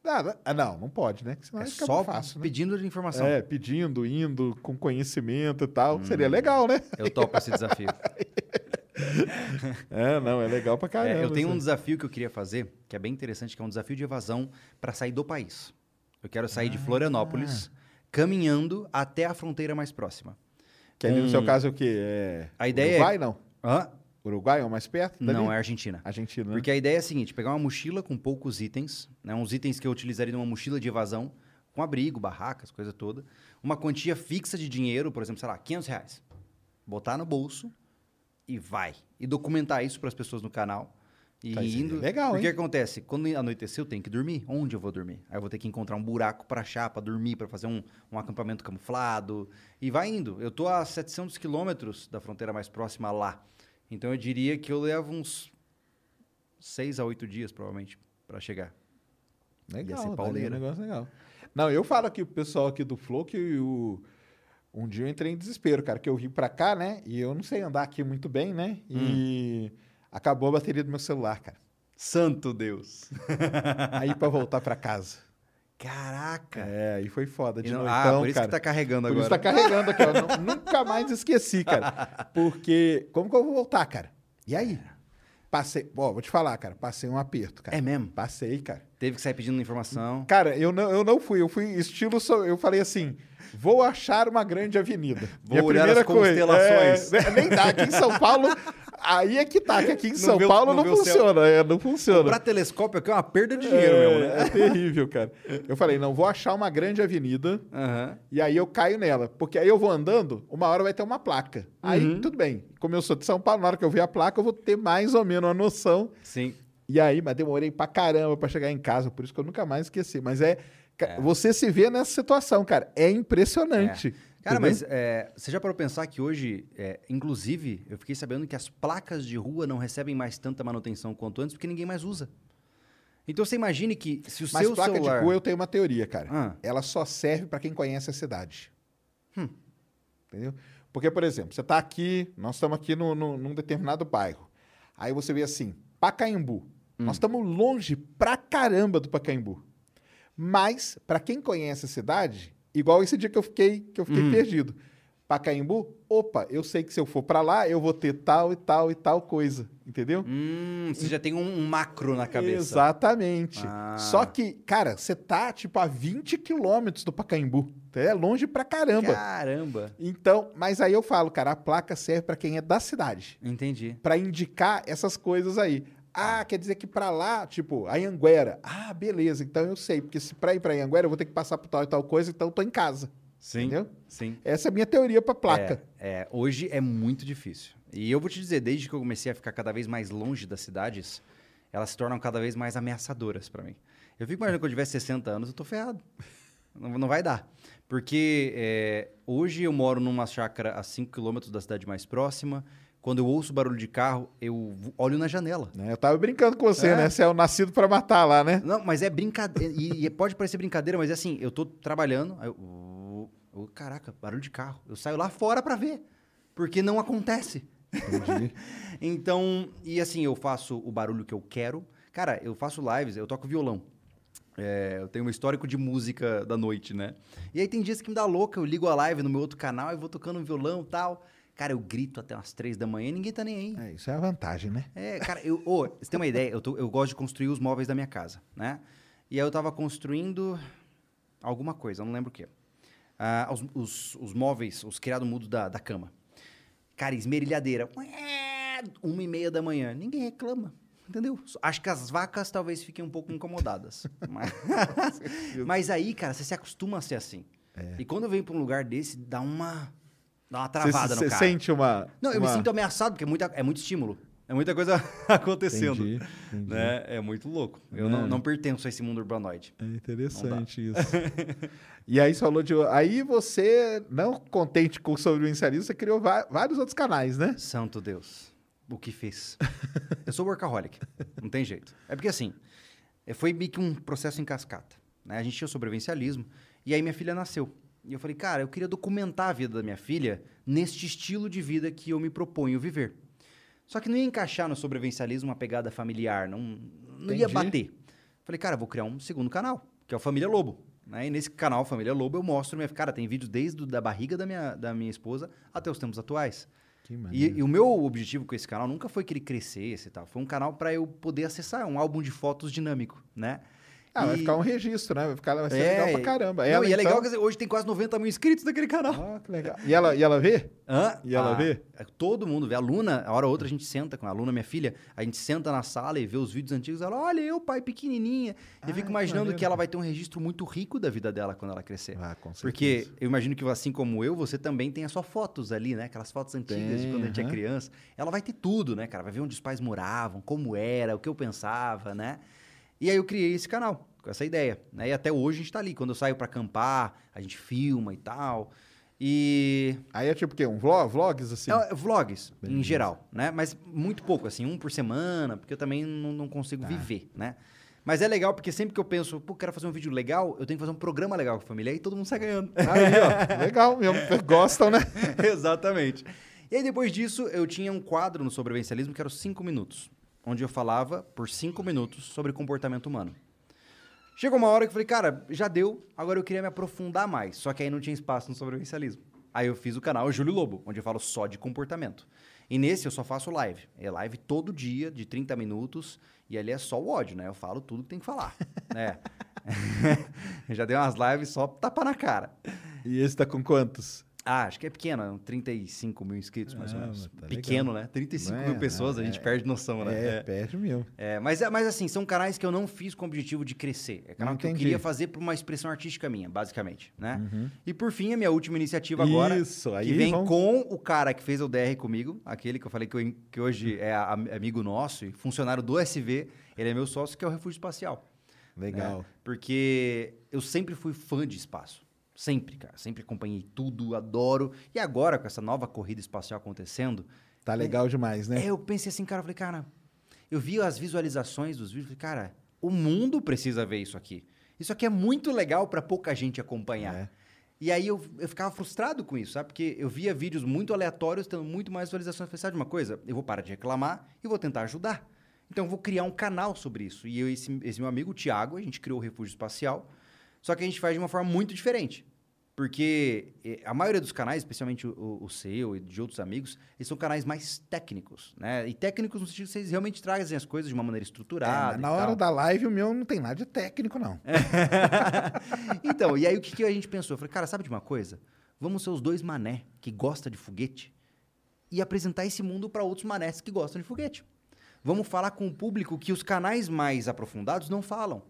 Ah, não- ah, não, não pode, né? Senão É fica só fácil, né? pedindo de informação. É, pedindo, indo, com conhecimento e tal. Seria Hum. legal, né? Eu topo esse desafio. [LAUGHS] É, não, é legal pra caramba. É, eu tenho um isso. desafio que eu queria fazer, que é bem interessante, que é um desafio de evasão para sair do país. Eu quero sair de Florianópolis, caminhando até a fronteira mais próxima. Que ali no seu caso é o quê? É... A ideia é- Uruguai, não? Hã? Uruguai é o mais perto? dali? Não, é Argentina. Argentina, né? Porque a ideia é a seguinte: pegar uma mochila com poucos itens, né, uns itens que eu utilizaria numa mochila de evasão, com abrigo, barracas, coisa toda, uma quantia fixa de dinheiro, por exemplo, sei lá, 500 reais. botar no bolso e vai. E documentar isso para as pessoas no canal. E Tá, é indo. legal, Porque hein? acontece? Quando anoitecer, eu tenho que dormir. Onde eu vou dormir? Aí eu vou ter que encontrar um buraco para achar, para dormir, para fazer um, um acampamento camuflado. E vai indo. Eu tô a 700 quilômetros da fronteira mais próxima lá. Então eu diria que eu levo uns 6 a 8 dias, provavelmente, para chegar. Legal, ser daria um pauleira. negócio legal. Não, eu falo aqui pro pessoal aqui do Flow que o... um dia eu entrei em desespero, cara, que eu vim pra cá, né? E eu não sei andar aqui muito bem, né? E acabou a bateria do meu celular, cara. Santo Deus! [LAUGHS] Aí pra voltar pra casa. Caraca! É, aí foi foda de não- noitão, ah, por isso cara. que tá carregando Por agora. isso tá carregando aqui, ó. Nu- Nunca mais esqueci, cara. [LAUGHS] Porque como que eu vou voltar, cara? E aí? Passei, ó, vou te falar, cara, passei um aperto, cara. É mesmo? Passei, cara. Teve que sair pedindo informação. Cara, eu não, eu não fui, eu fui estilo, só- eu falei assim, vou achar uma grande avenida. Vou olhar primeira as coisa- constelações. é, [LAUGHS] nem dá, aqui em São Paulo, aí é que tá, que aqui em Não São Paulo não funciona, é, não funciona. Pra telescópio aqui é uma perda de é, dinheiro mesmo, né? é terrível, cara. Eu falei, não, vou achar uma grande avenida, Aham. e aí eu caio nela. Porque aí eu vou andando, uma hora vai ter uma placa. Aí, Uhum. tudo bem. Como eu sou de São Paulo, na hora que eu ver a placa, eu vou ter mais ou menos uma noção. Sim. E aí, mas demorei pra caramba pra chegar em casa, por isso que eu nunca mais esqueci. Mas é. ca- Você se vê nessa situação, cara. É impressionante. Cara, entendeu? mas é, você já parou pensar que hoje, é, inclusive, eu fiquei sabendo que as placas de rua não recebem mais tanta manutenção quanto antes porque ninguém mais usa. Então você imagine que se o Mas seu placa celular... de rua eu tenho uma teoria, cara. Ah. Ela só serve pra quem conhece a cidade. Hum. Entendeu? Porque, por exemplo, você tá aqui, nós estamos aqui no, no- num determinado bairro. Aí você vê assim, Pacaembu. Hum. Nós estamos longe pra caramba do Pacaembu. Mas, pra quem conhece a cidade, igual esse dia que eu fiquei, que eu fiquei Hum. perdido. Pacaembu, opa, eu sei que se eu for pra lá, eu vou ter tal e tal e tal coisa. Entendeu? Hum, você já tem um, macro na cabeça. Exatamente. Ah. Só que, cara, você tá, tipo, a 20 quilômetros do Pacaembu. É longe pra caramba. Caramba. Então, mas aí eu falo, cara, a placa serve pra quem é da cidade. Entendi. Pra indicar essas coisas aí. Ah, quer dizer que pra lá, tipo, a Anguera. Ah, beleza, então eu sei. Porque se pra ir pra Anguera eu vou ter que passar por tal e tal coisa, então eu tô em casa. Sim. Entendeu? Sim. Essa é a minha teoria pra placa. É, é, hoje é muito difícil. E eu vou te dizer, desde que eu comecei a ficar cada vez mais longe das cidades, elas se tornam cada vez mais ameaçadoras pra mim. Eu fico imaginando que eu tiver 60 anos, eu tô ferrado. Não, não vai dar. Porque é, hoje eu moro numa chácara a 5 quilômetros da cidade mais próxima. Quando eu ouço barulho de carro, eu olho na janela. Né? Eu tava brincando com você, É. né? Você é o nascido pra matar lá, né? Não, mas é brincadeira. e, e pode parecer brincadeira, mas é assim, eu tô trabalhando, aí eu, caraca, barulho de carro. Eu saio lá fora pra ver. Porque não acontece. Entendi. [LAUGHS] Então, e assim, eu faço o barulho que eu quero. Cara, eu faço lives, eu toco violão. É, eu tenho um histórico de música da noite, né? E aí tem dias que me dá louca, eu ligo a live no meu outro canal e vou tocando um violão e tal. Cara, eu grito até umas três da manhã e ninguém tá nem aí. É, isso é a vantagem, né? É, cara, eu, ô, você tem uma ideia? Eu, tô- eu gosto de construir os móveis da minha casa, né? E aí eu tava construindo alguma coisa, eu não lembro o quê. Ah, os, os- os móveis, os criados mudos da, da cama. Cara, esmerilhadeira. Uma e meia da manhã. Ninguém reclama. Entendeu? Acho que as vacas talvez fiquem um pouco incomodadas. [LAUGHS] Mas, [LAUGHS] mas aí, cara, você se acostuma a ser assim. E quando eu venho pra um lugar desse, dá uma. Dá uma travada Você no cara. sente uma. Não, eu me sinto ameaçado, porque é, muita, é muito estímulo. É muita coisa [LAUGHS] acontecendo. Entendi, entendi. Né? É muito louco. Eu É. não, não pertenço a esse mundo urbanoide. É interessante isso. [LAUGHS] e aí você falou de. Aí você, não contente com o sobrevivencialismo, você criou vários outros canais, né? Santo Deus. O que fez? [LAUGHS] eu sou workaholic. Não tem jeito. É porque assim, é, foi meio que um processo em cascata. Né? A gente tinha o sobrevivencialismo e aí minha filha nasceu. E eu falei, cara, eu queria documentar a vida da minha filha neste estilo de vida que eu me proponho viver. Só que não ia encaixar no sobrevivencialismo uma pegada familiar, não, não ia bater. Falei, cara, vou criar um segundo canal, que é o Família Lobo. Né? E nesse canal, Família Lobo, eu mostro minha. Cara, tem vídeos desde da barriga da minha, da minha esposa até os tempos atuais. E, e o meu objetivo com esse canal nunca foi que ele crescesse e tal. Foi um canal para eu poder acessar, um álbum de fotos dinâmico, né? Ah, vai E- ficar um registro, né? Vai ficar vai ser legal pra caramba. Não, Ela, e é legal então- que hoje tem quase 90 mil inscritos naquele canal. Ah, que legal. E ela, e ela vê? Hã? E ela Ah, vê? é, Todo mundo vê. A Luna, a hora ou outra a gente senta com a Luna, minha filha, a gente senta na sala e vê os vídeos antigos. Ela, olha, eu, pai, pequenininha. eu Ah, fico que imaginando maneiro. que ela vai ter um registro muito rico da vida dela quando ela crescer. Ah, com certeza. Porque eu imagino que assim como eu, você também tem as suas fotos ali, né? Aquelas fotos antigas de Tem, quando a gente é criança. Ela vai ter tudo, né, cara? Vai ver onde os pais moravam, como era, o que eu pensava, né? E aí eu criei esse canal com essa ideia, né? E até hoje a gente tá ali. Quando eu saio pra acampar, a gente filma e tal. E Aí é tipo o quê? Um vlog, vlogs assim? é, vlogs, em geral, né? Mas muito pouco, assim, um por semana, porque eu também não, não consigo viver, né? Mas é legal porque sempre que eu penso, pô, quero fazer um vídeo legal, eu tenho que fazer um programa legal com a família, aí todo mundo sai ganhando. Aí, ó. Legal mesmo. Gostam, né? [LAUGHS] Exatamente. E aí, depois disso, eu tinha um quadro no sobrevivencialismo que era os 5 minutos, onde eu falava por 5 minutos sobre comportamento humano. Chegou uma hora que eu falei, cara, já deu, agora eu queria me aprofundar mais. Só que aí não tinha espaço no sobrevivencialismo. Aí eu fiz o canal Júlio Lobo, onde eu falo só de comportamento. E nesse eu só faço live. É live todo dia, de 30 minutos, e ali é só o ódio, né? Eu falo tudo que tem que falar. [LAUGHS] né? Eu [LAUGHS] já dei umas lives só tapa na cara. E esse tá com quantos? Ah, acho que é pequena, 35 mil inscritos, mais ou Ah, menos. mas tá Pequeno, né? 35 Não mil é, pessoas, não, a gente é- perde noção, né? É, É. perde mesmo. É, mas, é- mas assim, são canais que eu não fiz com o objetivo de crescer. É canal que eu queria fazer por uma expressão artística minha, basicamente, né? E por fim, a minha última iniciativa agora, Isso, aí que vem vamos- com o cara que fez o DR comigo, aquele que eu falei que, eu- que hoje é a- amigo nosso e funcionário do SV, ele é meu sócio, que é o Refúgio Espacial. Legal. né? Porque eu sempre fui fã de espaço. Sempre, cara. Sempre acompanhei tudo, adoro. E agora, com essa nova corrida espacial acontecendo, Tá legal demais, né? é, eu pensei assim, cara, eu falei, cara, eu vi as visualizações dos vídeos, falei, cara, o mundo precisa ver isso aqui. Isso aqui é muito legal para pouca gente acompanhar. É. E aí eu, eu ficava frustrado com isso, sabe? Porque eu via vídeos muito aleatórios tendo muito mais visualizações. Eu falei, sabe de uma coisa? Eu vou parar de reclamar e vou tentar ajudar. Então eu vou criar um canal sobre isso. E eu e esse, esse meu amigo, o Thiago, a gente criou o Refúgio Espacial. Só que a gente faz de uma forma muito diferente. Porque eh, a maioria dos canais, especialmente o, o seu e de outros amigos, eles são canais mais técnicos, né? E técnicos no sentido que vocês realmente trazem as coisas de uma maneira É, estruturada. e na hora tal. da live, o meu não tem nada de técnico, não. [LAUGHS] então, e aí o que, que a gente pensou? Eu falei, cara, sabe de uma coisa? Vamos ser os dois mané que gosta de foguete e apresentar esse mundo para outros manés que gostam de foguete. Vamos falar com o público que os canais mais aprofundados não falam.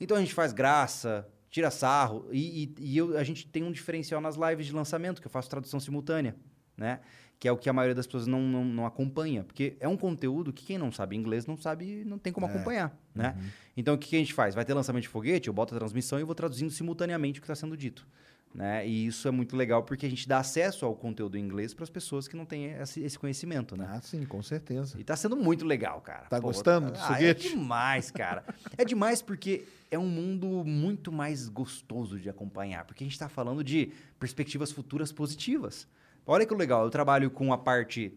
Então a gente faz graça, tira sarro, e, e- e eu- a gente tem um diferencial nas lives de lançamento, que eu faço tradução simultânea, né? Que é o que a maioria das pessoas não, não, não acompanha. Porque é um conteúdo que quem não sabe inglês não sabe, não tem como acompanhar, né? Então o que, que a gente faz? Vai ter lançamento de foguete, eu boto a transmissão e vou traduzindo simultaneamente o que está sendo dito. Né? E isso é muito legal porque a gente dá acesso ao conteúdo em inglês para as pessoas que não têm esse, conhecimento, né? Ah, sim, com certeza. E tá sendo muito legal, cara. Tá gostando do ah, foguete? É demais, cara. é demais porque é um mundo muito mais gostoso de acompanhar. Porque a gente tá falando de perspectivas futuras positivas. Olha que legal, eu trabalho com a parte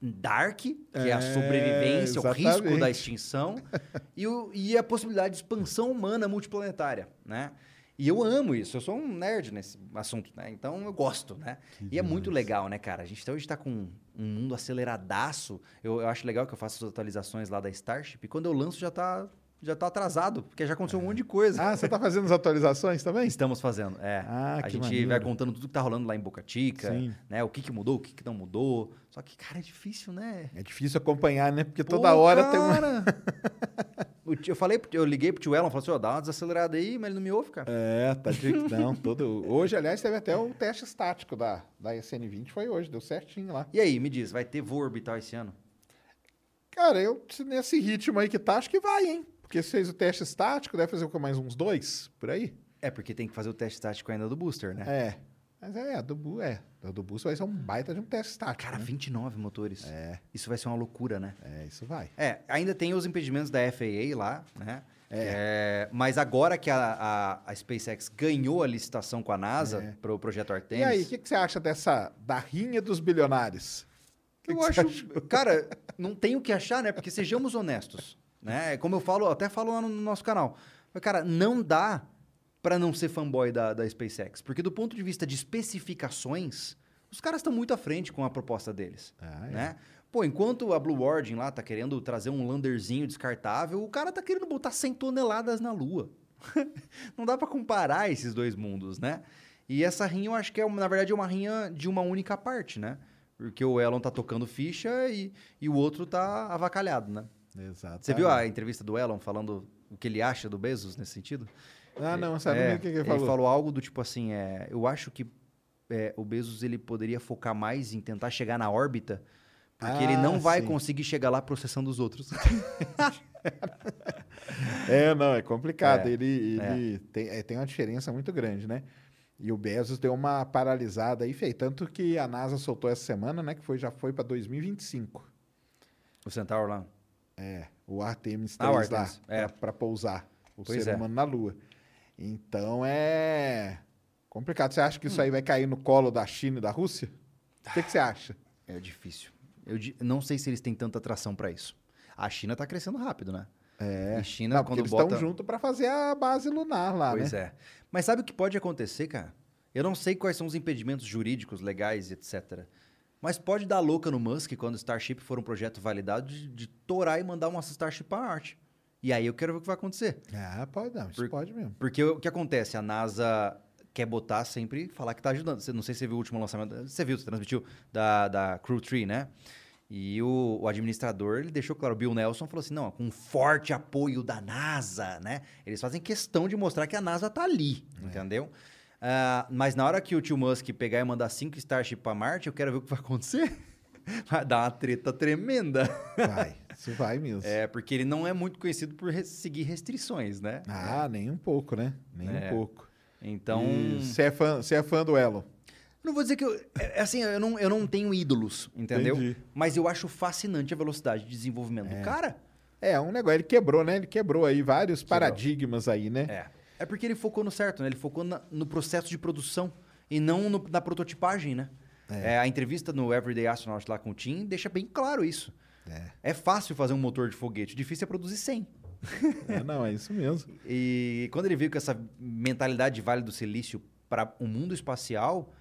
dark, que é, a É, sobrevivência, o risco da exatamente. extinção, [LAUGHS] e, o- e a possibilidade de expansão humana multiplanetária, né? E eu amo isso, eu sou um nerd nesse assunto, né? Então eu gosto, né? e é muito legal, né, cara? A gente até hoje tá com um mundo aceleradaço. Eu, eu acho legal que eu faço as atualizações lá da Starship, e quando eu lanço já tá, já tá atrasado, porque já aconteceu um monte de coisa. Ah, você tá fazendo as atualizações também? [LAUGHS] Estamos fazendo, é. Ah, a que gente maneiro. vai contando tudo que tá rolando lá em Boca Chica, Sim. né? O que que mudou, o que que não mudou. Só que, cara, é difícil, né? É difícil acompanhar, né? Porque toda Pô, hora tem uma. [LAUGHS] eu falei, eu liguei pro tio Elon, falei assim, ó, dá uma desacelerada aí, mas ele não me ouve, cara. É, tá de... Não, todo... Hoje, aliás, teve até o teste estático da, da SN20, foi hoje, deu certinho lá. E aí, me diz, vai ter voo orbital esse ano? Cara, eu, se nesse ritmo aí que tá, acho que vai, hein? Porque se fez o teste estático, deve fazer o quê? mais uns dois, por aí? É, porque tem que fazer o teste tático ainda do booster, né? É. Mas é, do, bu- é, do bus vai ser um baita de um teste estático. Cara, né? 29 motores. É. Isso vai ser uma loucura, né? É, isso vai. É, ainda tem os impedimentos da FAA lá, né? É, mas agora que a, a, a SpaceX ganhou a licitação com a NASA É. para o projeto E Artemis... aí, o que, que você acha dessa da rinha dos bilionários? Que Eu que acho, cara, não tem o que achar, né? Porque sejamos honestos, né? Como eu falo, até falo lá no nosso canal. Mas, Cara, não dá para não ser fanboy da, da SpaceX, porque do ponto de vista de especificações, os caras estão muito à frente com a proposta deles, Ah, é. né? Pô, enquanto a Blue Origin lá tá querendo trazer um landerzinho descartável, o cara tá querendo botar 100 toneladas na Lua. [LAUGHS] não dá pra comparar esses dois mundos, né? E essa rinha eu acho que é, na verdade, é uma rinha de uma única parte, né? Porque o Elon tá tocando ficha e, e o outro tá avacalhado, né? Exato. Você viu a entrevista do Elon falando o que ele acha do Bezos nesse sentido? Ah, não, sabe É, o que, que ele falou? algo do tipo assim, é, eu acho que é, o Bezos ele poderia focar mais em tentar chegar na órbita, porque ele Ah, não vai sim. conseguir chegar lá processando os outros. [LAUGHS] É, não, é complicado. É, ele ele Tem, é, tem uma diferença muito grande, né? E o Bezos deu uma paralisada aí, feio. Tanto que a NASA soltou essa semana, né? Que foi, já foi para 2025. o Centaur lá. É, o Artemis Ah, o 3 lá, Artemis, é. para pousar o Pois ser é. humano na Lua. Então é complicado. Você acha que Hum. isso aí vai cair no colo da China e da Rússia? O que, que você acha? É difícil. Eu di- não sei se eles têm tanta atração pra isso. A China tá crescendo rápido, né? É. E China, Não, quando eles bota... estão juntos para fazer a base lunar lá, Pois né? é. Mas sabe o que pode acontecer, cara? Eu não sei quais são os impedimentos jurídicos, legais, etc. Mas pode dar louca no Musk quando o Starship for um projeto validado de, de torar e mandar uma Starship para Marte. E aí eu quero ver o que vai acontecer. Ah, pode não, isso Por- pode mesmo. Porque o que acontece? A NASA quer botar sempre, falar que tá ajudando. Você, não sei se você viu o último lançamento. Você viu, você transmitiu, da, da Crew Tree, né? E o, o administrador, ele deixou claro, o Bill Nelson falou assim, não, com forte apoio da NASA, né? Eles fazem questão de mostrar que a NASA tá ali, entendeu? Ah, mas na hora que o tio Musk pegar e mandar cinco Starship para Marte, eu quero ver o que vai acontecer. Vai dar uma treta tremenda. Vai, isso vai mesmo. É, porque ele não é muito conhecido por seguir restrições, né? Ah, nem um pouco, né? Nem É. um pouco. Então... E Você é, fã, você é fã do Elon? Não vou dizer que eu. É, é assim, eu não, eu não tenho ídolos, entendeu? Entendi. Mas eu acho fascinante a velocidade de desenvolvimento do cara. É, um negócio, ele quebrou, né? Ele quebrou aí vários paradigmas aí, né? É. É porque ele focou no certo, né? Ele focou na- no processo de produção e não no- na prototipagem, né? É, a entrevista no Everyday Astronaut lá com o Tim deixa bem claro isso. É. fácil fazer um motor de foguete, difícil é produzir 100. É, não, é isso mesmo. [LAUGHS] E quando ele veio com essa mentalidade de Vale do Silício para o mundo espacial,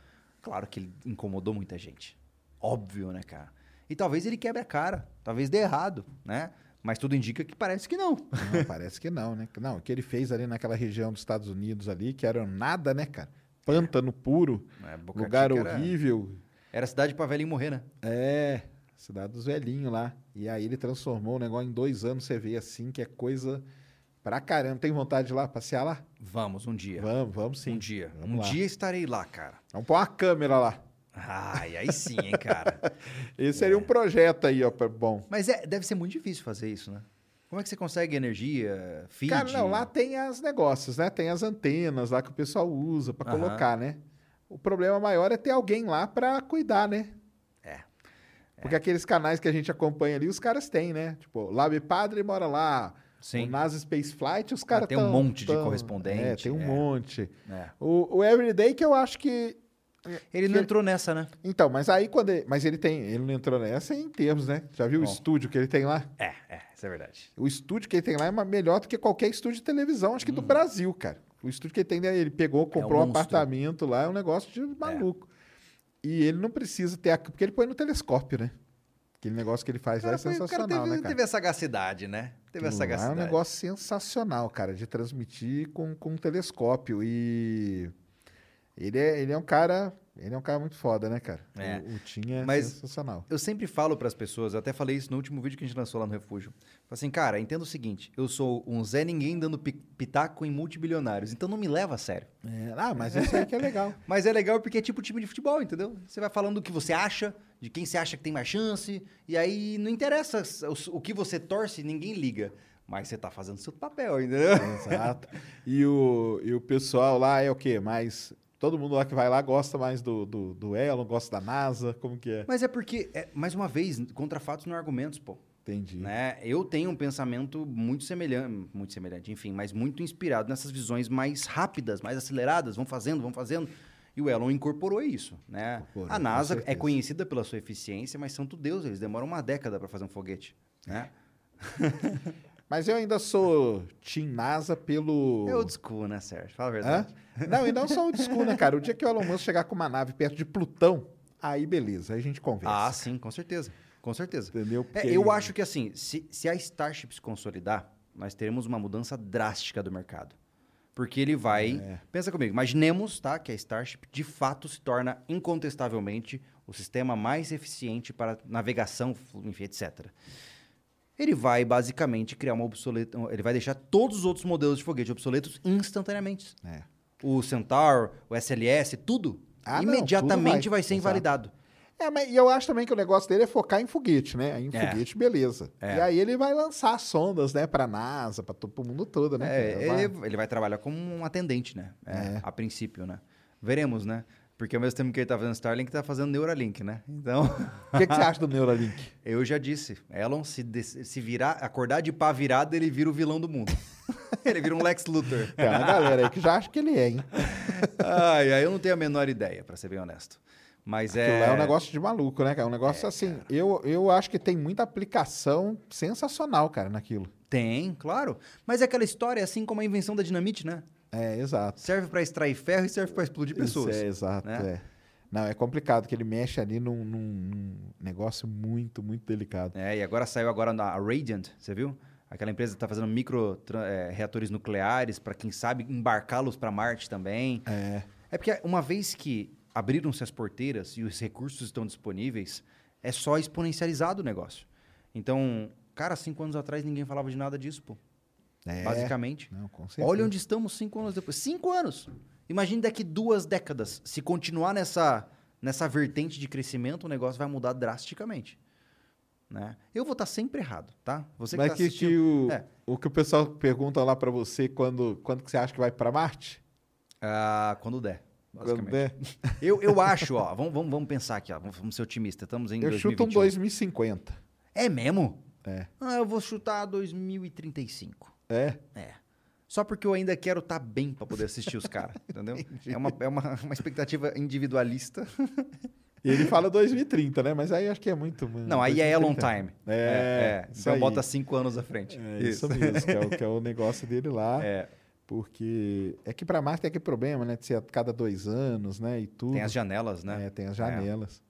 claro que ele incomodou muita gente. Óbvio, né, cara? E talvez ele quebre a cara, talvez dê errado, né? Mas tudo indica que parece que não. Não, parece que não, né? Não, o que ele fez ali naquela região dos Estados Unidos ali, que era nada, né, cara? Pântano puro, É, lugar era- horrível. Era cidade pra velhinho morrer, né? É, cidade dos velhinhos lá. E aí ele transformou o negócio em dois anos, você vê assim, que é coisa pra caramba. Tem vontade de ir lá, passear lá? Vamos, um dia. Vamos, vamos sim. Um dia. Vamos um lá. dia estarei lá, cara. Vamos pôr uma câmera lá. Ai, aí sim, hein, cara. [LAUGHS] Esse seria um projeto aí, ó, bom. Mas é, deve ser muito difícil fazer isso, né? Como é que você consegue energia, feed? Cara, não, lá tem as negócios, né? Tem as antenas lá que o pessoal usa pra Aham. colocar, né? O problema maior é ter alguém lá pra cuidar, né? É. Porque aqueles canais que a gente acompanha ali, os caras têm, né? Tipo, Lab Padre mora lá. Sim. O NASA Space Flight, os caras tem um tão- monte de tão- correspondente, É, tem um é. monte. É. O, o Everyday que eu acho que... Ele não entrou nessa, né? Então, mas aí quando... Ele, mas ele tem... Ele não entrou nessa em termos, né? Já viu o Bom. estúdio que ele tem lá? É, é, isso é verdade. O estúdio que ele tem lá é melhor do que qualquer estúdio de televisão, acho que do Brasil, cara. O estúdio que ele tem, né, ele pegou, comprou um monstro. apartamento lá, é um negócio de maluco. E ele não precisa ter... A, porque ele põe no telescópio, né? Aquele negócio que ele faz lá é sensacional, teve, né, cara? teve a sagacidade, né? Teve a lá É sagacidade. um negócio sensacional, cara, de transmitir com, com um telescópio. E ele é, ele é um cara. Ele é um cara muito foda, né, cara? É. O, o Tim é Mas- sensacional. Eu sempre falo pras pessoas, eu até falei isso no último vídeo que a gente lançou lá no Refúgio. Falei assim, cara, entenda o seguinte, eu sou um Zé Ninguém dando pi- pitaco em multibilionários, então não me leva a sério. É, ah, mas isso aí que é legal. [LAUGHS] Mas é legal porque é tipo time de futebol, entendeu? Você vai falando do que você acha, de quem você acha que tem mais chance, e aí não interessa o, o que você torce, ninguém liga. Mas você tá fazendo seu papel, entendeu? Exato. E o, e o pessoal lá é o quê? Mais. Todo mundo lá que vai lá gosta mais do, do, do Elon, gosta da NASA, como que é? Mas é porque, é, mais uma vez, contra fatos não argumentos, pô. Entendi. né? Eu tenho um pensamento muito semelhante, muito semelhante, enfim, mas muito inspirado nessas visões mais rápidas, mais aceleradas, vão fazendo, vão fazendo. E o Elon incorporou isso, né? Incorporou, a NASA é conhecida pela sua eficiência, mas santo Deus, eles demoram uma década para fazer um foguete, né? [LAUGHS] Mas eu ainda sou Team NASA pelo. É old school, né, Sérgio? Fala a Hã? verdade. Não, e não só o school, né, cara? O dia que o Elon Musk chegar com uma nave perto de Plutão, aí beleza, aí a gente conversa. Ah, sim, com certeza. Com certeza. Entendeu? É, eu acho que assim, se, se a Starship se consolidar, nós teremos uma mudança drástica do mercado. Porque ele vai. É. Pensa comigo, imaginemos, tá? Que a Starship de fato se torna incontestavelmente o sistema mais eficiente para navegação, enfim, etc. Ele vai basicamente criar uma obsoleta. Ele vai deixar todos os outros modelos de foguete obsoletos instantaneamente. É. O Centaur, o SLS, tudo. Ah, não, imediatamente tudo vai, vai, ser exato. invalidado. É, mas e eu acho também que o negócio dele é focar em foguete, né? Em É. foguete, beleza. É. E aí ele vai lançar sondas, né, pra NASA, pra todo o mundo todo, né? É? Vai- ele, ele vai trabalhar como um atendente, né? É, A princípio, né? Veremos, né? Porque ao mesmo tempo que ele tá fazendo Starlink, tá fazendo Neuralink, né? Então, O que, que você acha do Neuralink? [LAUGHS] eu já disse, Elon, se, se virar, acordar de pá virado, ele vira o vilão do mundo. [LAUGHS] ele vira um Lex Luthor. Tem uma galera aí que já acha que ele é, hein? Ai, ai, eu não tenho a menor ideia, pra ser bem honesto. Mas Aquilo é... lá é um negócio de maluco, né, cara? É um negócio assim, eu, eu acho que tem muita aplicação sensacional, cara, naquilo. Tem, claro. Mas é aquela história, assim como a invenção da dinamite, né? É, exato. Serve pra extrair ferro e serve pra explodir pessoas. Isso é, exato, né? é. Não, é complicado, que ele mexe ali num, num- num negócio muito, muito delicado. É, e agora saiu agora na a Radiant, você viu? Aquela empresa que está fazendo micro é, reatores nucleares para quem sabe embarcá-los para Marte também. É. É porque uma vez que abriram-se as porteiras e os recursos estão disponíveis, é só exponencializado o negócio. Então, cara, cinco anos atrás ninguém falava de nada disso, pô. É. Basicamente. Não. Olha onde estamos cinco anos depois. Cinco anos! Imagine daqui duas décadas. Se continuar nessa, nessa vertente de crescimento, o negócio vai mudar drasticamente. Né? Eu vou estar sempre errado, tá? Você que Mas tá que, o, É. o que o pessoal pergunta lá pra você quando, quando que você acha que vai pra Marte? Ah, quando der. Quando der? [LAUGHS] Eu, eu acho, ó, vamos, vamos, vamos pensar aqui, ó, vamos, ser otimistas. Estamos em Eu chuto um 2021. 2050. É mesmo? É. Ah, eu vou chutar 2035. É? É. Só porque eu ainda quero estar bem pra poder assistir os caras, [LAUGHS] entendeu? É, uma, é uma, uma expectativa individualista. [LAUGHS] E ele fala 2030, né? Mas aí acho que é muito. mano, Não, aí é Elon 2030. Time. É, isso Então aí. bota cinco anos à frente. É isso, mesmo, que é, o, que é o [LAUGHS] negócio dele lá. É. Porque é que pra Marte tem aquele problema, né? De ser a cada dois anos, né? E tudo. Tem as janelas, né? É, tem as janelas.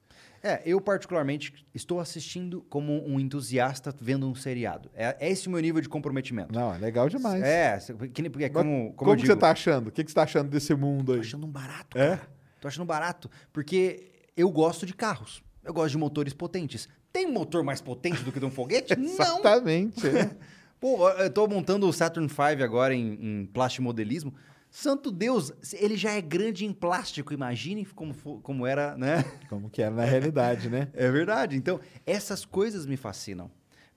É, eu particularmente estou assistindo como um entusiasta vendo um seriado. É, é esse o meu nível de comprometimento. Não, é legal demais. É, que porque é como, como, como digo, você tá achando? O que, que você tá achando desse mundo aí? Tô achando um barato, É? cara. Tô achando barato. Porque eu gosto de carros. Eu gosto de motores potentes. Tem um motor mais potente do que de um foguete? [LAUGHS] Não! Exatamente. é. [LAUGHS] Pô, eu tô montando o Saturn V agora em, em plastimodelismo. Santo Deus, ele já é grande em plástico. Imagine como, como era, né? [LAUGHS] Como que era na realidade, né? É verdade. Então, essas coisas me fascinam.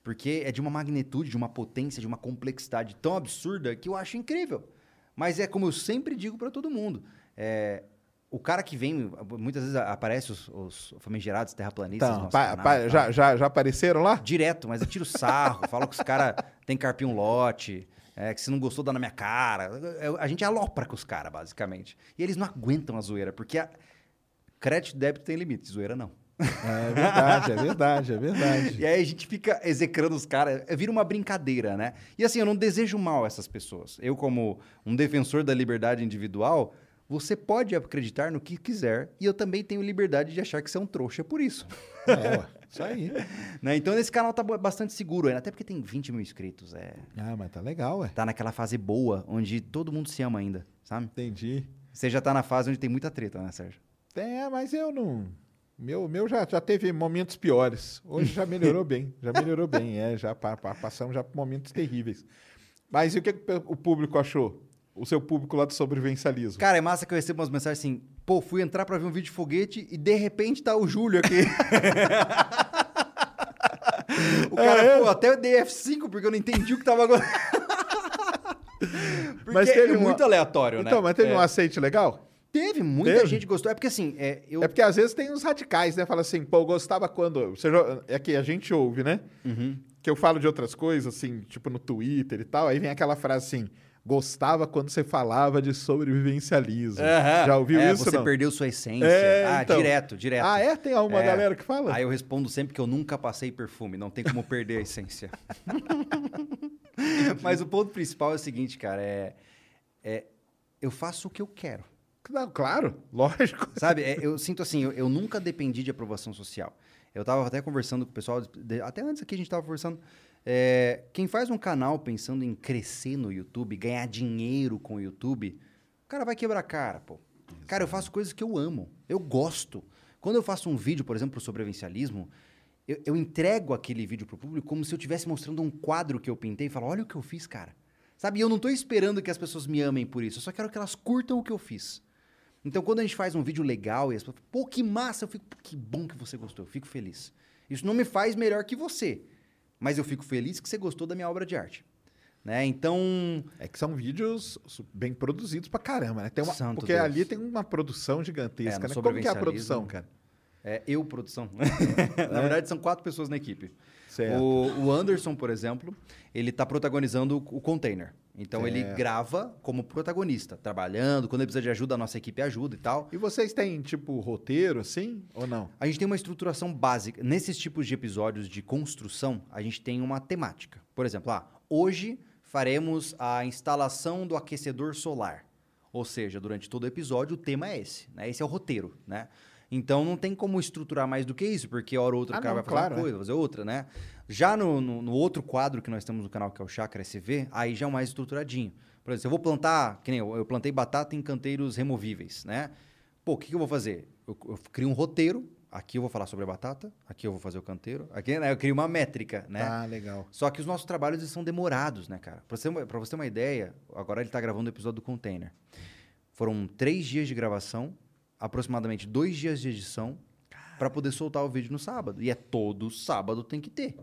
Porque é de uma magnitude, de uma potência, de uma complexidade tão absurda que eu acho incrível. Mas é como eu sempre digo para todo mundo. é, o cara que vem, muitas vezes aparece os, os famigerados terraplanistas. Então, pa- canal pa- já, já, já apareceram lá? Direto, mas eu tiro sarro, falo que os caras [LAUGHS] têm carpinho lote, é, que se não gostou, dá na minha cara. Eu- A gente alopra com os caras, basicamente. E eles não aguentam a zoeira, porque a... crédito e débito tem limite, zoeira não. É verdade, é verdade, é verdade. E aí a gente fica execrando os caras, é, vira uma brincadeira, né? E assim, eu não desejo mal a essas pessoas. Eu, como um defensor da liberdade individual, você pode acreditar no que quiser, e eu também tenho liberdade de achar que você é um trouxa por isso. É, ué, isso aí. [LAUGHS] né? Então esse canal tá bastante seguro ainda, até porque tem 20 mil inscritos. É, Ah, mas tá legal, ué. tá naquela fase boa, onde todo mundo se ama ainda, sabe? Entendi. Você já tá na fase onde tem muita treta, né, Sérgio? É, mas eu não. Meu, meu já, já teve momentos piores. Hoje já melhorou bem. Já melhorou bem. É, já pa- pa- passamos já por momentos terríveis. Mas e o que, que o público achou? O seu público lá do sobrevivencialismo. Cara, é massa que eu recebo umas mensagens assim, pô, fui entrar pra ver um vídeo de foguete e de repente tá o Júlio aqui. [LAUGHS] o cara, é? pô, até eu dei F5 porque eu não entendi o que tava acontecendo. [LAUGHS] [LAUGHS] porque Mas teve é uma- muito aleatório, né? Então, mas teve É. um aceite legal? Teve, muita Teve? gente gostou. É porque assim, é, eu... É porque às vezes tem uns radicais, né? Fala assim, pô, eu gostava quando. É que a gente ouve, né? Uhum. Que eu falo de outras coisas, assim, tipo no Twitter e tal. Aí vem aquela frase assim: gostava quando você falava de sobrevivencialismo. Aham. Já ouviu É, isso? Você não? perdeu sua essência. É, ah, então. direto, direto. Ah, é? Tem uma É. galera que fala? Aí eu respondo sempre que eu nunca passei perfume, não tem como perder a essência. [LAUGHS] Mas o ponto principal é o seguinte, cara, é, é eu faço o que eu quero. Não, claro, lógico. Sabe? É, eu sinto assim, eu, eu nunca dependi de aprovação social. Eu tava até conversando com o pessoal, de- até antes aqui a gente tava conversando. É, quem faz um canal pensando em crescer no YouTube, ganhar dinheiro com o YouTube, o cara vai quebrar a cara, pô. Cara, eu faço coisas que eu amo, eu gosto. Quando eu faço um vídeo, por exemplo, sobre sobrevivencialismo, eu, eu entrego aquele vídeo pro público como se eu estivesse mostrando um quadro que eu pintei e falo, olha o que eu fiz, cara. Sabe, eu não tô esperando que as pessoas me amem por isso, eu só quero que elas curtam o que eu fiz. Então, quando a gente faz um vídeo legal e as pessoas falam, pô, que massa, eu fico, "Pô, que bom que você gostou, eu fico feliz. Isso não me faz melhor que você, mas eu fico feliz que você gostou da minha obra de arte. Né? Então, É que são vídeos bem produzidos pra caramba, né? Tem uma, Santo porque Deus. ali tem uma produção É, gigantesca, no né? Como que é a produção, cara? é eu, produção. [LAUGHS] Na verdade, são quatro pessoas na equipe. Certo. O, o Anderson, por exemplo, ele tá protagonizando o container. Então, ele Certo. grava como protagonista, trabalhando. Quando ele precisa de ajuda, a nossa equipe ajuda e tal. E vocês têm, tipo, roteiro, assim, ou não? A gente tem uma estruturação básica. Nesses tipos de episódios de construção, a gente tem uma temática. Por exemplo, ah, hoje faremos a instalação do aquecedor solar. Ou seja, durante todo o episódio, o tema é esse. Né? Esse é o roteiro, né? Então não tem como estruturar mais do que isso, porque hora ou outra Ah, o cara não, vai fazer claro, uma coisa, vai fazer outra, né? Já no, no, no outro quadro que nós temos no canal, que é o Chakra SV, aí já é mais estruturadinho. Por exemplo, se eu vou plantar, que nem eu, eu plantei batata em canteiros removíveis, né? Pô, o que, que eu vou fazer? Eu, eu crio um roteiro, aqui eu vou falar sobre a batata, aqui eu vou fazer o canteiro, aqui né, eu crio uma métrica, né? Ah, legal. Só que os nossos trabalhos são demorados, né, cara? Pra você, pra você ter uma ideia, agora ele tá gravando o episódio do container. Foram três dias de gravação, aproximadamente dois dias de edição, para poder soltar o vídeo no sábado. E é todo sábado tem que ter.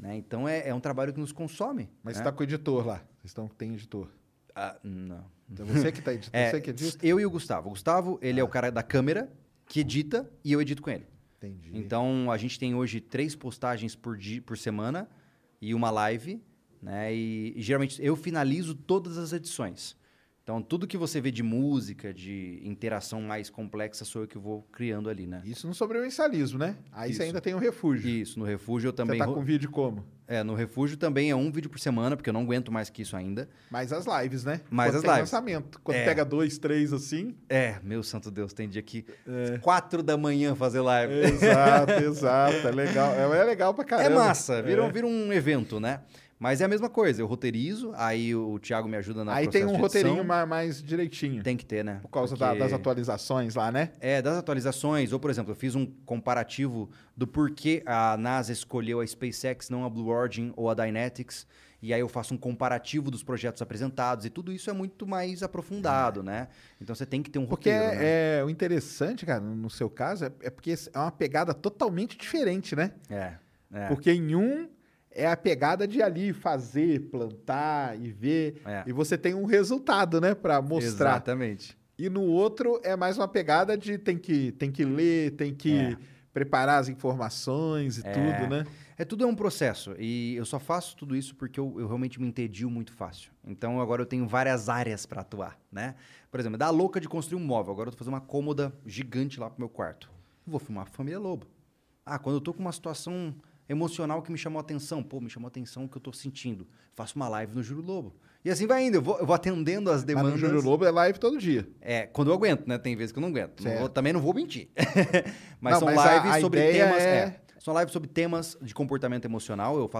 Né? Então é, é um trabalho que nos consome. Mas né? você tá com o editor lá. Vocês estão, tem editor. Ah, não. Então você que tá editando, [LAUGHS] É, você que edita? eu e o Gustavo. O Gustavo, ele é o cara da câmera que edita e eu edito com ele. Entendi. Então, a gente tem hoje três postagens por, dia, por semana e uma live, né? E, e geralmente eu finalizo todas as edições. Então, tudo que você vê de música, de interação mais complexa, sou eu que vou criando ali, né? Isso no sobrevivencialismo, né? Aí você Isso. ainda tem o refúgio. Isso, no refúgio eu Você também. tá ro- com vídeo como? É, no refúgio também é um vídeo por semana, porque eu não aguento mais que isso ainda. Mais as lives, né? Mais Quando as tem lives. lançamento. Quando É. pega dois, três assim. É, meu santo Deus, tem dia que quatro da manhã fazer live. Exato, exato. É legal. É, é legal pra É caramba. massa, vira, um- É. vira um evento, né? Mas é a mesma coisa, eu roteirizo, aí o Thiago me ajuda na Aí tem um roteirinho edição. ma- mais direitinho. Tem que ter, né? Por causa da- Porque- das atualizações lá, né? É, das atualizações. Ou, por exemplo, eu fiz um comparativo do porquê a NASA escolheu a SpaceX, não a Blue Origin ou a Dynetics. E aí eu faço um comparativo dos projetos apresentados. E tudo isso é muito mais aprofundado, né? Então você tem que ter um Porque roteiro, né? é, é- o interessante, cara, no seu caso, é, é porque é uma pegada totalmente diferente, né? É. é. Porque em um é a pegada de ali fazer, plantar e ver. É. E você tem um resultado, né, Pra mostrar. Exatamente. E no outro é mais uma pegada de tem que, tem que ler, tem que É. preparar as informações e tudo, né? É tudo é um processo. E eu só faço tudo isso porque eu, eu realmente me entedio muito fácil. Então agora eu tenho várias áreas para atuar, né? Por exemplo, dá louca de construir um móvel. Agora eu tô fazendo uma cômoda gigante lá pro meu quarto. Eu vou filmar a família Lobo. Ah, quando eu tô com uma situação emocional que me chamou a atenção, pô, me chamou a atenção o que eu tô sentindo. Faço uma live no Júlio Lobo. E assim vai indo, eu vou, eu vou atendendo as Mas demandas. no Júlio Lobo é live todo dia. É, quando eu aguento, né? Tem vezes que eu não aguento. Não vou- também não vou mentir. [LAUGHS] mas Não, são mas a- lives a sobre ideia temas. é- é, são lives sobre temas de comportamento emocional. Eu faço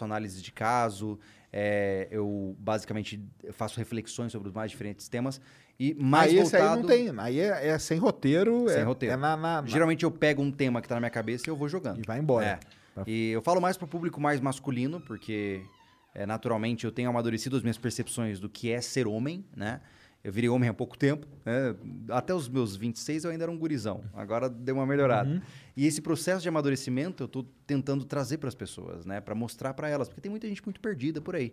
Análise de caso. é, eu basicamente faço reflexões sobre os mais diferentes temas. E mais aí esse voltado... aí não tem. Aí é, é sem roteiro. Sem é, roteiro. É na, na- na- Geralmente eu pego um tema que tá na minha cabeça e eu vou jogando. E vai embora. É. E eu falo mais pro público mais masculino, porque é, naturalmente eu tenho amadurecido as minhas percepções do que é ser homem, né? Eu virei homem há pouco tempo, né? Até os meus 26 eu ainda era um gurizão. Agora deu uma melhorada. Uhum. E esse processo de amadurecimento eu tô tentando trazer para as pessoas, né? Para mostrar para elas, porque tem muita gente muito perdida por aí.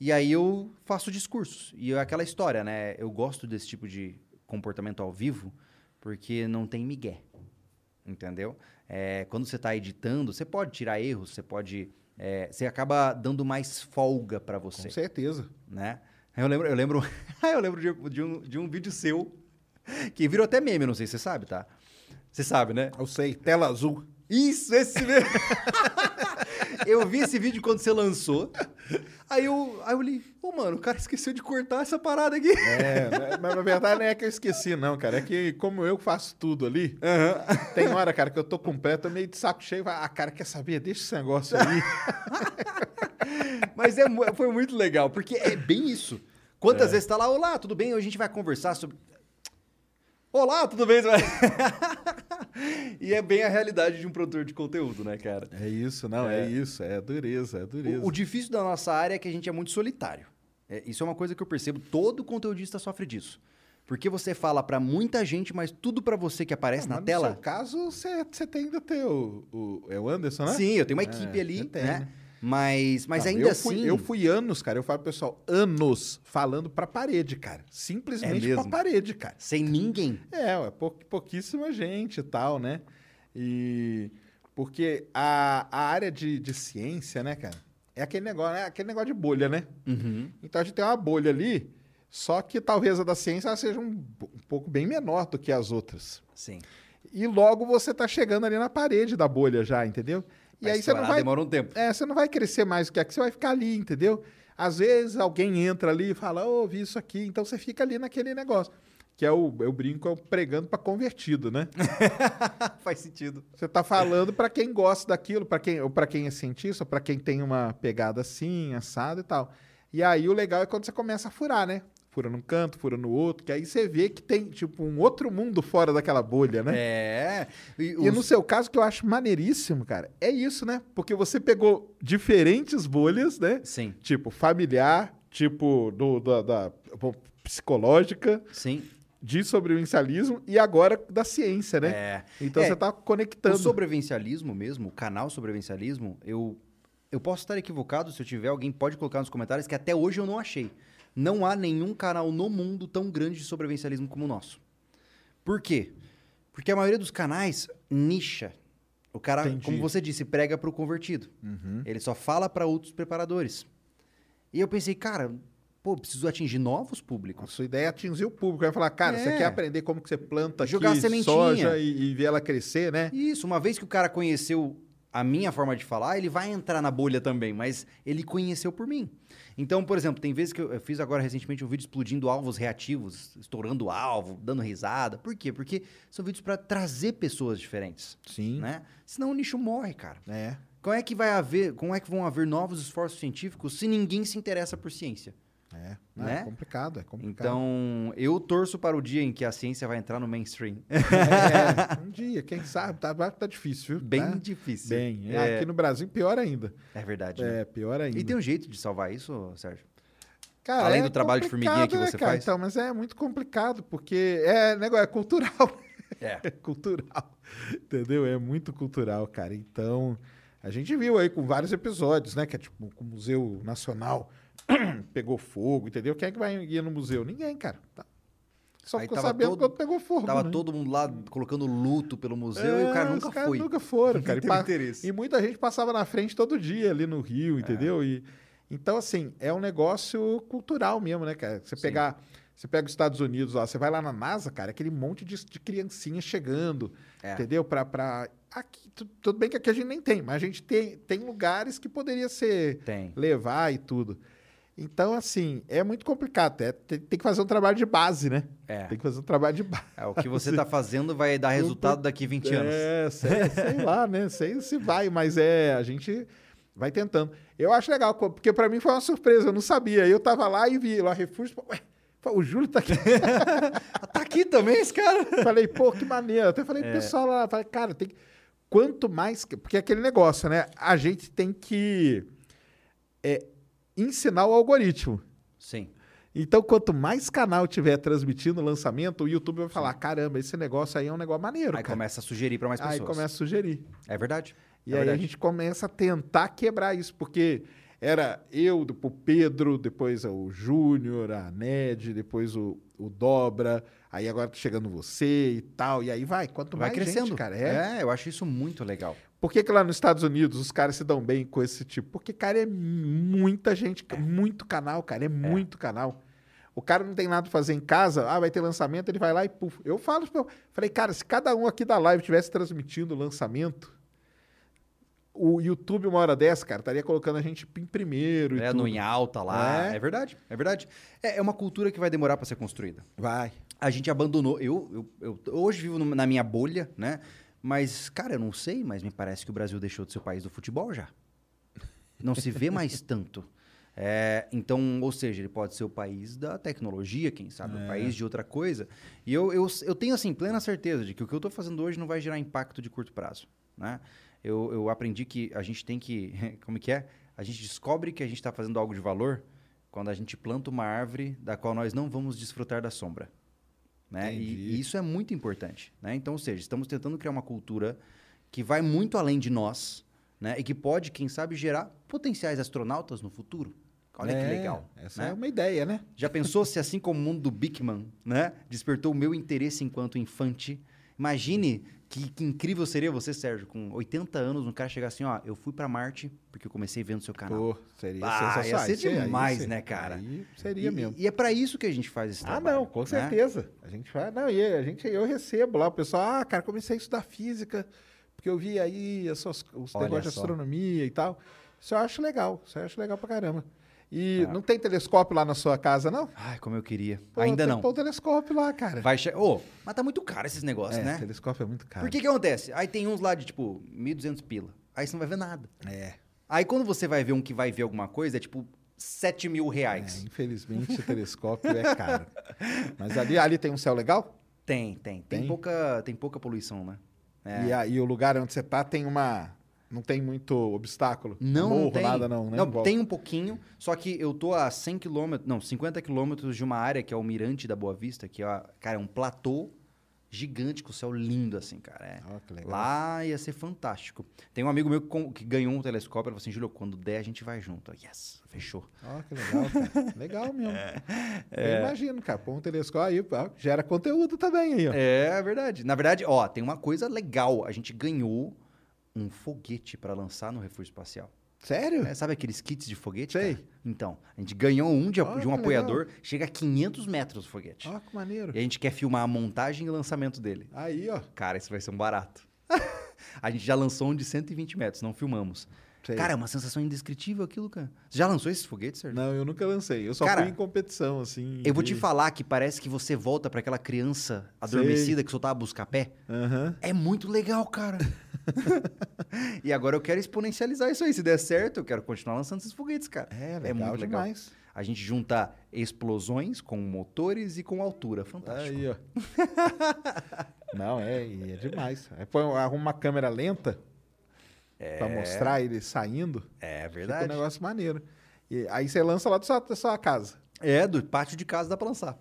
E aí eu faço discursos. E é aquela história, né? Eu gosto desse tipo de comportamento ao vivo, porque não tem migué. Entendeu? É, quando você está editando, você pode tirar erros, você pode. é, você acaba dando mais folga para você Com certeza. né? Eu lembro, eu lembro, [LAUGHS] eu lembro de, de um, de um vídeo seu que virou até meme, não sei se você sabe, tá? Você sabe, né? Eu sei, tela azul. Isso, esse mesmo. [LAUGHS] eu vi esse vídeo quando você lançou. Aí eu, aí eu li, ô mano, o cara esqueceu de cortar essa parada aqui. É, né? mas na verdade não é que eu esqueci, não, cara. É que como eu faço tudo ali, tem hora, cara, que eu tô completo, meio de saco cheio. Ah, cara, quer saber? Deixa esse negócio aí. [LAUGHS] Mas é foi muito legal, porque é bem isso. Quantas vezes tá lá, olá, tudo bem? Hoje a gente vai conversar sobre. Olá, tudo bem? [LAUGHS] e é bem a realidade de um produtor de conteúdo, né, cara? É isso, não, é, É. isso. É dureza, é dureza. O, o difícil da nossa área é que a gente é muito solitário. É, isso é uma coisa que eu percebo, todo conteudista sofre disso. Porque você fala pra muita gente, mas tudo pra você que aparece Não, na mas tela. No seu caso, você, tem ainda ter o. É o Anderson, né? Sim, eu tenho uma É, equipe ali, você tem, né? né? Mas, mas Não, ainda eu fui- assim. Eu fui anos, cara. Eu falo, pro pessoal, anos falando pra parede, cara. Simplesmente É pra parede, cara. Sem ninguém. É, ué, pou- pouquíssima gente e tal, né? E. Porque a, a área de, de ciência, né, cara? É aquele negócio, é aquele negócio de bolha, né? Então a gente tem uma bolha ali, só que talvez a da ciência seja um, um pouco bem menor do que as outras. Sim. E logo você tá chegando ali na parede da bolha já, entendeu? E aí você não vai. demora um tempo. É, você não vai crescer mais do que aqui, você vai ficar ali, entendeu? Às vezes alguém entra ali e fala, ô, vi isso aqui, então você fica ali naquele negócio. Que é o, eu brinco, é o pregando para convertido, né? [LAUGHS] Faz sentido. Você tá falando para quem gosta daquilo, para quem, ou para quem é cientista, para quem tem uma pegada assim, assado e tal. E aí o legal é quando você começa a furar, né? Fura num canto, fura no outro, que aí você vê que tem, tipo, um outro mundo fora daquela bolha, né? É. E, E os- no seu caso, que eu acho maneiríssimo, cara, é isso, né? Porque você pegou diferentes bolhas, né? Sim, Tipo, familiar, tipo, do, da, da- psicológica, sim. de sobrevivencialismo e agora da ciência, né? É. Então É, você tá O conectando. sobrevivencialismo mesmo, o canal sobrevivencialismo, eu, eu posso estar equivocado, se eu tiver, alguém pode colocar nos comentários, que até hoje eu não achei. Não há nenhum canal no mundo tão grande de sobrevivencialismo como o nosso. Por quê? Porque a maioria dos canais nicha. O cara, Entendi. como você disse, prega para o convertido. Uhum. Ele só fala para outros preparadores. E eu pensei, cara, pô, preciso atingir novos A públicos. sua ideia é atingir o público. Vai falar, cara, você É. quer aprender como que você planta Jogar aqui sementinha. soja e, e ver ela crescer, né? Isso, uma vez que o cara conheceu a minha forma de falar, ele vai entrar na bolha também, mas ele conheceu por mim. Então, por exemplo, tem vezes que eu, eu fiz agora recentemente um vídeo explodindo alvos reativos, estourando alvo, dando risada. Por quê? Porque são vídeos para trazer pessoas diferentes, Sim. né? Senão o nicho morre, cara. É. Como é que vai haver, como é que vão haver novos esforços científicos se ninguém se interessa por ciência? É. Não, Né? é complicado, é complicado. Então, eu torço para o dia em que a ciência vai entrar no mainstream. É, [LAUGHS] um dia, quem sabe, tá, tá difícil, viu? Bem Tá? difícil. Bem. É, Aqui no Brasil, pior ainda. é verdade. né? É, pior ainda. E tem um jeito de salvar isso, Sérgio? Cara, Além é do trabalho de formiguinha que complicado, você né, cara? faz? Então, mas é muito complicado, porque é negócio, é cultural. É. [LAUGHS] É cultural. Entendeu? É muito cultural, cara. Então, a gente viu aí com vários episódios, né? Que é tipo, com o Museu Nacional [CLEARS THROAT] pegou fogo, entendeu? Quem é que vai ir no museu? Ninguém, cara. Tá. Só Aí ficou sabendo todo- quando pegou fogo. Tava né? todo mundo lá colocando luto pelo museu e o cara É, nunca os foi. nunca foram, cara. E, pa- e muita gente passava na frente todo dia ali no Rio, entendeu? E, então, assim, é um negócio cultural mesmo, né, cara? Você Sim. pegar. Você pega os Estados Unidos lá, você vai lá na NASA, cara, aquele monte de, de criancinha chegando, É. entendeu? Pra, pra... Aqui, tu- tudo bem que aqui a gente nem tem, mas a gente tem, tem lugares que poderia ser Tem. levar e tudo. Então, assim, é muito complicado. É, tem, tem que fazer um trabalho de base, né? É. Tem que fazer um trabalho de base. É, o que você tá fazendo vai dar resultado daqui 20 anos. É, sei, sei lá, né? Sei se vai, mas é, a gente vai tentando. Eu acho legal, porque pra mim foi uma surpresa, eu não sabia. Eu tava lá e vi lá refúgio, pô, ué, o Júlio tá aqui. [LAUGHS] Tá aqui também esse cara? falei, pô, que maneiro. Até falei pro pessoal lá, falei, cara, tem que... Quanto mais... que- Porque é aquele negócio, né? A gente tem que é, ensinar o algoritmo. Sim. Então, quanto mais canal tiver transmitindo o lançamento, o YouTube vai falar, caramba, esse negócio aí é um negócio maneiro, Aí cara. começa a sugerir para mais pessoas. Aí começa a sugerir. É verdade. E é aí verdade. a gente começa a tentar quebrar isso, porque era eu, depois o Pedro, depois o Júnior, a Ned, depois o, o Dobra, Aí agora tá chegando você e tal. E aí vai, quanto Vai mais crescendo. gente, cara. É. é, eu acho isso muito legal. Por que, que lá nos Estados Unidos os caras se dão bem com esse tipo? Porque, cara, é muita gente, muito canal, cara. É, muito canal. O cara não tem nada pra fazer em casa, ah, vai ter lançamento, ele vai lá e puf. Eu falo, eu falei, cara, se cada um aqui da live tivesse transmitindo o lançamento, o YouTube, uma hora dessa, cara, estaria colocando a gente em primeiro. e É, no em alta lá. É. É, verdade, é verdade. É, é uma cultura que vai demorar pra ser construída. Vai. A gente abandonou. Eu, eu, eu hoje vivo na minha bolha, né? Mas, cara, eu não sei, mas me parece que o Brasil deixou de ser o país do futebol já. Não se vê mais [LAUGHS] tanto. É, então, ou seja, ele pode ser o país da tecnologia, quem sabe, o país de outra coisa. E eu, eu, eu tenho, assim, plena certeza de que o que eu estou fazendo hoje não vai gerar impacto de curto prazo, né? Eu, eu aprendi que a gente tem que... [LAUGHS] Como que é? A gente descobre que a gente está fazendo algo de valor quando a gente planta uma árvore da qual nós não vamos desfrutar da sombra. Né? E, e isso é muito importante. Né? Então, ou seja, estamos tentando criar uma cultura que vai muito além de nós né? e que pode, quem sabe, gerar potenciais astronautas no futuro. Olha que É, legal. Essa né? é uma ideia, né? Já pensou se, assim como o mundo do Bigman, né, despertou o meu interesse enquanto infante? Imagine que, que incrível seria você, Sérgio, com 80 anos, um cara chegar assim, ó, eu fui pra Marte porque eu comecei vendo seu canal. Pô, seria Ah, ia sensacional. ser Isso aí, demais, aí. né, cara? Aí seria e, mesmo. E é pra isso que a gente faz esse Ah, trabalho. não, com né? certeza. A gente vai. Não, e a gente, eu recebo lá, o pessoal, ah, cara, comecei a estudar física, porque eu vi aí as suas- os negócios de astronomia e tal. Isso eu acho legal, isso eu acho legal pra caramba. E não tem telescópio lá na sua casa, não? Ai, como eu queria. Pô, Ainda tem não. pôr o telescópio lá, cara. Vai che... Ô, mas tá muito caro esses negócios, é, né? telescópio é muito caro. Por que que acontece? Aí tem uns lá de, tipo, 1.200 pila. Aí você não vai ver nada. É, Aí quando você vai ver um que vai ver alguma coisa, é tipo 7 mil é, reais. infelizmente o telescópio é caro. [LAUGHS] Mas ali, ali tem um céu legal? Tem, tem. Tem, Tem? pouca, tem pouca poluição, né? É. E, aí o lugar onde você tá tem uma. Não tem muito obstáculo? Não, Morro, não tem. nada, não, né? Não, tem um pouquinho, só que eu tô a 100 quilômetros, não, 50 quilômetros de uma área que é o Mirante da Boa Vista, que é, cara, é um platô gigante com o céu lindo, assim, cara. É. Legal. Lá ia ser fantástico. Tem um amigo meu que, ganhou um telescópio, ele falou assim, Júlio, quando der a gente vai junto. Eu, Yes, fechou. Ó, que legal, cara. [LAUGHS] legal mesmo. É. Eu imagino, cara. Põe um telescópio aí, gera conteúdo também aí, ó. É verdade. Na verdade, ó, tem uma coisa legal. A gente ganhou um foguete para lançar no Refúgio Espacial. Sério? É, sabe aqueles kits de foguete? Sei. cara? Então, a gente ganhou um de, Ó, de um apoiador, chega a 500 metros o foguete. Ó, que maneiro. E a gente quer filmar a montagem e lançamento dele. Aí, ó. Cara, isso vai ser um barato. [LAUGHS] a gente já lançou um de 120 metros, não filmamos. Sei. Cara, é uma sensação indescritível aquilo, cara. Você já lançou esses foguetes, Sérgio? Não, eu nunca lancei. Eu só Cara, fui em competição, assim. Eu vou te falar que parece que você volta para aquela criança adormecida que soltava busca-pé. Aham. É muito legal, cara. [LAUGHS] e agora eu quero exponencializar isso aí. Se der certo, eu quero continuar lançando esses foguetes, cara. É, legal demais. A gente junta explosões com motores e com altura. Fantástico. Aí, ó. [LAUGHS] Não, é, é demais. Aí põe, arruma uma câmera lenta pra mostrar ele saindo. É Fica um verdade. negócio maneiro. E aí você lança lá da sua, da sua casa. É, do pátio de casa dá pra lançar.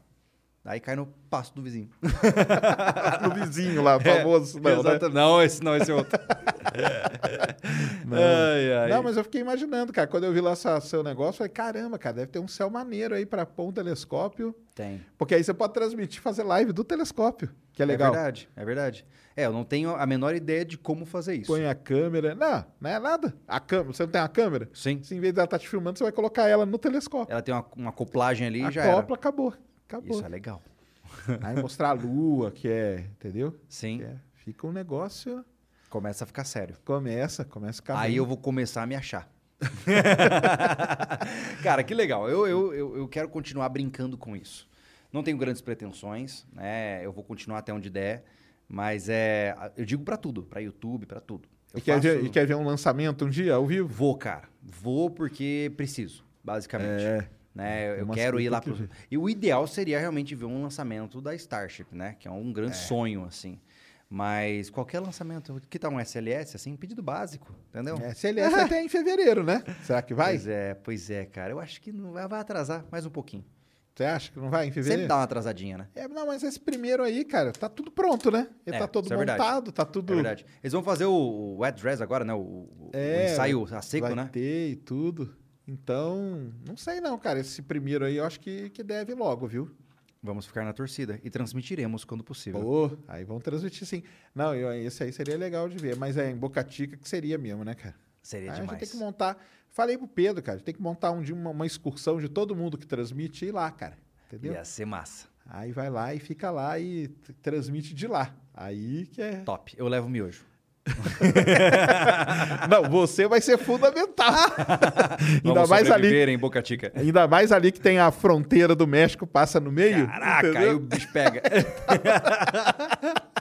Aí cai no pasto do vizinho. [LAUGHS] no vizinho lá, famoso. não, né? Exato. Não, esse não, esse é outro. [LAUGHS] Não. Ai, ai. Não, mas eu fiquei imaginando, cara. Quando eu vi lá essa- seu negócio, eu falei, caramba, cara, deve ter um céu maneiro aí pra pôr um telescópio. Tem. Porque aí você pode transmitir, fazer live do telescópio, que é É legal. verdade, é verdade. É, eu não tenho a menor ideia de como fazer isso. Põe a câmera. Não, não é nada. A câmera, você não tem uma câmera? Sim. Se em vez dela estar te filmando, você vai colocar ela no telescópio. Ela tem uma, uma acoplagem ali e já Acopla, acabou. Acabou. Isso é legal. [LAUGHS] Aí mostrar a lua, que é, entendeu? Sim. É- fica um negócio, Começa a ficar sério. começa, começa a ficar Aí bem. eu vou começar a me achar. [LAUGHS] Cara, que legal. Eu, eu, eu, eu quero continuar brincando com isso. Não tenho grandes pretensões, né? Eu vou continuar até onde der. Mas é. Eu digo pra tudo, pra YouTube, pra tudo. Eu E quer, ver, e quer ver um lançamento um dia ao vivo? Vou, cara. Vou porque preciso, basicamente. É. Né? Eu, Tem eu quero ir lá que pro. ver. E o ideal seria realmente ver um lançamento da Starship, né? Que é um grande sonho, assim. Mas qualquer lançamento, que tal um SLS, assim, pedido básico, entendeu? É, CLS até em fevereiro, né? [LAUGHS] Será que vai? Pois é, pois é, cara. Eu acho que não vai, vai atrasar mais um pouquinho. Você acha que não vai em Sempre fevereiro? dá uma atrasadinha, né? É, não, mas esse primeiro aí, cara, tá tudo pronto, né? Ele É, tá todo é montado, tá tudo. É verdade. Eles vão fazer o, o wet dress agora, né? O, o- É, o ensaio a seco, vai né? ter e tudo. Então, não sei não, cara. Esse primeiro aí eu acho que, que deve logo, viu? Vamos ficar na torcida e transmitiremos quando possível. Pô, aí vão transmitir sim. Não, eu- esse aí seria legal de ver, mas é em Boca Chica que seria mesmo, né, cara? Seria Aí a gente demais. tem que montar. Falei pro Pedro, cara, tem que montar um dia uma, uma excursão de todo mundo que transmite e ir lá, cara. Entendeu? Ia ser massa. Aí vai lá e fica lá e transmite de lá. Aí que é. Top. Eu levo miojo. [LAUGHS] Não, você vai ser fundamental. [LAUGHS] ainda mais ali. em Boca Chica. Ainda mais ali que tem a fronteira do México, passa no meio. Caraca, entendeu? aí o bicho pega. [LAUGHS]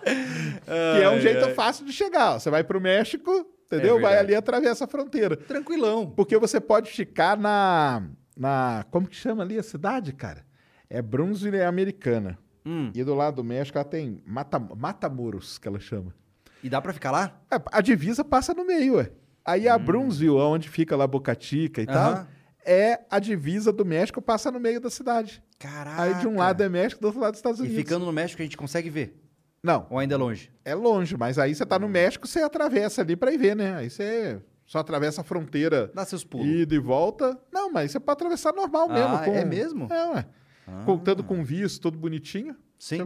Que é um jeito fácil de chegar. Você vai pro México, entendeu? vai verdade. ali e atravessa a fronteira. Tranquilão. Porque você pode ficar na. na como que chama ali a cidade, cara? É Brunswick Americana. Hum. E do lado do México ela tem Mata, Matamoros, que ela chama. E dá pra ficar lá? É, a divisa passa no meio, ué. Aí a Brunswick, onde fica lá Boca Chica e tal, Hum. Aham. é a divisa do México, passa no meio da cidade. Caraca. Aí de um lado é México, do outro lado Estados E Unidos. ficando no México a gente consegue ver? Não, Ou ainda é longe? é longe, mas aí você tá no México, você atravessa ali pra ir ver, né? Aí você só atravessa a fronteira Dá seus pulos. ida e volta. Não, mas você pode atravessar normal Ah, mesmo. com- é mesmo? É, ué. Contando com visto, tudo bonitinho. Sim.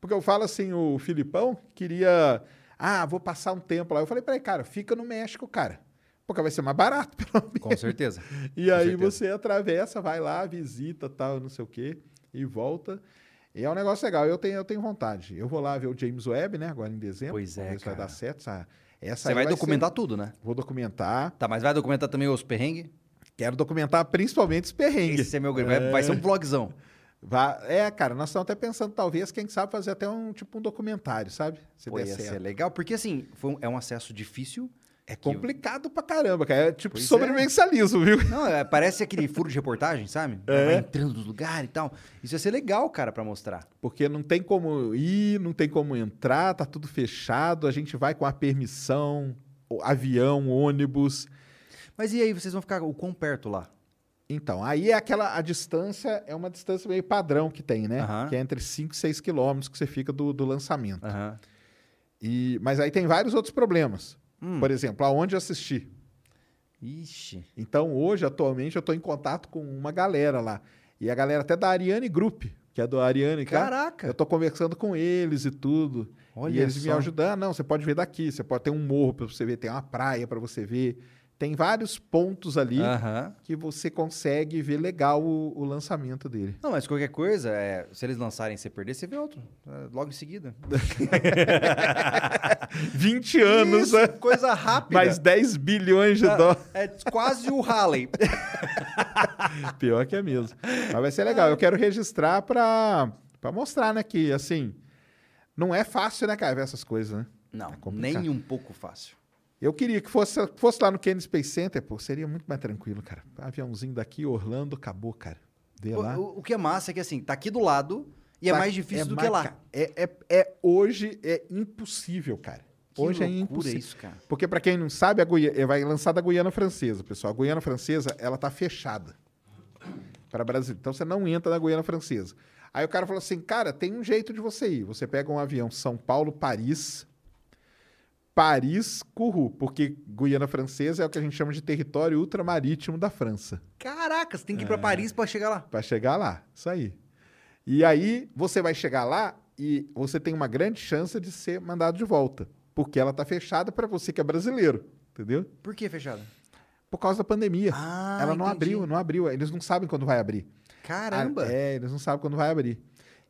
Porque eu falo assim, o Filipão queria... Ah, vou passar um tempo lá. Eu falei ele, cara, fica no México, cara. Porque vai ser mais barato, [LAUGHS] pelo menos. Com certeza. E Com aí certeza. você atravessa, vai lá, visita, tal, não sei o quê, e volta. E é um negócio legal. Eu tenho, eu tenho vontade. Eu vou lá ver o James Webb, né? Agora em dezembro. Pois é, se vai dar certo. Essa, essa Você vai ser- documentar tudo, né? Vou documentar. Tá, mas vai documentar também os perrengues? Quero documentar principalmente os perrengues. Esse é meu... Vai, vai ser um vlogzão. É, cara, nós estamos até pensando, talvez, quem sabe, fazer até um tipo um documentário, sabe? Se Pô, ia ser legal, porque assim, um- é um acesso difícil. É complicado pra caramba, cara. É tipo Pois sobrevivencialismo, viu? [LAUGHS] Não, é, parece aquele furo de reportagem, sabe? É. Vai entrando nos lugares e tal. Isso ia ser legal, cara, pra mostrar. Porque não tem como ir, não tem como entrar, tá tudo fechado, a gente vai com a permissão, avião, ônibus. Mas e aí, vocês vão ficar o quão perto lá? Então, aí é aquela, a distância é uma distância meio padrão que tem, né? Que é entre 5 e 6 quilômetros que você fica do, do lançamento. E, mas aí tem vários outros problemas. Hum. Por exemplo, aonde assistir. Ixi. Então, hoje, atualmente, eu estou em contato com uma galera lá. E a galera até da Ariane Group, que é do Ariane. cara. Caraca. Eu tô conversando com eles e tudo. Olha e eles me só. ajudando. Não, você pode ver daqui, você pode ter um morro para você ver, tem uma praia para você ver. Tem vários pontos ali Aham. que você consegue ver legal o, o lançamento dele. Não, mas qualquer coisa, é, se eles lançarem e você perder, você vê outro. é, logo em seguida. [LAUGHS] 20 anos, Isso, né? coisa rápida. mais 10 bilhões de dólares. É quase o Halley. [LAUGHS] Pior que é mesmo. Mas vai ser legal. Eu quero registrar para mostrar, né, que assim, não é fácil, né, cara, ver essas coisas, né? Não, complicado. nem um pouco fácil. Eu queria que fosse, fosse lá no Kennedy Space Center, pô, seria muito mais tranquilo, cara. Aviãozinho daqui, Orlando, acabou, cara. Dê lá. O, o- o que é massa é que assim, tá aqui do lado e é Tá- mais difícil é do que lá. É, é, é- hoje é impossível, cara. Que hoje é impossível. isso, cara. Porque pra quem não sabe, a Guiana, vai lançar da Guiana Francesa, pessoal. A Guiana Francesa, ela tá fechada para Brasil. Então você não entra na Guiana Francesa. Aí o cara falou assim, cara, tem um jeito de você ir. Você pega um avião São Paulo, Paris, Kourou, porque Guiana Francesa é o que a gente chama de território ultramarítimo da França. Caraca, você tem que ir É. pra Paris pra chegar lá. Para chegar lá, isso aí. E aí você vai chegar lá e você tem uma grande chance de ser mandado de volta, porque ela tá fechada para você que é brasileiro, entendeu? Por que fechada? Por causa da pandemia. Ah, ela não entendi. abriu, não abriu. Eles não sabem quando vai abrir. Caramba. Ah, é, eles não sabem quando vai abrir.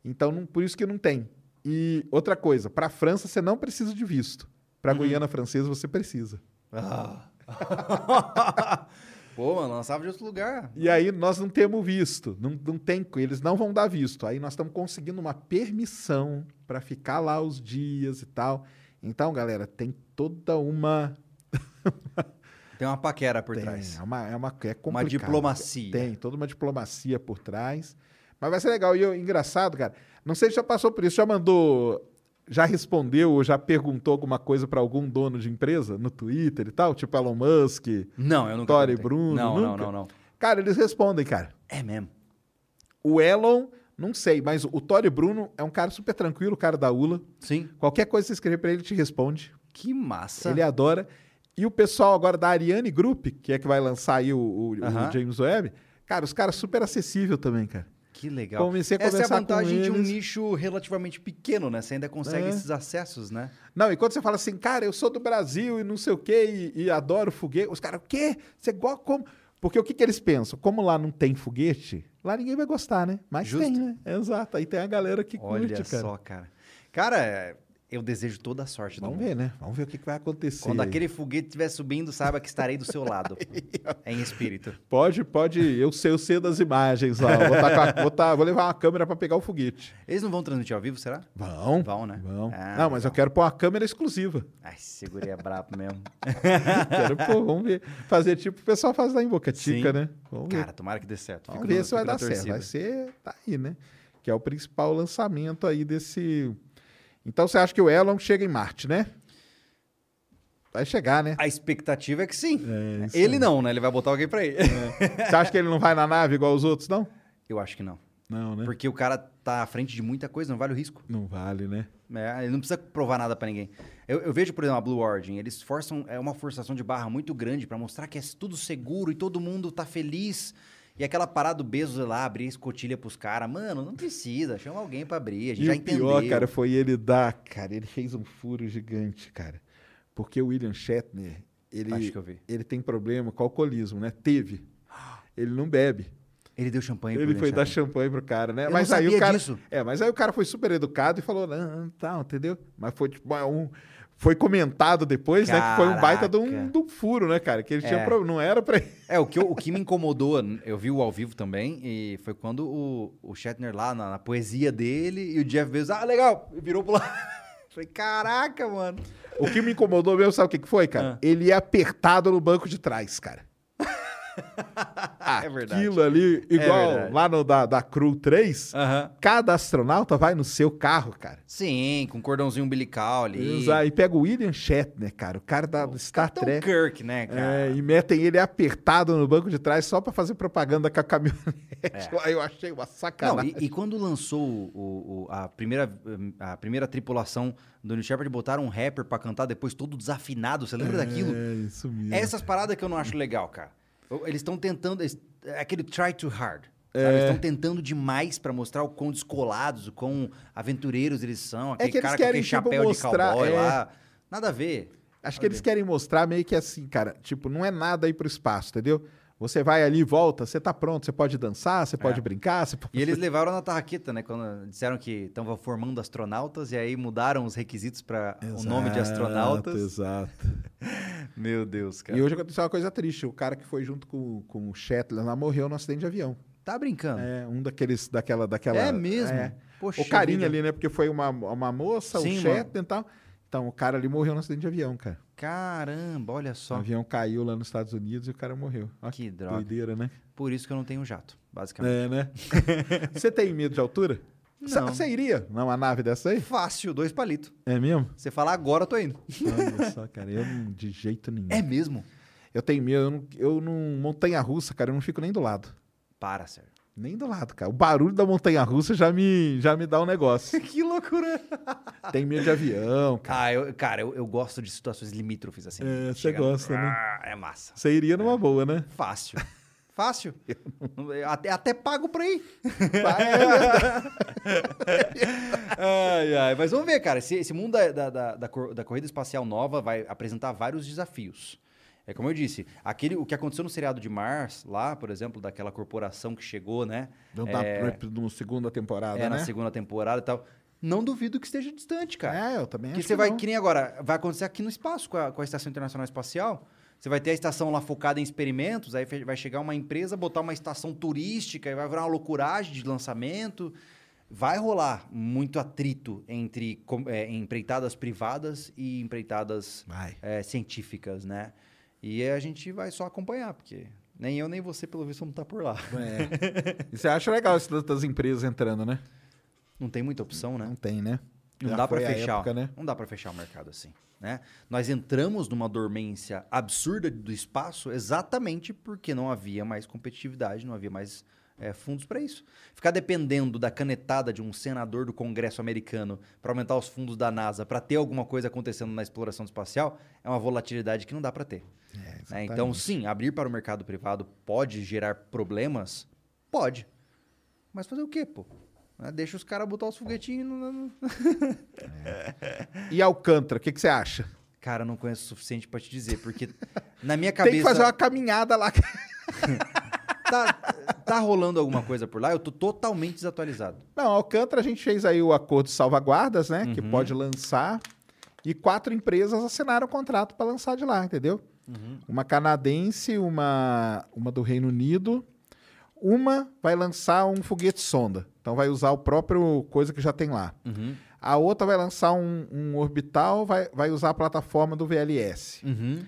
Então, não- por isso que não tem. E outra coisa, para a França você não precisa de visto. Para Uhum. Guiana Francesa você precisa. Ah. [LAUGHS] Pô, mano, lançava de outro lugar. E aí nós não temos visto, não, não tem, eles não vão dar visto. Aí nós estamos conseguindo uma permissão para ficar lá os dias e tal. Então, galera, tem toda uma [LAUGHS] Tem uma paquera por tem, trás. é uma é uma é Uma complicado. diplomacia. Tem toda uma diplomacia por trás. Mas vai ser legal e eu- engraçado, cara. Não sei se já passou por isso, já mandou já respondeu ou já perguntou alguma coisa para algum dono de empresa no Twitter e tal, tipo Elon Musk, Não, eu nunca perguntei. Bruno, Não, não, nunca? não, não. Cara, eles respondem, cara. É mesmo. O Elon, não sei, mas o Tori Bruno é um cara super tranquilo, o cara da ULA. Sim. Qualquer coisa que você escrever para ele, ele te responde. Que massa. Ele adora. E o pessoal agora da Ariane Group, que é que vai lançar aí o, o- o Aham. James Webb, cara, os caras super acessível também, cara. Que legal. Comecei a Essa é a conversar vantagem de um nicho relativamente pequeno, né? Você ainda consegue É. esses acessos, né? Não, e quando você fala assim, cara, eu sou do Brasil e não sei o quê, e, e adoro foguete, os caras, o quê? Você gosta como? Porque o que, que eles pensam? Como lá não tem foguete, lá ninguém vai gostar, né? Mas Justo. tem, né? Exato. Aí tem a galera que Olha curte, cara. só, cara. Cara, é, eu desejo toda a sorte Vamos ver, né? Vamos ver o que, que vai acontecer. Quando aí. aquele foguete estiver subindo, saiba que estarei do seu lado. [LAUGHS] em espírito. Pode, pode. Eu sei, eu sei das imagens lá. Vou, a- vou, tá- vou levar uma câmera pra pegar o foguete. Eles não vão transmitir ao vivo, será? Vão. Vão, né? Vão. Ah, não, mas eu legal. quero pôr uma câmera exclusiva. Ai, segurei é brabo mesmo. [LAUGHS] Quero pôr, vamos ver. Fazer tipo o pessoal faz lá em Boca Chica, Sim. né? Vamos ver. Cara, tomara que dê certo. Vamos ver se vai dar certo. torcida. Vai ser. Tá aí, né? Que é o principal lançamento aí desse. Então você acha que o Elon chega em Marte, né? Vai chegar, né? A expectativa é que sim. É, ele não, né? Ele vai botar alguém pra ir. Você acha que ele não vai na nave igual os outros, não? Eu acho que não. Não, né? Porque o cara tá à frente de muita coisa, não vale o risco. Não vale, né? É, ele não precisa provar nada pra ninguém. Eu, eu vejo, por exemplo, a Blue Origin, eles forçam, é uma forçação de barra muito grande pra mostrar que é tudo seguro e todo mundo tá feliz. E aquela parada do Bezos lá, abrir a escotilha pros caras, mano, não precisa, chama alguém pra abrir, a gente E já o entendeu. pior, cara, foi ele dar. Cara, ele fez um furo gigante, cara. Porque o William Shatner, ele, Acho que eu vi. ele tem problema com alcoolismo, né? Teve. Ele não bebe. Ele deu champanhe pro Ele foi William dar champanhe pro cara, né? Eu mas não aí o cara, disso. é, mas aí o cara foi super educado e falou, não, tal, entendeu? Mas foi tipo um foi comentado depois, né, que foi um baita de um, Caraca. de um furo, né, cara? Que ele tinha É. pro- não era pra É, o que, eu- o que me incomodou, eu vi o ao vivo também, e foi quando o, o Shatner lá, na, na poesia dele, e o Jeff Bezos, ah, legal, e virou pro lado. [LAUGHS] Falei, caraca, mano. O que me incomodou mesmo, sabe o que, que foi, cara? Ah. Ele ia apertado no banco de trás, cara. É verdade. Aquilo ali, igual verdade. lá no da, da Crew 3, Aham. cada astronauta vai no seu carro, cara. Sim, com cordãozinho umbilical ali. Exato. E pega o William Shatner, cara, o cara da do Star Trek. Kirk, né, cara? É, e metem ele apertado no banco de trás só pra fazer propaganda com a caminhonete. [LAUGHS] Lá Eu achei uma É. Não, sacanagem. e, e quando lançou o- o- o- a, primeira, a primeira tripulação do New Shepard, botaram um rapper pra cantar depois todo desafinado, você lembra daquilo? É, isso mesmo. É essas paradas que eu não acho legal, cara. Eles estão tentando. eles- É aquele try too hard. É. Eles estão tentando demais pra mostrar o quão descolados, o quão aventureiros eles são. Aquele É que eles cara querem, com aquele tipo, chapéu mostrar- de cowboy é. lá. Nada a ver. Acho que eles querem mostrar meio que assim, cara, tipo, não é nada ir pro espaço, entendeu? Você vai ali e volta, você tá pronto, você pode dançar, você pode brincar, você pode... É. E eles levaram na tarraqueta, né? Quando disseram que estavam formando astronautas e aí mudaram os requisitos para o nome de astronautas. Exato. [LAUGHS] Meu Deus, cara. E hoje aconteceu uma coisa triste, o cara que foi junto com, com o Shetland lá morreu num acidente de avião. Tá brincando? É, um daqueles, daquela, daquela... É mesmo? é. Poxa o carinha vida. ali, né? Porque foi uma, uma moça, Sim, o Shetland e tal. Então, o cara ali morreu num acidente de avião, cara. Caramba, olha O só. avião caiu lá nos Estados Unidos e o cara morreu. Olha Que droga. Doideira, né? Por isso que eu não tenho jato, basicamente. É, né? [LAUGHS] Você tem medo de altura? Você- Não. Você iria numa nave dessa aí? Fácil, dois palitos. É mesmo? Você falar agora, eu tô indo. Olha [LAUGHS] só, cara, eu não, de jeito nenhum. É mesmo? Eu tenho medo, eu não, eu não. Montanha russa, cara, eu não fico nem do lado. Para, sério. Nem do lado, cara. O barulho da montanha russa já me, já me dá um negócio. [LAUGHS] que loucura. Tem medo de avião, cara. Ah, eu, cara, eu, eu gosto de situações limítrofes assim. É, você gosta, né? Ah, É massa. Você iria numa boa, né? Fácil. Fácil. [LAUGHS] Até, até pago pra ir. [LAUGHS] ai, ai. Mas vamos ver, cara. Esse, esse mundo da, da, da, da corrida espacial nova vai apresentar vários desafios. É como eu disse, aquele, o que aconteceu no seriado de Mars, lá, por exemplo, daquela corporação que chegou, né? Não é, dá no segunda temporada, é, né? na segunda temporada e tal. Não duvido que esteja distante, cara. É, eu também Que acho você que vai, não. que nem agora, vai acontecer aqui no espaço com a, com a Estação Internacional Espacial. Você vai ter a estação lá focada em experimentos, aí vai chegar uma empresa, botar uma estação turística e vai virar uma loucuragem de lançamento. Vai rolar muito atrito entre é, empreitadas privadas e empreitadas é, científicas, né? E a gente vai só acompanhar, porque nem eu nem você, pelo visto, vamos estar por lá. É. [LAUGHS] E você acha legal isso das- empresas entrando, né? Não tem muita opção, né? Não tem, né? Não Já dá para fechar, época, né? não dá para fechar o mercado assim, né? Nós entramos numa dormência absurda do espaço exatamente porque não havia mais competitividade, não havia mais é, fundos para isso. Ficar dependendo da canetada de um senador do Congresso americano para aumentar os fundos da NASA para ter alguma coisa acontecendo na exploração espacial é uma volatilidade que não dá para ter. né? Então, sim, abrir para o mercado privado pode gerar problemas? Pode. Mas fazer o quê, pô? Ah, Deixa os caras botar os foguetinhos no... [LAUGHS] E Alcântara, o que, que você acha? Cara, eu não conheço o suficiente pra te dizer, porque [LAUGHS] na minha cabeça... Tem que fazer uma caminhada lá. [LAUGHS] tá, tá rolando alguma coisa por lá? Eu tô totalmente desatualizado. Não, Alcântara a gente fez aí o acordo de salvaguardas, né? Uhum. Que pode lançar. E quatro empresas assinaram o contrato para lançar de lá, entendeu? Uhum. Uma canadense, uma, uma do Reino Unido. Uma vai lançar um foguete sonda. Então vai usar o próprio coisa que já tem lá. Uhum. A outra vai lançar um, um orbital, vai, vai usar a plataforma do VLS. Uhum.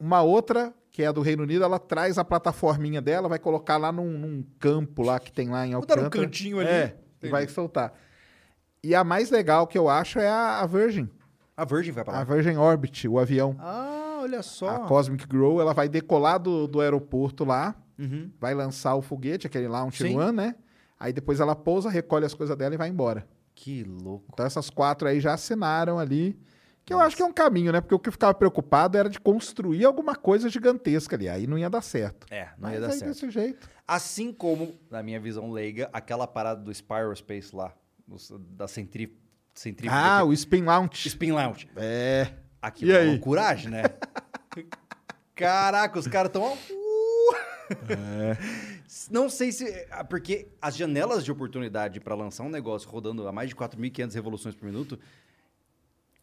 Uma outra, que é a do Reino Unido, ela traz a plataforminha dela, vai colocar lá num, num campo lá que tem lá em Alcântara. num cantinho ali. É, e vai soltar. E a mais legal que eu acho é a, a Virgin. A Virgin vai pra A lá. Virgin Orbit, o avião. Ah, olha só. A Cosmic Grow, ela vai decolar do, do aeroporto lá, Uhum. vai lançar o foguete, aquele Launch Sim. One, né? Aí depois ela pousa, recolhe as coisas dela e vai embora. Que louco. Então essas quatro aí já assinaram ali. Que eu acho que é um caminho, né? Porque o que eu ficava preocupado era de construir alguma coisa gigantesca ali. Aí não ia dar certo. É, não Mas ia dar certo. desse jeito. Assim como, na minha visão leiga, aquela parada do Spyrospace lá, dos- da centrífuga. Ah, o Spin Launch. Spin Lounge. É. Aqui, E aí? coragem, né? [LAUGHS] Caraca, os caras estão... É. Não sei se... ah, Porque as janelas de oportunidade para lançar um negócio rodando a mais de 4.500 revoluções por minuto...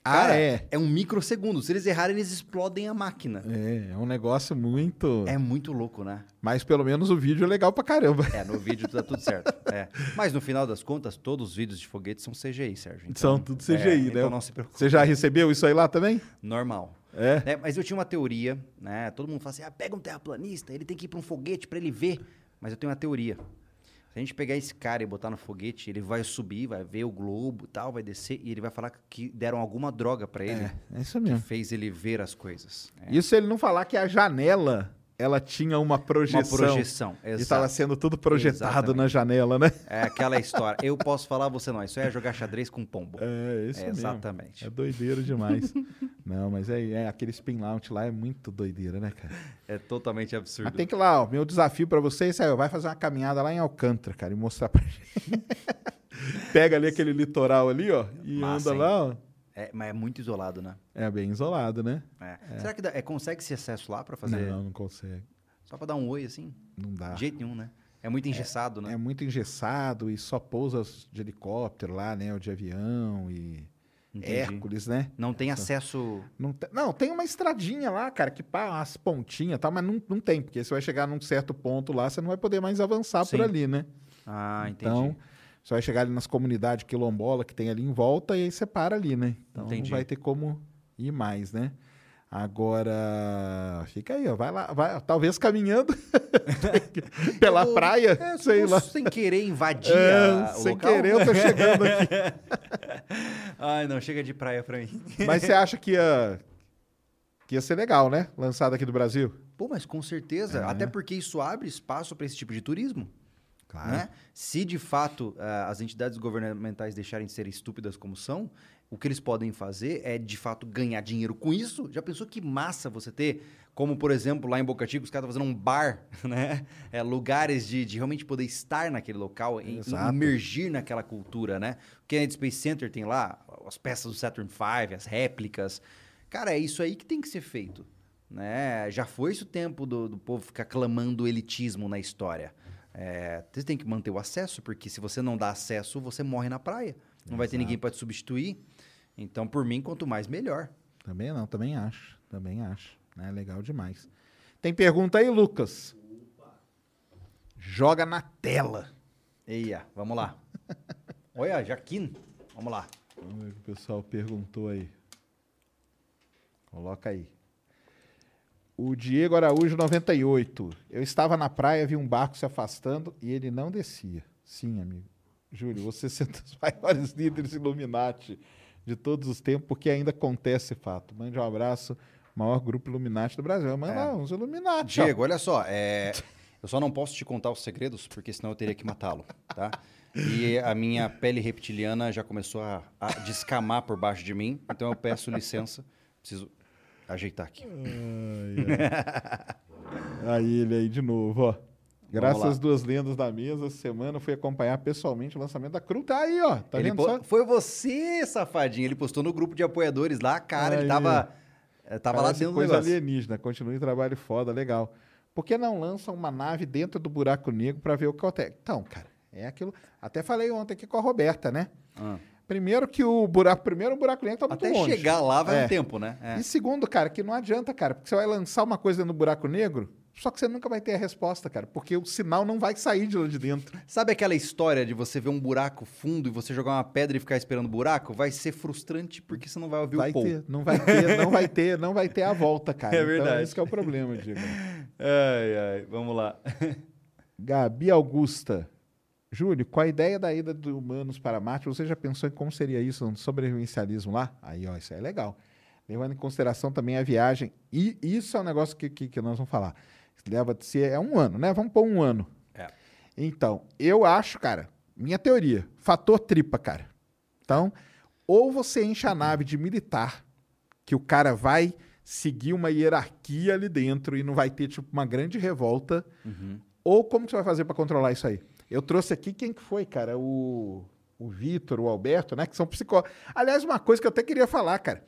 Ah, cara, é. É um microsegundo. Se eles errarem, eles explodem a máquina. É, é um negócio muito. É muito louco, né? Mas pelo menos o vídeo é legal pra caramba. É, no vídeo tá tudo certo. É. Mas no final das contas, todos os vídeos de foguete são CGI, Sérgio. Então, São tudo CGI, é, né? Então não se preocupe. Você já recebeu isso aí lá também? Normal. É. Né, Mas eu tinha uma teoria, né? Todo mundo fala assim: ah, pega um terraplanista, ele tem que ir pra um foguete pra ele ver. Mas eu tenho uma teoria. Se a gente pegar esse cara e botar no foguete, ele vai subir, vai ver o globo e tal, vai descer, e ele vai falar que deram alguma droga pra ele É isso que mesmo. fez ele ver as coisas. É. Isso ele não falar que a janela ela tinha uma projeção. Uma projeção, E exato. estava sendo tudo projetado Exatamente. na janela, né? É aquela história. Eu posso falar, você não. Isso é jogar xadrez com pombo. É, isso É, mesmo. exatamente. É doideira demais. não, mas é, é aquele spin launch lá é muito doideira, né, cara? É totalmente absurdo. Mas tem que ir lá, ó. Meu desafio pra vocês é, vai fazer uma caminhada lá em Alcântara, cara, e mostrar pra [LAUGHS] gente. [LAUGHS] Pega ali aquele litoral ali, ó, e Massa, anda hein? lá, ó. É, mas é muito isolado, né? É bem isolado, né? É. Será que dá- é, consegue esse acesso lá pra fazer? Não, não consegue. Só pra dar um oi assim? Não dá. De jeito nenhum, né? É muito engessado, né? É muito engessado e só pousa de helicóptero lá, né? Ou de avião e Entendi. Hércules, né? Não tem acesso. Não, te- não, tem uma estradinha lá, cara, que pá, as pontinhas e tal, mas não, não tem, porque você vai chegar num certo ponto lá, você não vai poder mais avançar Sim. por ali, né? Ah, entendi. Então, você vai chegar ali nas comunidades quilombola que tem ali em volta e aí você para ali, né? Então Entendi. não vai ter como ir mais, né? Agora, fica aí, ó, vai lá, vai, talvez caminhando [LAUGHS] pela Eu- praia, é, sei lá. Sem querer invadir É, sem local. querer eu tô chegando aqui. [LAUGHS] Ai, não, chega de praia pra mim. Mas você [LAUGHS] acha que ia, que ia ser legal, né? Lançado aqui do Brasil? Pô, mas com certeza. Até porque isso abre espaço pra esse tipo de turismo. Claro. né? Se de fato ah, as entidades governamentais deixarem de ser estúpidas como são, o que eles podem fazer é de fato ganhar dinheiro com isso. Já pensou que massa você ter, como por exemplo lá em Boca Chica, os caras estão fazendo um bar, [LAUGHS] né? É, lugares de, de realmente poder estar naquele local, em, imergir naquela cultura, né? O Kennedy Space Center tem lá as peças do Saturn V, as réplicas. Cara, é isso aí que tem que ser feito. Né? Já foi esse o tempo do, do povo ficar clamando elitismo na história. É, você tem que manter o acesso, porque se você não dá acesso, você morre na praia. Não vai ter ninguém para te substituir. Então, por mim, quanto mais, melhor. Também não, também acho. Também acho. É legal demais. Tem pergunta aí, Lucas? Joga na tela. Eia, vamos lá. [LAUGHS] Olha, Jaquim. Vamos lá. Vamos ver o que o pessoal perguntou aí. Coloca aí. O Diego Araújo, 98. Eu estava na praia, vi um barco se afastando e ele não descia. Sim, amigo. Júlio, você [LAUGHS] sendo os maiores líderes Illuminati de todos os tempos, porque ainda acontece fato. Mande um abraço, maior grupo Illuminati do Brasil. Manda lá, uns Illuminati. ó. Diego, olha só. é, eu só não posso te contar os segredos, porque senão eu teria que matá-lo, tá? E a minha pele reptiliana já começou a, a descamar por baixo de mim, então eu peço licença. Preciso ajeitar aqui. Aí ele aí de novo, ó. Graças às duas lendas da mesa, semana fui acompanhar pessoalmente o lançamento da Cru. Tá aí, ó. Tá Ele vendo só? Foi você, safadinho. Ele postou no grupo de apoiadores lá, cara. Aí. Ele tava, eh, tava lá dentro do coisa negócio. alienígena. Continue trabalho foda, legal. Por que não lançam uma nave dentro do buraco negro pra ver o que acontece? Então, cara, é aquilo. Até falei ontem aqui com a Roberta, né? Ah. Primeiro que o buraco, primeiro o buraco negro tá muito Até longe. chegar lá vai É. um tempo, né? É. E segundo, cara, que não adianta, cara, porque você vai lançar uma coisa no buraco negro, só que você nunca vai ter a resposta, cara, porque o sinal não vai sair de lá de dentro. Sabe aquela história de você ver um buraco fundo e você jogar uma pedra e ficar esperando o buraco? Vai ser frustrante porque você não vai ouvir Vai o Paul. ter, não vai ter, não vai ter, não vai ter a volta, [LAUGHS] cara. É Então, verdade. esse que é o problema, Diego. Ai, ai, vamos lá. Gabi Augusta. Júlio, com a ideia da ida de humanos para Marte, você já pensou em como seria isso no sobrevivencialismo lá? Aí, ó, isso é legal. Levando em consideração também a viagem. E isso é um negócio que, que, que nós vamos falar. Leva de ser, é um ano, né? Vamos pôr um ano. É. Então, eu acho, cara, minha teoria, fator tripa, cara. Então, ou você enche a nave de militar, que o cara vai seguir uma hierarquia ali dentro e não vai ter, tipo, uma grande revolta, ou como que você vai fazer para controlar isso aí? Eu trouxe aqui quem que foi, cara? O, o Vitor, o Alberto, né? Que são psicólogos. Aliás, uma coisa que eu até queria falar, cara.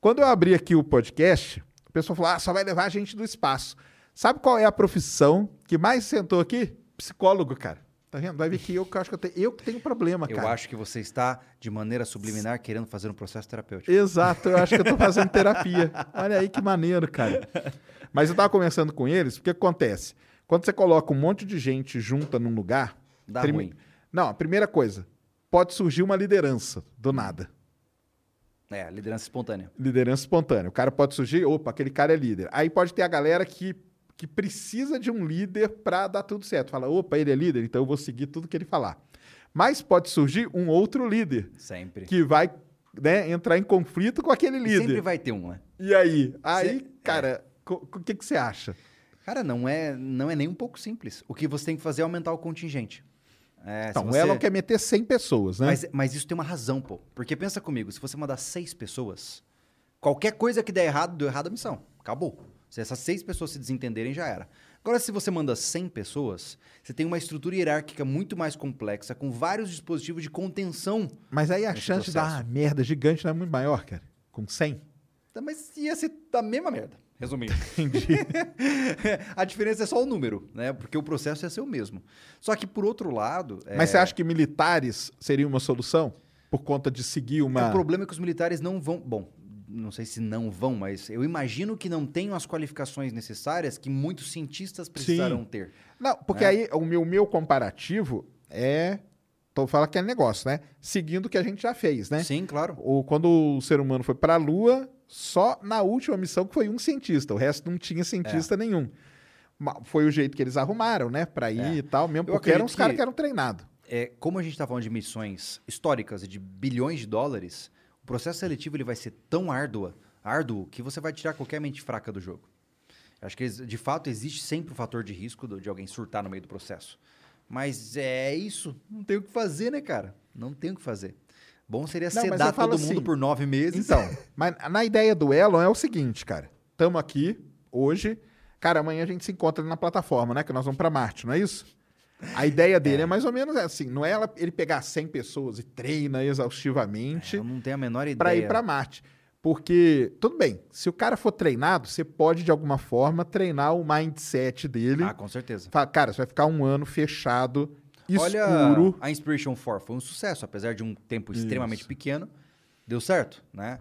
Quando eu abri aqui o podcast, o pessoal falou: ah, só vai levar a gente do espaço. Sabe qual é a profissão que mais sentou aqui? Psicólogo, cara. Tá vendo? Vai ver que eu que acho que eu tenho, eu que tenho problema, Eu cara. acho que você está, de maneira subliminar, querendo fazer um processo terapêutico. Exato, eu acho que eu tô fazendo terapia. Olha aí que maneiro, cara. Mas eu tava conversando com eles, porque acontece? Quando você coloca um monte de gente junta num lugar. Dá prime- ruim. Não, a primeira coisa, pode surgir uma liderança do nada. É, liderança espontânea. Liderança espontânea. O cara pode surgir, opa, aquele cara é líder. Aí pode ter a galera que, que precisa de um líder para dar tudo certo. Fala, opa, ele é líder, então eu vou seguir tudo que ele falar. Mas pode surgir um outro líder Sempre. que vai né, entrar em conflito com aquele líder. Sempre vai ter um, né? E aí? Aí, Cê- cara, o que, que você acha? Cara, não é, não é nem um pouco simples. O que você tem que fazer é aumentar o contingente. É, Então, você- Elon quer meter 100 pessoas, né? Mas, mas isso tem uma razão, pô. Porque pensa comigo, se você mandar seis pessoas, qualquer coisa que der errado, deu errado a missão. Acabou. Se essas seis pessoas se desentenderem, já era. Agora, se você manda 100 pessoas, você tem uma estrutura hierárquica muito mais complexa, com vários dispositivos de contenção. Mas aí a chance processo. uma merda gigante não é muito maior, cara. Com 100? Tá, Mas ia ser da mesma merda. Resumindo. [LAUGHS] Entendi. [LAUGHS] a diferença é só o número, né? Porque o processo ia ser o mesmo. Só que, por outro lado. Mas é- você acha que militares seria uma solução? Por conta de seguir uma. O problema é que os militares não vão. Bom, não sei se não vão, mas eu imagino que não tenham as qualificações necessárias que muitos cientistas precisarão ter. Não, porque né? aí o meu, meu comparativo é. Tô falando que é negócio, né? Seguindo o que a gente já fez, né? Sim, claro. O, quando o ser humano foi para a Lua, só na última missão que foi um cientista, o resto não tinha É. cientista nenhum. Ma- Foi o jeito que eles arrumaram, né? Para ir É. e tal, mesmo Eu porque eram os caras que- eram treinados. É, como a gente está falando de missões históricas e de bilhões de dólares, o processo seletivo ele vai ser tão árduo, árduo que você vai tirar qualquer mente fraca do jogo. Acho que, de fato, existe sempre o fator de risco de alguém surtar no meio do processo. Mas é isso. Não tem o que fazer, né, cara? Não tem o que fazer. Bom seria Não, sedar todo mundo assim, por nove meses. Então, [LAUGHS] mas na ideia do Elon é o seguinte, cara. Estamos aqui hoje. Cara, amanhã a gente se encontra na plataforma, né? Que nós vamos para Marte, não é isso? A ideia dele é, mais ou menos assim. Não é ela- ele pegar 100 pessoas e treina exaustivamente eu não tenho a menor ideia. para ir para Marte. Porque, tudo bem, se o cara for treinado, você pode, de alguma forma, treinar o mindset dele. Ah, com certeza. Fala, cara, você vai ficar um ano fechado, Olha, escuro. a Inspiration 4 foi um sucesso, apesar de um tempo extremamente pequeno. Deu certo, né?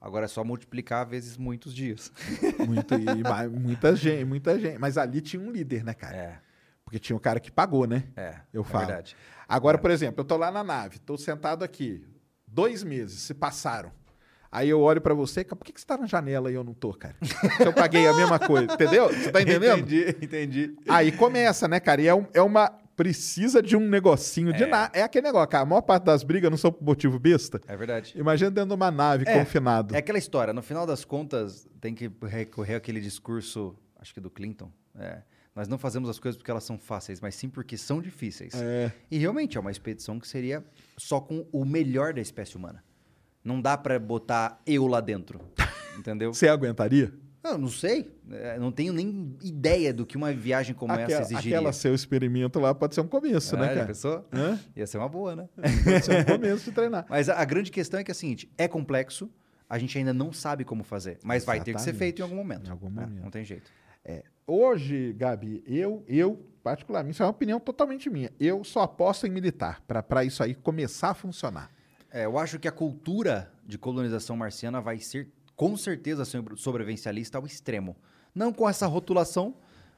Agora é só multiplicar vezes muitos dias. [LAUGHS] Muito, e muita gente, muita gente. Mas ali tinha um líder, né, cara? É, Porque tinha o cara que pagou, né? é. Eu é falo. verdade. Agora, por exemplo, eu tô lá na nave, tô sentado aqui. Dois meses se passaram. Aí eu olho pra você, cara, por que, que você tá na janela e eu não tô, cara? Eu paguei a mesma coisa, entendeu? Você tá [LAUGHS] entendendo? Entendi, entendi. Aí começa, né, cara? E é, um- é uma. Precisa de um negocinho de É. nada. É aquele negócio, cara. A maior parte das brigas não são por motivo besta. É verdade. Imagina dentro de uma nave É, confinado. É aquela história, no final das contas, tem que recorrer àquele discurso, acho que do Clinton. é, nós não fazemos as coisas porque elas são fáceis, mas sim porque são difíceis. É. E realmente é uma expedição que seria só com o melhor da espécie humana. Não dá pra botar eu lá dentro. Entendeu? [LAUGHS] Você aguentaria? Não, não sei. É, Não tenho nem ideia do que uma viagem como Aquela, essa exigiria. aquela seu experimento lá pode ser um começo, É, né, já cara? pensou? Hã? Ia ser uma boa, né? Pode ser um começo de treinar. Mas a, a grande questão é que é a seguinte: é complexo, a gente ainda não sabe como fazer, mas vai ter que ser Exatamente. feito em algum momento. Em algum né? momento. Não tem jeito. Hoje, Gabi, eu, eu, particularmente, isso é uma opinião totalmente minha. Eu só aposto em militar, para isso aí começar a funcionar. É, eu acho que a cultura de colonização marciana vai ser, com certeza, sobre- sobrevivencialista ao extremo. Não com essa rotulação,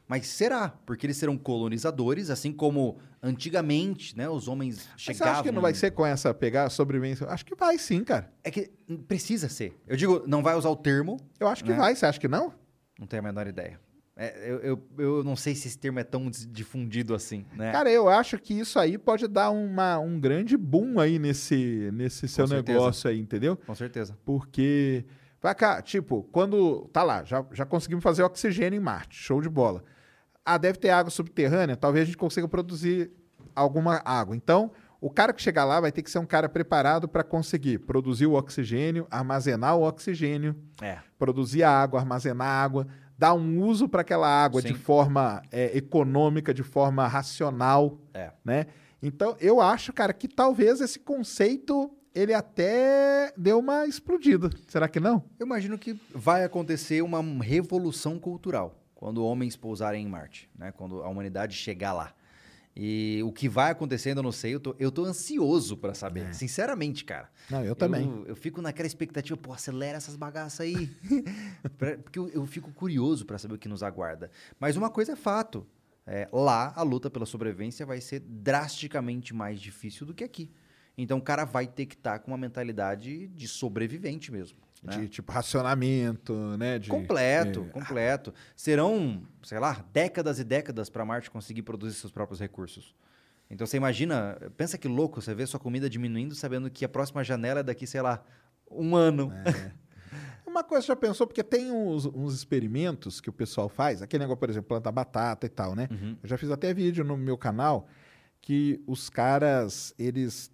mas será, porque eles serão colonizadores, assim como antigamente, né, os homens Mas você chegavam... acha que não vai ser com essa pegar sobrevivência? Acho que vai sim, cara. É que precisa ser. Eu digo, não vai usar o termo, Eu acho que Né? vai, você acha que não? não tenho a menor ideia. É, eu, eu, eu não sei se esse termo é tão difundido assim, né? Cara, eu acho que isso aí pode dar uma, um grande boom aí nesse, nesse seu certeza. negócio aí, entendeu? Com certeza. Porque, vai cá, tipo, quando tá lá, já, já conseguimos fazer oxigênio em Marte, show de bola. Ah, deve ter água subterrânea, talvez a gente consiga produzir alguma água. Então, o cara que chegar lá vai ter que ser um cara preparado para conseguir produzir o oxigênio, armazenar o oxigênio, É. produzir a água, armazenar a água, dar um uso para aquela água de Sim. forma é, econômica, de forma racional, É. né? Então, eu acho, cara, que talvez esse conceito ele até deu uma explodida. Será que não? Eu imagino que vai acontecer uma revolução cultural quando homens pousarem em Marte, né? Quando a humanidade chegar lá. E o que vai acontecer, ainda não sei. Eu tô, eu tô ansioso pra saber. Sinceramente, cara. Não, eu também. Eu, eu fico naquela expectativa, pô, acelera essas bagaças aí. [LAUGHS] Porque eu, eu fico curioso pra saber o que nos aguarda. Mas uma coisa é fato. é, lá, a luta pela sobrevivência vai ser drasticamente mais difícil do que aqui. Então, o cara vai ter que estar com uma mentalidade de sobrevivente mesmo. né? De tipo racionamento, né? De, Completo, é, completo. Serão, sei lá, décadas e décadas para Marte conseguir produzir seus próprios recursos. Então você imagina, pensa que louco você vê sua comida diminuindo sabendo que a próxima janela é daqui, sei lá, um ano. Uma coisa, você já pensou, porque tem uns, uns experimentos que o pessoal faz, aquele negócio, por exemplo, plantar batata e tal, né? Uhum. Eu já fiz até vídeo no meu canal que os caras, eles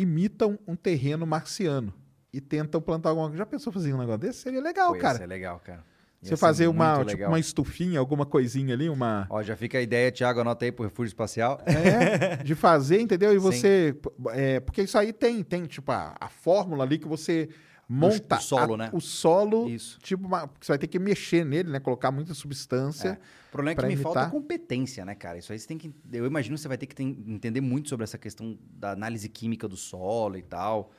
imitam um terreno marciano e tentam plantar alguma coisa. Já pensou fazer um negócio desse? Seria legal, Pô, cara. É legal, cara. Ia Você fazer uma, tipo, legal. uma estufinha, alguma coisinha ali, uma... Ó, já fica a ideia, Thiago, anota aí pro refúgio espacial. É, de fazer, entendeu? E [LAUGHS] você. é, porque isso aí tem, tem tipo, a, a fórmula ali que você monta. o solo, a- né? O solo. Isso. Tipo, uma- você vai ter que mexer nele, né? Colocar muita substância. É. O problema é que me imitar. falta competência, né, cara? Isso aí você tem que. Eu imagino que você vai ter que ten- entender muito sobre essa questão da análise química do solo e tal.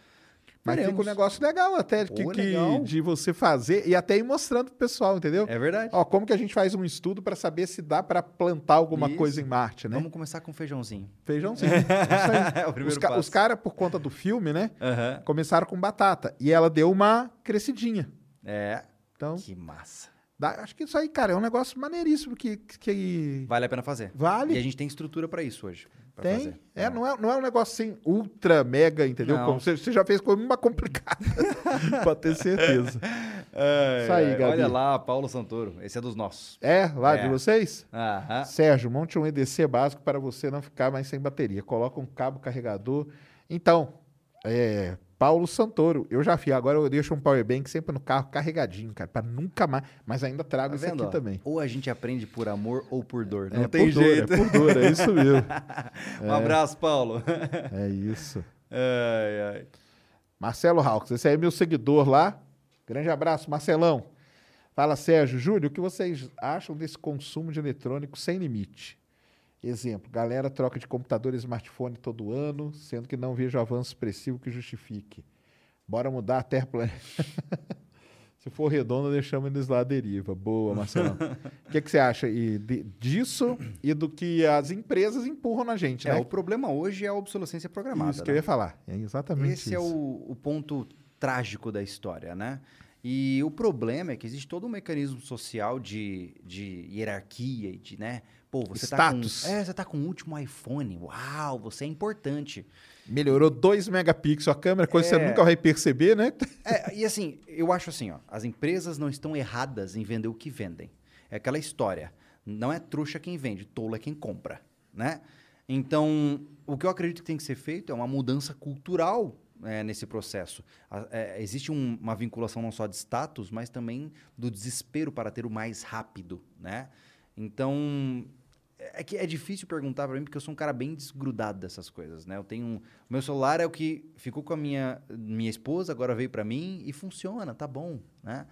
Mas fica um negócio legal até que, Pô, que- legal. de você fazer e até ir mostrando pro pessoal, entendeu? É verdade. Ó, como que a gente faz um estudo para saber se dá para plantar alguma Isso. coisa em Marte, né? Vamos começar com feijãozinho. Feijãozinho. Isso aí. [LAUGHS] É o primeiro os ca- os caras, por conta do filme, né? Aham. Começaram com batata. E ela deu uma crescidinha. É. Então, Que massa. dá- acho que isso aí, cara, é um negócio maneiríssimo que, que Vale a pena fazer. vale. E a gente tem estrutura pra isso hoje. Pra Tem. fazer. É, não é, não é um negócio assim ultra mega, entendeu? Como você, você já fez coisa uma complicada. [LAUGHS] Pode ter certeza. [LAUGHS] Ai, Isso aí, Gabi. Olha lá, Paulo Santoro. Esse é dos nossos. É, lá É. de vocês? Aham. Sérgio, monte um EDC básico para você não ficar mais sem bateria. Coloca um cabo carregador. Então, é, Paulo Santoro, eu já fiz. Agora eu deixo um power bank sempre no carro carregadinho, cara, para nunca mais. Mas ainda trago Tá isso aqui ó? também. Ou a gente aprende por amor ou por dor. Não é tem por dor, jeito. é por dor, é isso mesmo. [LAUGHS] um abraço, Paulo. É isso. ai, ai. Marcelo Hawks, esse aí é meu seguidor lá. Grande abraço, Marcelão. Fala, Sérgio. Júlio, o que vocês acham desse consumo de eletrônico sem limite? Exemplo, galera troca de computador e smartphone todo ano, sendo que não vejo avanço expressivo que justifique. Bora mudar a Terra plana. [LAUGHS] Se for redondo, deixamos eles lá à deriva. Boa, Marcelão. O que, que você acha e de- disso e do que as empresas empurram na gente, É, né? o problema hoje é a obsolescência programada. Isso que eu né? ia falar. É exatamente Esse isso. é o, o ponto trágico da história, né? E o problema é que existe todo um mecanismo social de, de hierarquia e de, né? Pô, você Status. tá com. É, você tá com o último iPhone. Uau, você é importante. Melhorou 2 megapixels a câmera, coisa que você É. nunca vai perceber, né? É, e assim, eu acho assim, ó, as empresas não estão erradas em vender o que vendem. É aquela história. Não é trouxa quem vende, tolo é quem compra, né? Então, o que eu acredito que tem que ser feito é uma mudança cultural é, nesse processo. A- é, existe um- uma vinculação não só de status, mas também do desespero para ter o mais rápido, né? Então, é que é difícil perguntar para mim, porque eu sou um cara bem desgrudado dessas coisas, né? Eu tenho um... O meu celular é o que ficou com a minha, minha esposa, agora veio para mim e funciona, tá bom, né?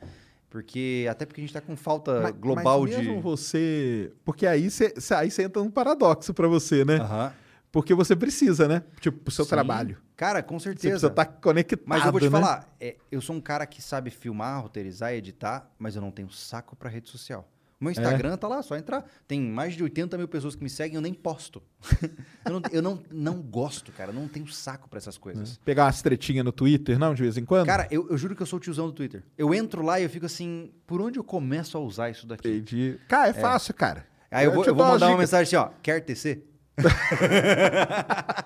Porque, até porque a gente tá com falta Ma- global mas de... mesmo você... Porque aí você aí você entra num paradoxo pra você, né? Aham. Porque você precisa, né? Tipo, pro seu Sim. trabalho. Cara, com Você certeza. precisa estar conectado, Mas eu vou te né? falar, é, eu sou um cara que sabe filmar, roteirizar e editar, mas eu não tenho saco pra rede social. O meu Instagram tá lá, só entrar. Tem mais de 80 mil pessoas que me seguem, eu nem posto. [LAUGHS] eu não, eu não, não gosto, cara. Eu não tenho saco pra essas coisas. Pegar umas tretinhas no Twitter, não, de vez em quando? Cara, eu, eu juro que eu sou o tiozão do Twitter. Eu entro lá e eu fico assim, por onde eu começo a usar isso daqui? Entendi. Cara, é, fácil, cara. Aí eu vou, te eu vou mandar uma mensagem assim, ó, quer TC? [LAUGHS]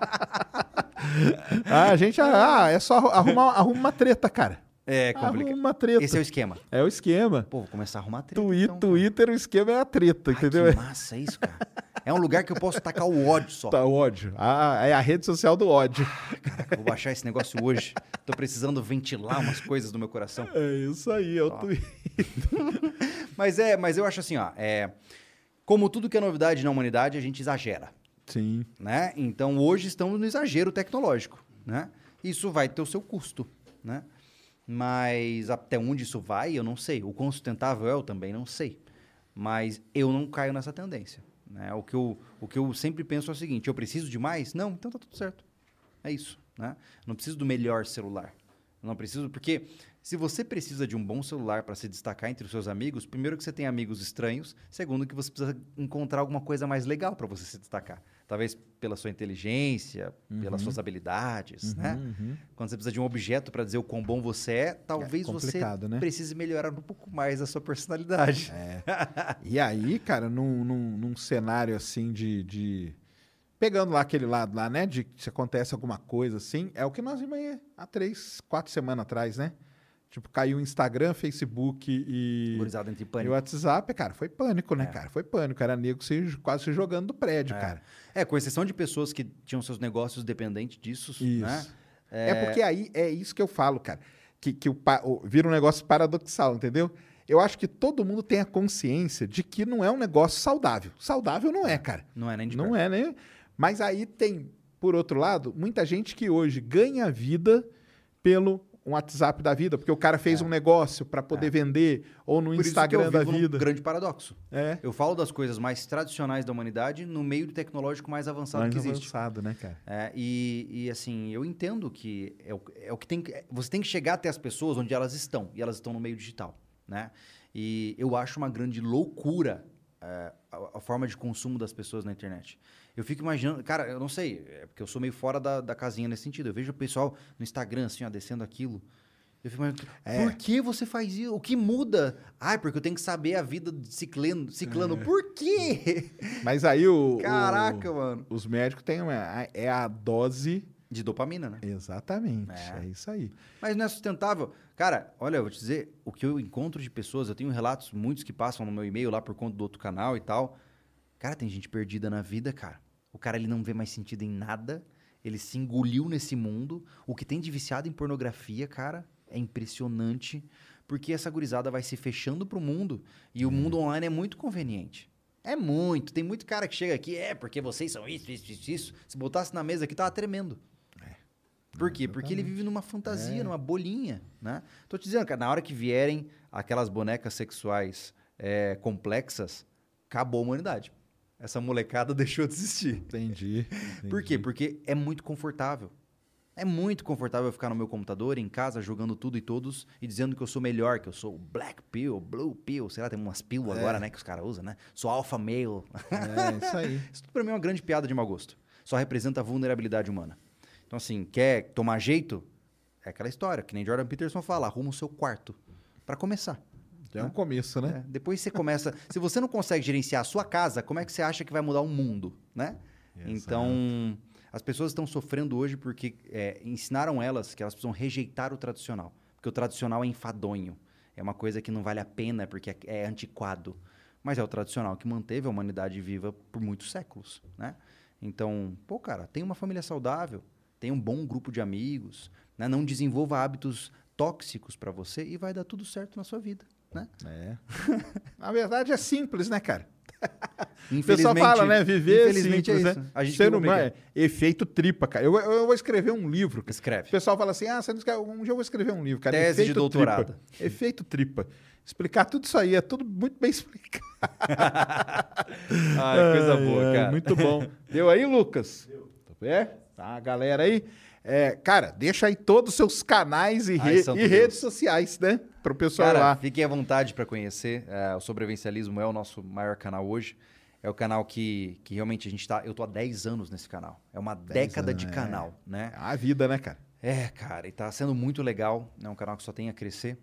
Ah, a gente... Ah, é só arrumar arruma uma treta, cara. É Arruma complicado. uma treta. Esse é o esquema. É o esquema. Pô, vou começar a arrumar treta. Twi- então, cara. Twitter, o esquema é a treta, Ai, entendeu? que massa isso, cara. É um lugar que eu posso tacar o ódio só. Tá, ódio. Ah, é a rede social do ódio. Caraca, vou baixar esse negócio hoje. Tô precisando ventilar umas coisas do meu coração. É isso aí, é o Twitter. [LAUGHS] Mas é, mas eu acho assim, ó, é, como tudo que é novidade na humanidade, a gente exagera, Sim. né? Então hoje estamos no exagero tecnológico, né? Isso vai ter o seu custo, né? Mas até onde isso vai, eu não sei. O quão sustentável é, eu também não sei. Mas eu não caio nessa tendência. Né? O, que eu, o que eu sempre penso é o seguinte: eu preciso de mais? Não, então tá tudo certo. É isso. Né? Não preciso do melhor celular. Não preciso, porque se você precisa de um bom celular para se destacar entre os seus amigos, primeiro que você tem amigos estranhos, segundo que você precisa encontrar alguma coisa mais legal para você se destacar. Talvez pela sua inteligência, pelas suas habilidades, né? Quando você precisa de um objeto para dizer o quão bom você é, talvez você complicado, né? precise melhorar um pouco mais a sua personalidade. E aí, cara, num, num, num cenário assim de, de- Pegando lá aquele lado lá, né? De que se acontece alguma coisa assim, é o que nós vimos aí há três, quatro semanas atrás, né? Tipo, caiu o Instagram, Facebook e. Gurizada entre E o pânico. WhatsApp, cara, foi pânico, né, cara? Foi pânico. Era nego se, quase se jogando do prédio, cara. É, com exceção de pessoas que tinham seus negócios dependentes disso, Isso. né? É... porque aí é isso que eu falo, cara. Que, que o, o- vira um negócio paradoxal, entendeu? Eu acho que todo mundo tem a consciência de que não é um negócio saudável. Saudável não é, cara. Não é nem de Não perto. é, né? Mas aí tem, por outro lado, muita gente que hoje ganha vida pelo um WhatsApp da vida, porque o cara fez um negócio para poder vender, ou no É. Por isso que Instagram eu da vivo num vida. grande paradoxo. É. Eu falo das coisas mais tradicionais da humanidade no meio do tecnológico mais avançado Mais que existe. avançado, né, cara? É, e, e, assim, eu entendo que é o, é o que tem que. Você tem que chegar até as pessoas onde elas estão, e elas estão no meio digital, né? E eu acho uma grande loucura é, a, a forma de consumo das pessoas na internet. Eu fico imaginando, cara, eu não sei, é porque eu sou meio fora da, da casinha nesse sentido. Eu vejo o pessoal no Instagram, assim, ó, descendo aquilo. Eu fico imaginando, É. por que você faz isso? O que muda? Ah, porque eu tenho que saber a vida de ciclano. ciclano. Por quê? Mas aí o. Caraca, o- mano. Os médicos têm uma. É a dose. De dopamina, né? Exatamente. É. É, isso aí. Mas não é sustentável. Cara, olha, eu vou te dizer, o que eu encontro de pessoas, eu tenho relatos, muitos que passam no meu e-mail lá por conta do outro canal e tal. Cara, tem gente perdida na vida, cara. O cara ele não vê mais sentido em nada, ele se engoliu nesse mundo. O que tem de viciado em pornografia, cara, é impressionante, porque essa gurizada vai se fechando pro mundo e o mundo online é muito conveniente. É muito. Tem muito cara que chega aqui, é porque vocês são isso, isso, isso, isso. Se botasse na mesa aqui, tava tremendo. Por quê? Porque ele vive numa fantasia, numa bolinha, né? Tô te dizendo, cara, na hora que vierem aquelas bonecas sexuais é, complexas, acabou a humanidade. Essa molecada [LAUGHS] deixou de existir. Entendi. Por quê? Porque é muito confortável. É muito confortável ficar no meu computador, em casa, jogando tudo e todos e dizendo que eu sou melhor, que eu sou Black Pill, Blue Pill, sei lá, tem umas pill agora, né, que os caras usam, né? Sou alpha male. É isso aí. [LAUGHS] Isso tudo pra mim é uma grande piada de mau gosto. Só representa a vulnerabilidade humana. Então, assim, quer tomar jeito? É aquela história, que nem Jordan Peterson fala, arruma o seu quarto. Pra começar. Já é um começo, né? É, depois você começa. se você não consegue gerenciar a sua casa, como é que você acha que vai mudar o mundo, né? Então, as pessoas estão sofrendo hoje porque é, ensinaram elas que elas precisam rejeitar o tradicional. Porque o tradicional é enfadonho. É uma coisa que não vale a pena porque é, é antiquado. Mas é o tradicional que manteve a humanidade viva por muitos séculos, né? Então, pô, cara, tem uma família saudável, tem um bom grupo de amigos, né? Não desenvolva hábitos tóxicos para você e vai dar tudo certo na sua vida, né? É. [LAUGHS] Na verdade é simples, né, cara? [LAUGHS] O pessoal fala, né? Viver é infelizmente simples, é isso. né? A gente Ser humano é efeito tripa, cara. Eu, eu vou escrever um livro. Escreve. O pessoal fala assim, ah, você não escreve... um dia eu vou escrever um livro, cara. Tese de efeito doutorado. Tripa. Efeito tripa. Explicar tudo isso aí, é tudo muito bem [LAUGHS] explicado. Ai, coisa boa, ai, cara. Muito bom. Deu aí, Lucas? Deu. É? Tá, galera aí. É, cara, deixa aí todos os seus canais e, Ai, re- e redes sociais, né? Pro pessoal Cara, lá. fiquem à vontade para conhecer. é, o Sobrevivencialismo é o nosso maior canal hoje. É o canal que, que realmente a gente tá. Eu tô há 10 anos nesse canal. É uma década de anos, é. canal, né? É a vida, né, cara? É, cara, e tá sendo muito legal. É um canal que só tem a crescer.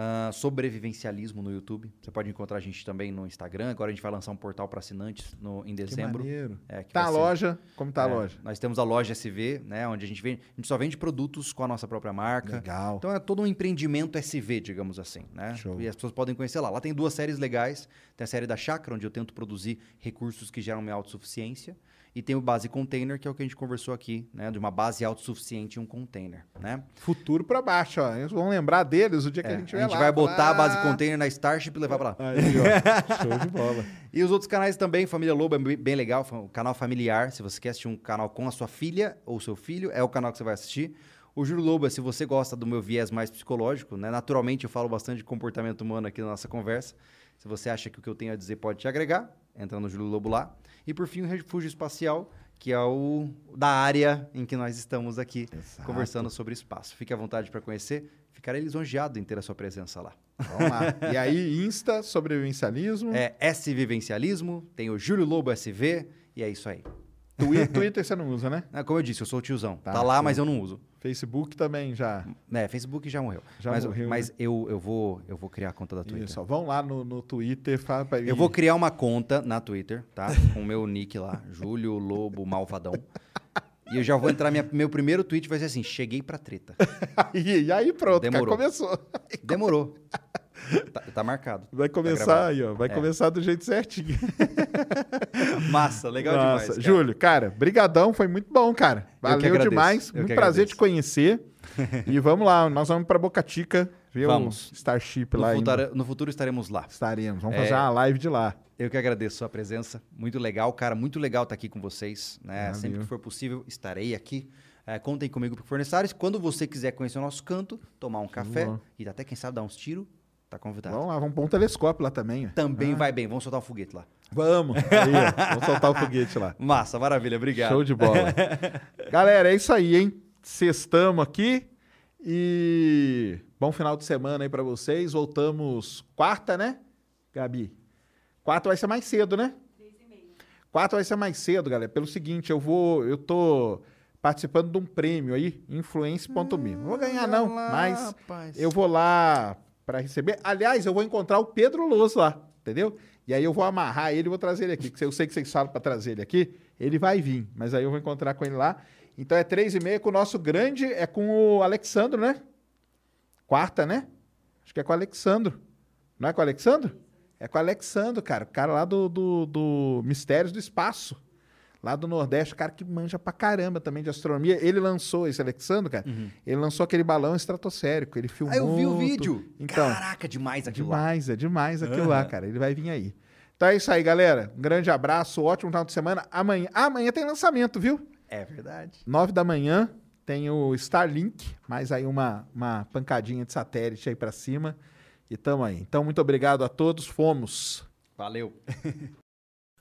Ah, sobrevivencialismo no YouTube. Você pode encontrar a gente também no Instagram. Agora a gente vai lançar um portal para assinantes no, em Que dezembro. maneiro. É, que Tá a loja? Como tá a é, loja? Nós temos a loja SV, né? Onde a gente vende. A gente só vende produtos com a nossa própria marca. Legal. Então é todo um empreendimento SV, digamos assim, né? Show. E as pessoas podem conhecer lá. Lá tem duas séries legais. Tem a série da Chácara, onde eu tento produzir recursos que geram minha autossuficiência. E tem o base container, que é o que a gente conversou aqui, né? De uma base autossuficiente em um container, né? Futuro pra baixo, ó. Eles vão lembrar deles o dia que É, a gente vai lá. vai botar a base container na Starship e levar pra lá. Aí, ó. [LAUGHS] Show de bola. E os outros canais também, Família Lobo é bem- legal, o canal familiar, se você quer assistir um canal com a sua filha ou seu filho, é o canal que você vai assistir. O Júlio Lobo é se você gosta do meu viés mais psicológico, né? Naturalmente eu falo bastante de comportamento humano aqui na nossa conversa. Se você acha que o que eu tenho a dizer pode te agregar, entra no Júlio Lobo lá. E por fim o Refúgio Espacial, que é o da área em que nós estamos aqui Exato. conversando sobre espaço. Fique à vontade para conhecer, ficarei lisonjeado em ter a sua presença lá. Vamos lá. E aí, Insta, sobrevivencialismo. É S Vivencialismo, tem o Júlio Lobo SV, e é isso aí. Twi- [LAUGHS] Twitter você não usa, né? Ah, Como eu disse, eu sou o tiozão. Tá, Tá, lá, mas eu não uso. Facebook também já. É, Facebook já morreu. Já mas morreu, mas né? eu, eu, vou, eu vou criar a conta da Twitter. Isso, ó. Vão lá no, no Twitter. Fala pra Eu vou criar uma conta na Twitter, tá? [LAUGHS] Com o meu nick lá, Júlio Lobo Malvadão. E eu já vou entrar, minha, meu primeiro tweet vai ser assim, cheguei pra treta. [LAUGHS] E, e aí pronto, cara, Demorou. começou. Demorou. Tá, tá marcado. Vai Tá começar gravado. aí, ó. Vai É. começar do jeito certinho. [LAUGHS] Massa, legal Nossa, demais. cara. Júlio, cara, brigadão, foi muito bom, cara. Valeu demais. eu Muito prazer te conhecer. e vamos lá, nós vamos pra Boca Chica ver Vamos. o Starship No lá futuro, no futuro estaremos lá. Estaremos, vamos É. fazer uma live de lá. Eu que agradeço a sua presença. Muito legal, cara. Muito legal estar aqui com vocês. Né? Valeu. Sempre que for possível, estarei aqui. É, contem comigo por for necessário. Quando você quiser conhecer o nosso canto, tomar um café e até, quem sabe, dar uns tiros, tá convidado. Vamos lá, vamos pôr um telescópio lá também. Também vai bem. Vamos soltar um foguete lá. Vamos. Aí, vamos soltar o foguete lá. [LAUGHS] Massa, maravilha. Obrigado. Show de bola. [LAUGHS] Galera, é isso aí, hein? Sextamos aqui e bom final de semana aí pra vocês. Voltamos quarta, né, Gabi? Quarta vai ser mais cedo, né? Quarta vai ser mais cedo, galera. Pelo seguinte, eu vou, eu tô participando de um prêmio aí, influence.me. Não vou ganhar não, lá, mas rapaz. eu vou lá pra receber. Aliás, eu vou encontrar o Pedro Loso lá, entendeu? E aí eu vou amarrar ele e vou trazer ele aqui. Que eu sei que vocês falam pra trazer ele aqui. Ele vai vir, mas aí eu vou encontrar com ele lá. Então é três e meia com o nosso grande, é com o Alexandro, né? Quarta, né? Acho que é com o Alexandro. Não é com o Alexandro? É com o Alexandro, cara. O cara lá do, do, do Mistérios do Espaço. Lá do Nordeste, o cara que manja pra caramba também de astronomia. Ele lançou, esse Alexandro, cara, ele lançou aquele balão estratosférico. Ele filmou. Ah, eu vi o vídeo. Então, Caraca, demais aquilo lá. demais, é demais aquilo lá, cara. Ele vai vir aí. Então é isso aí, galera. Um grande abraço, ótimo final de semana. Amanhã, amanhã tem lançamento, viu? É verdade. Nove da manhã tem o Starlink, mais aí uma, uma pancadinha de satélite aí pra cima. E tamo aí. Então, muito obrigado a todos. Fomos. Valeu. [LAUGHS]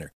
winner.